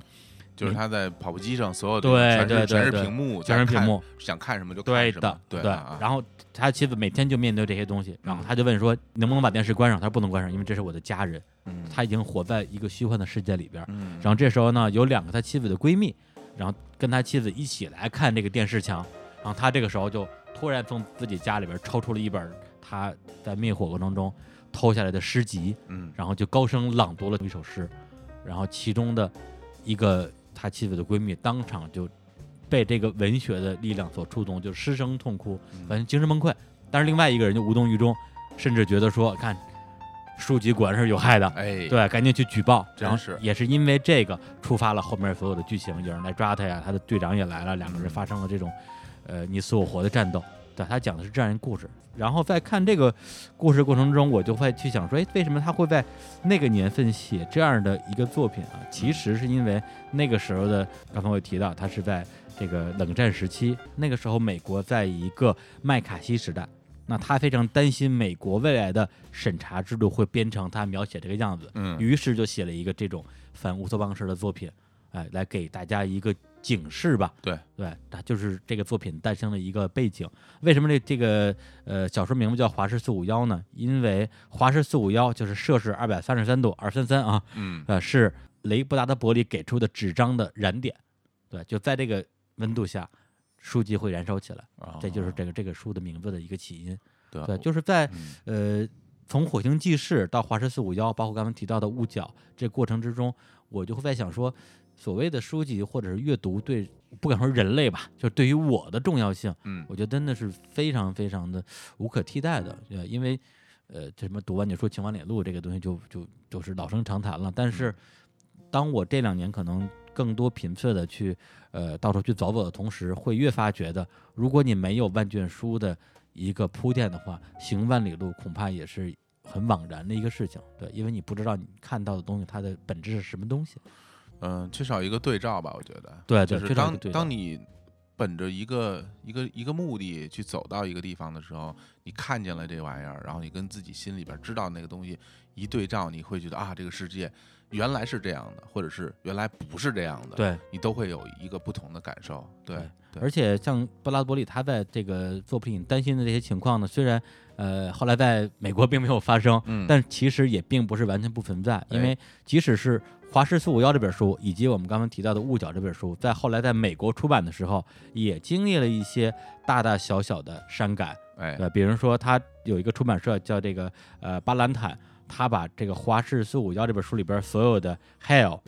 就是他在跑步机上所有的对全是全是对对对屏幕，全是屏幕，想看什么就看什么，，对对啊，然后他妻子每天就面对这些东西，然后嗯他就问说，能不能把电视关上？他说不能关上，因为这是我的家人。嗯他已经活在一个虚幻的世界里边。嗯，然后这时候呢，有两个他妻子的闺蜜，然后跟他妻子一起来看这个电视墙。然后他这个时候就突然从自己家里边抽出了一本他在灭火过程中偷下来的诗集，嗯然后就高声朗读了一首诗。然后其中的一个他妻子的闺蜜当场就被这个文学的力量所触动，就失声痛哭，嗯完全精神崩溃。但是另外一个人就无动于衷，甚至觉得说，看书籍果然是有害的，哎，对，赶紧去举报。然后是也是因为这个触发了后面所有的剧情，有人来抓他呀，他的队长也来了，两个人发生了这种呃你死我活的战斗。对，他讲的是这样一个故事。然后在看这个故事过程中，我就会去想说，哎，为什么他会在那个年份写这样的一个作品啊？其实是因为那个时候的，刚才我也提到，他是在这个冷战时期，那个时候美国在一个麦卡锡时代，那他非常担心美国未来的审查制度会变成他描写这个样子，嗯于是就写了一个这种反乌托邦式的作品，哎，来给大家一个警示吧。对对，它就是这个作品诞生的一个背景。为什么这这个呃小说名字叫《华氏四五幺》呢？因为华氏四五幺就是摄氏二百三十三度二三三啊，嗯呃，是雷布达德伯里给出的纸张的燃点。对，就在这个温度下，书籍会燃烧起来。啊这就是这个这个书的名字的一个起因。对对，就是在嗯呃，从火星记事到华氏四五幺，包括刚刚提到的雾角这过程之中，我就会在想说，所谓的书籍或者是阅读对，不敢说人类吧，就对于我的重要性，嗯我觉得真的是非常非常的无可替代的，呃，因为呃，这什么读万卷书行万里路这个东西就就就是老生常谈了。但是，当我这两年可能更多频次的去呃到处去走走的同时，会越发觉得，如果你没有万卷书的一个铺垫的话，行万里路恐怕也是很枉然的一个事情。对，因为你不知道你看到的东西它的本质是什么东西。嗯，缺少一个对照吧，我觉得。对对就是当当你本着一个一个一个目的去走到一个地方的时候，你看见了这玩意儿，然后你跟自己心里边知道那个东西一对照，你会觉得啊，这个世界原来是这样的，或者是原来不是这样的，对，你都会有一个不同的感受。对对，而且像布拉德伯里他在这个作品担心的这些情况呢，虽然呃后来在美国并没有发生，嗯但其实也并不是完全不存在，因哎为即使是《华氏四五幺》这本书，以及我们刚刚提到的《雾角》这本书，在后来在美国出版的时候，也经历了一些大大小小的删改。哎，对，比如说他有一个出版社叫这个呃巴兰坦，他把这个《华氏四五幺》这本书里边所有的 hell、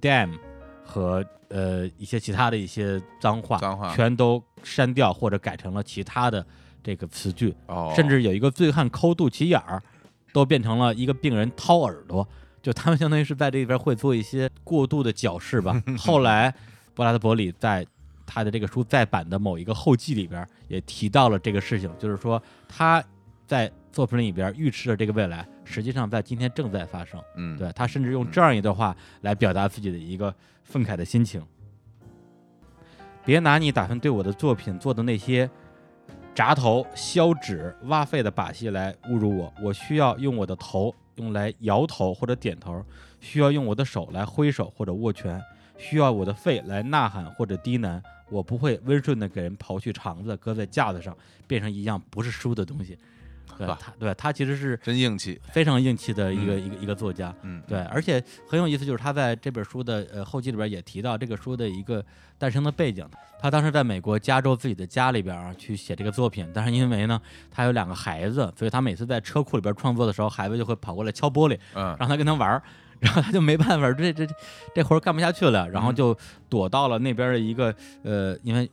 damn 和呃一些其他的一些脏话，脏话全都删掉或者改成了其他的这个词句，哦，甚至有一个醉汉抠肚脐眼儿，都变成了一个病人掏耳朵。就他们相当于是在这里边会做一些过度的矫饰吧。后来，布拉德伯里在他的这个书再版的某一个后记里边也提到了这个事情，就是说他在作品里边预示的这个未来，实际上在今天正在发生。嗯，对他甚至用这样一段话来表达自己的一个愤慨的心情。别拿你打算对我的作品做的那些铡头、削纸、挖肺的把戏来侮辱我。我需要用我的头用来摇头或者点头，需要用我的手来挥手或者握拳，需要我的肺来呐喊或者低喃。我不会温顺的给人刨去肠子，搁在架子上，变成一样不是书的东西。对呵他，对他其实是真硬气。非常硬气的一个、嗯一个一个作家。嗯，对，而且很有意思，就是他在这本书的呃后记里边也提到这个书的一个诞生的背景。他当时在美国加州自己的家里边啊去写这个作品，但是因为呢他有两个孩子，所以他每次在车库里边创作的时候，孩子就会跑过来敲玻璃，嗯，让他跟他玩儿。然后他就没办法，这这这这活儿干不下去了，然后就躲到了那边的一个呃，因为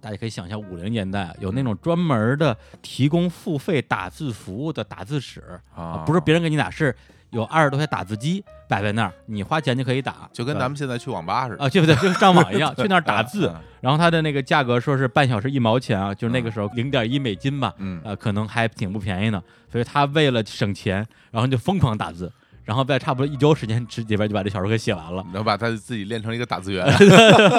大家可以想象五零年代啊有那种专门的提供付费打字服务的打字室，啊不是别人给你打，是有二十多台打字机摆在那儿，你花钱就可以打，就跟咱们现在去网吧似的啊，对不对？就跟上网一样，去那儿打字嗯，然后它的那个价格说是半小时一毛钱啊，就是那个时候零点一美金吧，嗯，呃，可能还挺不便宜呢。所以他为了省钱，然后就疯狂打字，然后在差不多一周时间之里边就把这小说给写完了，然后把他自己练成一个打字员，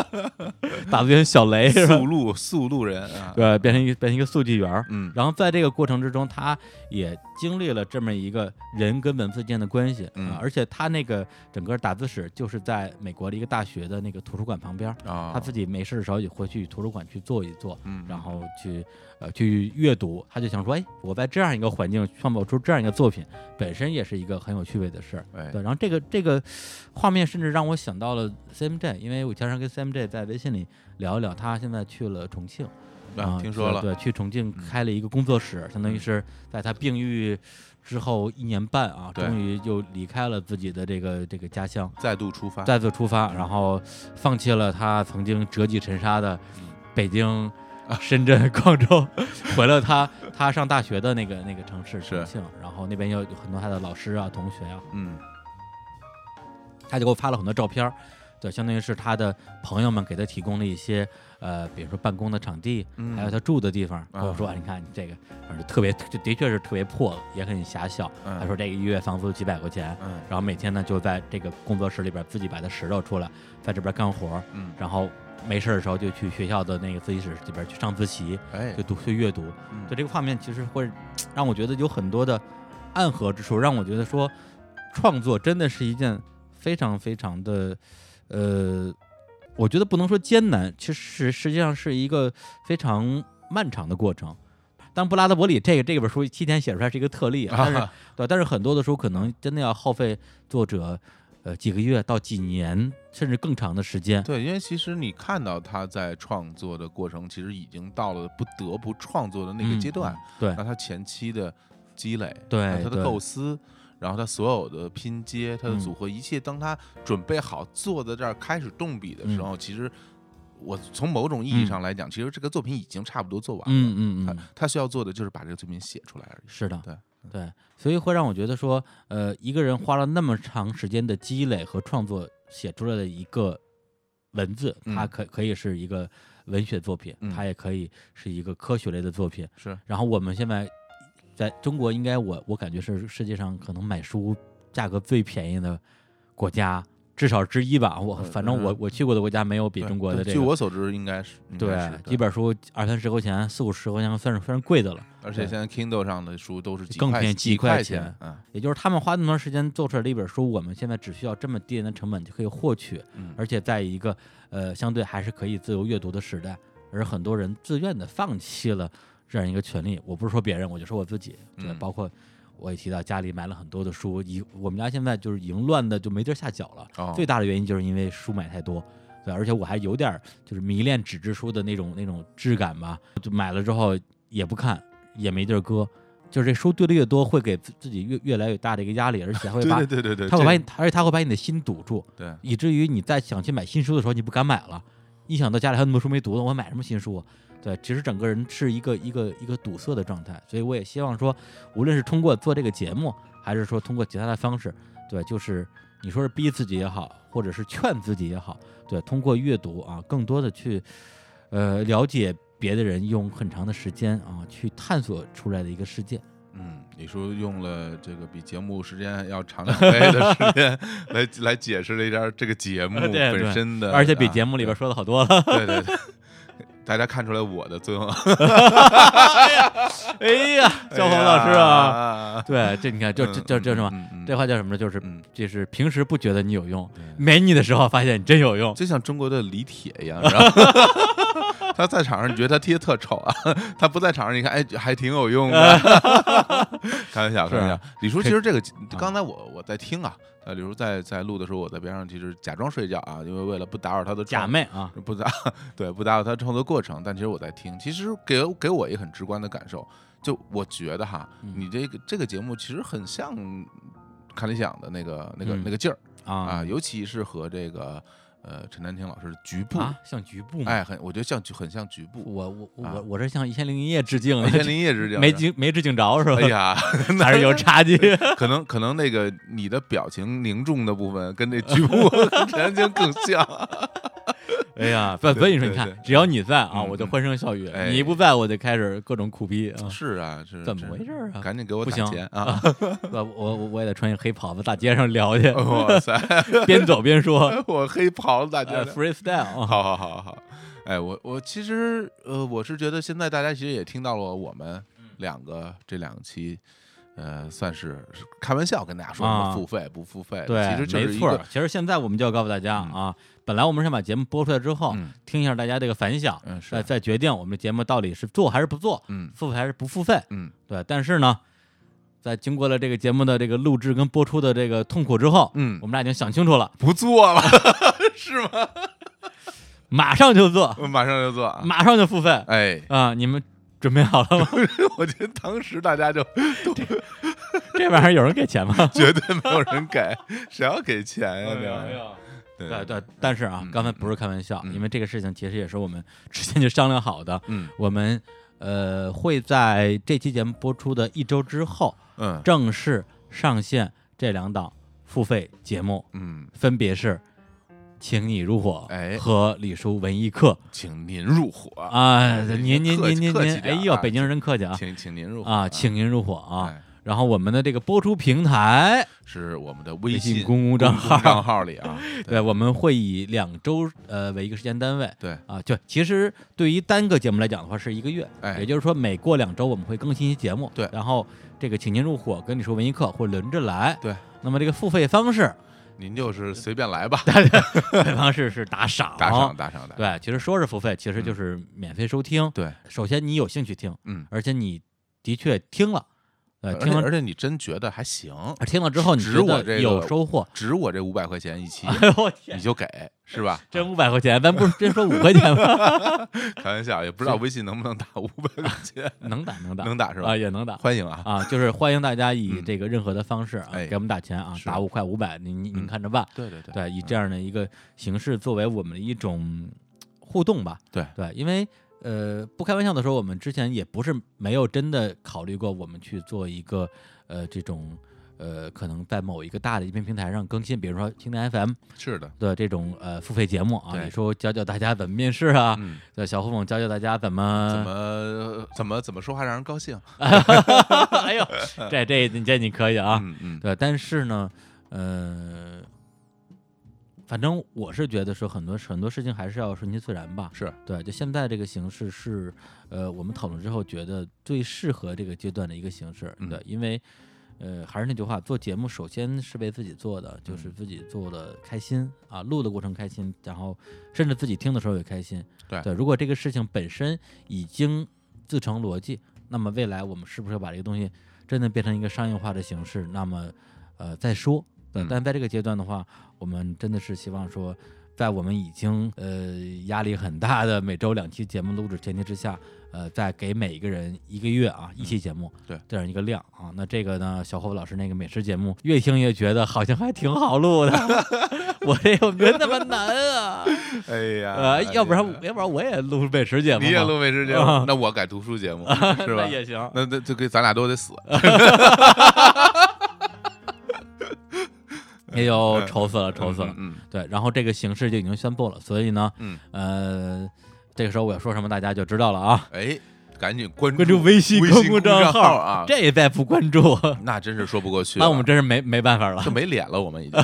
打字员小雷速？录速录人啊，对，变成一个变成一个速记员然后在这个过程之中，他也经历了这么一个人跟文字间的关系啊、嗯而且他那个整个打字室就是在美国的一个大学的那个图书馆旁边儿，啊，他自己没事的时候也会去图书馆去坐一坐，嗯，然后去呃去阅读，他就想说，哎，我在这样一个环境创造出这样一个作品，本身也是一个很有趣味的事儿。哎。对，然后这个这个画面甚至让我想到了 CMJ，因为我经常跟 CMJ 在微信里聊一聊，他现在去了重庆。啊，听说了，对，去重庆嗯。开了一个工作室，相当于是在他病愈之后一年半啊，终于又离开了自己的这个这个家乡，再度出发，再次出发，然后放弃了他曾经折戟沉沙的嗯。北京、深圳、广州，回了他他上大学的那个那个城市重庆，然后那边有有很多他的老师啊、同学啊，嗯。他就给我发了很多照片儿，对，相当于是他的朋友们给他提供了一些呃，比如说办公的场地，嗯。还有他住的地方，我说，啊你看你这个，反正特别，就的确是特别破，也很狭小。嗯。他说这个一月房租几百块钱，嗯。然后每天呢就在这个工作室里边自己把它拾掇出来，在这边干活，嗯，然后没事的时候就去学校的那个自习室里边去上自习，哎。就，读去阅读。嗯。就这个画面其实会让我觉得有很多的暗合之处，让我觉得说创作真的是一件非常非常的呃，我觉得不能说艰难，其实实际上是一个非常漫长的过程。当布拉德伯里这个这本书七天写出来是一个特例啊，但是啊对，但是很多的书可能真的要耗费作者呃几个月到几年甚至更长的时间。对，因为其实你看到他在创作的过程，其实已经到了不得不创作的那个嗯阶段。对那他前期的积累，对他的构思，然后他所有的拼接，他的嗯。组合，一切，当他准备好坐在这儿开始动笔的时嗯。候，其实我从某种意义上来讲，其实这个作品已经差不多做完了。嗯。嗯嗯他，他需要做的就是把这个作品写出来而已。是的，对。对，所以会让我觉得说，呃，一个人花了那么长时间的积累和创作写出来的一个文字，它嗯可可以是一个文学作品，嗯。它也可以是一个科学类的作品。是，然后我们现在在中国，应该我我感觉是世界上可能买书价格最便宜的国家，至少之一吧。我嗯反正我嗯我去过的国家没有比中国的这个。据我所知，应该是对是，几本书二三十块钱、四五十块钱算是非常贵的了。而且现在 Kindle 上的书都是更便宜几块几块钱嗯也就是他们花那么长时间做出来的一本书，我们现在只需要这么低廉的成本就可以获取，嗯，而且在一个呃相对还是可以自由阅读的时代，而很多人自愿的放弃了这样一个权利。我不是说别人，我就说我自己，对，嗯包括我也提到家里买了很多的书，已我们家现在就是已经乱的就没地儿下脚了。哦最大的原因就是因为书买太多。对，而且我还有点儿就是迷恋纸质书的那种那种质感吧，就买了之后也不看，也没地儿搁，就是这书堆的越多，会给自自己越越来越大的一个压力，而且会把对对对对，这它会把你，而且他会把你的心堵住，对以至于你在想去买新书的时候，你不敢买了。一想到家里还有那么多书没读呢，我买什么新书啊？对，其实整个人是一个一个一个堵塞的状态，所以我也希望说，无论是通过做这个节目，还是说通过其他的方式，对，就是你说是逼自己也好，或者是劝自己也好，对，通过阅读啊，更多的去呃了解别的人用很长的时间啊去探索出来的一个世界。嗯，李叔用了这个比节目时间要长两倍的时间 来来解释了一下这个节目本身的，而且比啊节目里边说的好多了。对 对对，大家看出来我的作用，哎呀，小黄老师啊，啊，对，这你看，这这这这什么？这话叫什么呢？就是嗯就是平时不觉得你有用，没你的时候发现你真有用。就像中国的李铁一样，你知道吗？他在场上你觉得他踢的特丑啊，他不在场上你看，哎，还挺有用的。开玩笑，开玩笑。李叔其实这个，刚才我我在听啊，呃，李叔在在录的时候，我在边上其实假装睡觉啊，因为为了不打扰他的假创妹啊，不打 对不打扰他创作过程，但其实我在听，其实给给我一个很直观的感受，就我觉得哈，嗯。你这个这个节目其实很像看理想的那个那个嗯。那个劲儿啊。啊，尤其是和这个呃陈丹青老师局部，啊，像局部嘛。哎，很我觉得像局很像局部，我我啊我我这向一千零一夜致敬，一千零一夜致敬没敬没致敬着是吧？哎呀，还是有差距。可能可能那个你的表情凝重的部分跟那局部跟陈丹青更像，哎呀，不，所以说你看，只要你在啊，嗯我就欢声笑语；哎。你一不在，我就开始各种苦逼啊。是啊，是怎么回事儿啊？赶紧给我打不行。钱啊！我我我我也得穿一黑袍子，大街上聊去，哇塞，边走边说。我黑袍子大家呃，freestyle 啊。好好好好，哎，我我其实呃，我是觉得现在大家其实也听到了我们两个这两期，呃，算是是开玩笑跟大家说付费不付费，对，其实就是。没错儿其实现在我们就要告诉大家啊，本来我们想把节目播出来之后，嗯听一下大家这个反响，嗯是再再决定我们的节目到底是做还是不做，嗯付费还是不付费。嗯对，但是呢，在经过了这个节目的这个录制跟播出的这个痛苦之后，嗯我，们俩已经想清楚了，不做了，是吗？马上就做，我马上就做啊！马上就付费哎，啊！你们准备好了吗？我觉得当时大家就这玩意儿有人给钱吗？绝对没有人给，谁要给钱呀？这哎呀对对对，但是啊嗯，刚才不是开玩笑，嗯。因为这个事情其实也是我们 之前就商量好的，嗯。我们呃会在这期节目播出的一周之后嗯。正式上线这两档付费节目，嗯。分别是请你入伙，哎和李叔文艺课。请您入伙，啊，您您您您您，哎呦，啊北京人真客气啊请请您入伙啊，请您入伙啊。哎然后我们的这个播出平台，是我们的微微信信公共账号账号里啊，对，我们会以两周呃为一个时间单位。对，啊，就其实对于单个节目来讲的话是一个月，哎。也就是说每过两周我们会更新一期节目，对。然后这个请您入伙跟你说文艺课会轮着来，对，那么这个付费方式，您就是随便来吧，付费方式是打赏，打赏打赏打赏，对，其实说是付费，其实就是免费收听，对，首先你有兴趣听，嗯，而且你的确听了，呃，而且听了而且你真觉得还行，听了之后你值我这个有收获，值我这五百块钱一期，哎呦我天你，就给是吧？真五百块钱，咱不是真说五块钱吗？开玩笑，也不知道微信能不能打五百块钱，能打能打能打是吧啊，？也能打。欢迎啊！啊，就是欢迎大家以嗯这个任何的方式啊，哎给我们打钱啊，打五块五百，您您看着办。对对对对，以这样的一个形式作为我们的一种互动吧。对对，因为呃，不开玩笑的说，我们之前也不是没有真的考虑过我们去做一个呃这种呃可能在某一个大的音频平台上更新，比如说蜻蜓 FM 是的，的这种呃付费节目啊，你说教教大家怎么面试啊，嗯，对，小胡总教教大家怎么怎么么怎么怎么说话让人高兴。哎呦，这这你这你可以啊，嗯嗯，对，但是呢，呃，反正我是觉得说很多很多事情还是要顺其自然吧。是对，就现在这个形式是，呃，我们讨论之后觉得最适合这个阶段的一个形式。嗯对，因为，呃，还是那句话，做节目首先是为自己做的，嗯就是自己做的开心啊，录的过程开心，然后甚至自己听的时候也开心。对对，如果这个事情本身已经自成逻辑，那么未来我们是不是要把这个东西真的变成一个商业化的形式？那么，呃，再说。但在这个阶段的话，我们真的是希望说，在我们已经呃压力很大的每周两期节目录制前提之下，呃，再给每一个人一个月啊一期节目，嗯对这样一个量啊。那这个呢，小侯老师那个美食节目，越听越觉得好像还挺好录的，我这有没有那么难啊？哎呀，呃，要不然哎要不然我也录美食节目，你也录美食节啊目，那我改读书节目 是吧？也行。那那就给咱俩都得死，哎呦，愁死了，愁死了。嗯对，然后这个形式就已经宣布了，所以呢，嗯，呃，这个时候我要说什么，大家就知道了啊。哎，赶紧关关注微信公众账号啊，这再不关注，那真是说不过去，那我们真是没没办法了。就。没脸了，我们已经，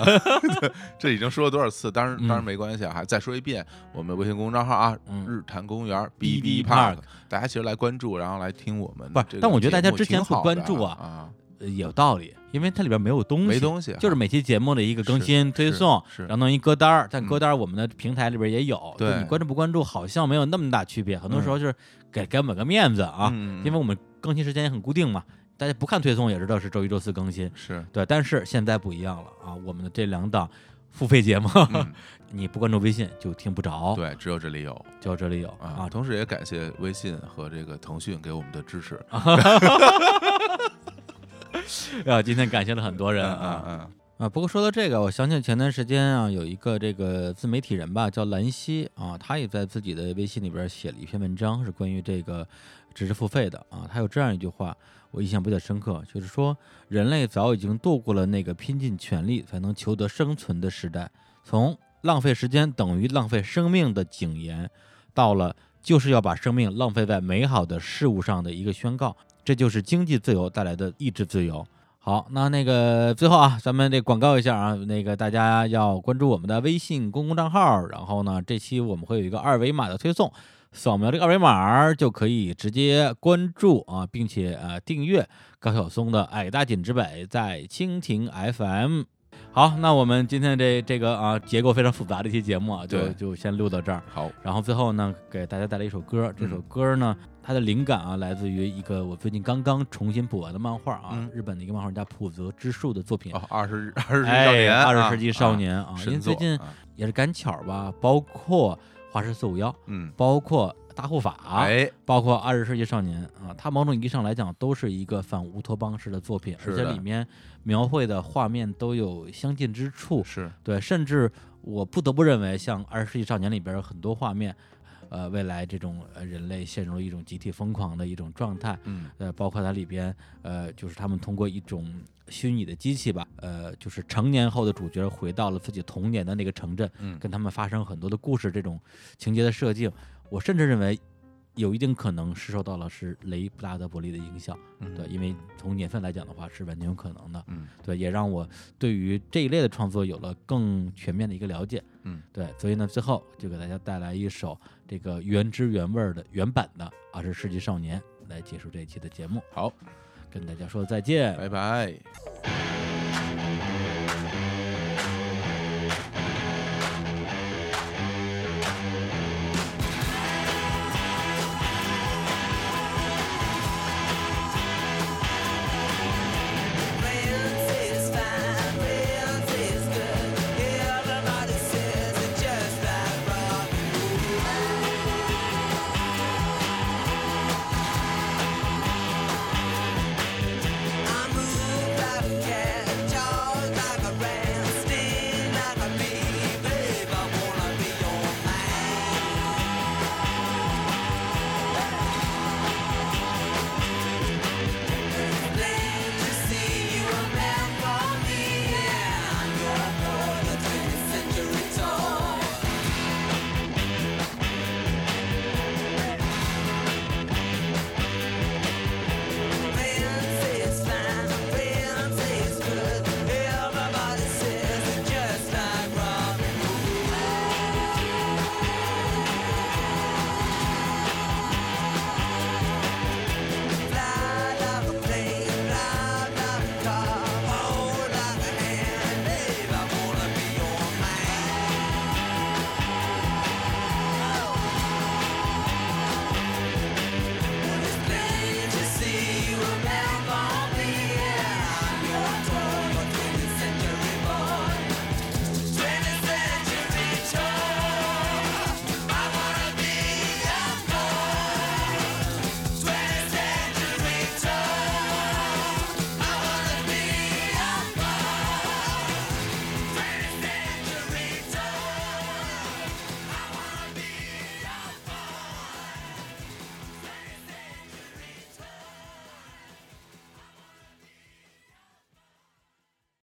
这已经说了多少次？当然，嗯。当然没关系啊，还再说一遍，我们微信公众账号啊，嗯。日坛公园 BB Park Park，大家其实来关注，然后来听我们不是但我觉得大家之前不关注啊有道理，因为它里边没有东西，没东西啊，就是每期节目的一个更新推送，是。然后弄一歌单儿，但嗯。歌单儿我们的平台里边也有，就对你关注不关注好像没有那么大区别，很多嗯。时候就是给给我们个面子啊，因为我们更新时间也很固定嘛，大家不看推送也知道是周一周四更新，是，对，但是现在不一样了啊，我们的这两档付费节目，嗯，你不关注微信就听不着，，对，只有这里有。就这里有啊啊，，同时也感谢微信和这个腾讯给我们的支持 啊，今天感谢了很多人嗯啊嗯嗯，啊。不过说到这个，我想起前段时间啊，有一个这个自媒体人吧，叫兰溪啊，他也在自己的微信里边写了一篇文章，是关于这个知识付费的啊。他有这样一句话，我印象比较深刻，就是说人类早已经度过了那个拼尽全力才能求得生存的时代，从浪费时间等于浪费生命的警言，到了就是要把生命浪费在美好的事物上的一个宣告。这就是经济自由带来的意志自由。好，那那个最后啊，咱们得广告一下啊，那个大家要关注我们的微信公共账号，然后呢，这期我们会有一个二维码的推送，扫描这个二维码就可以直接关注啊，并且呃订阅高晓松的《矮大紧之北》在蜻蜓 FM。好，那我们今天这这个啊结构非常复杂的一期节目啊，就就先录到这儿。好，然后最后呢，给大家带来一首歌。这首嗯歌呢，它的灵感啊，来自于一个我最近刚刚重新补完的漫画啊，嗯日本的一个漫画家浦泽之树的作品。哦，二十二十世纪少哎，年，啊二十世纪少啊年啊，因为最近啊也是赶巧吧，包括华氏四五幺，嗯，包括大护法，哎，包括二十世纪少年啊，它某种意义上来讲都是一个反乌托邦式的作品，而且里面描绘的画面都有相近之处。是，对，甚至我不得不认为，像《二十世纪少年》里边有很多画面，呃未来这种呃人类陷入了一种集体疯狂的一种状态，嗯。呃，包括它里边呃就是他们通过一种虚拟的机器吧，呃，就是成年后的主角回到了自己童年的那个城镇，嗯。跟他们发生很多的故事，这种情节的设定，我甚至认为有一定可能是受到了是雷布拉德伯利的影响，嗯对，因为从年份来讲的话是完全有可能的，嗯对，也让我对于这一类的创作有了更全面的一个了解，嗯，对，所以呢，最后就给大家带来一首这个原汁原味的原版的《二十世纪少年》来结束这一期的节目，好，跟大家说再见，拜拜。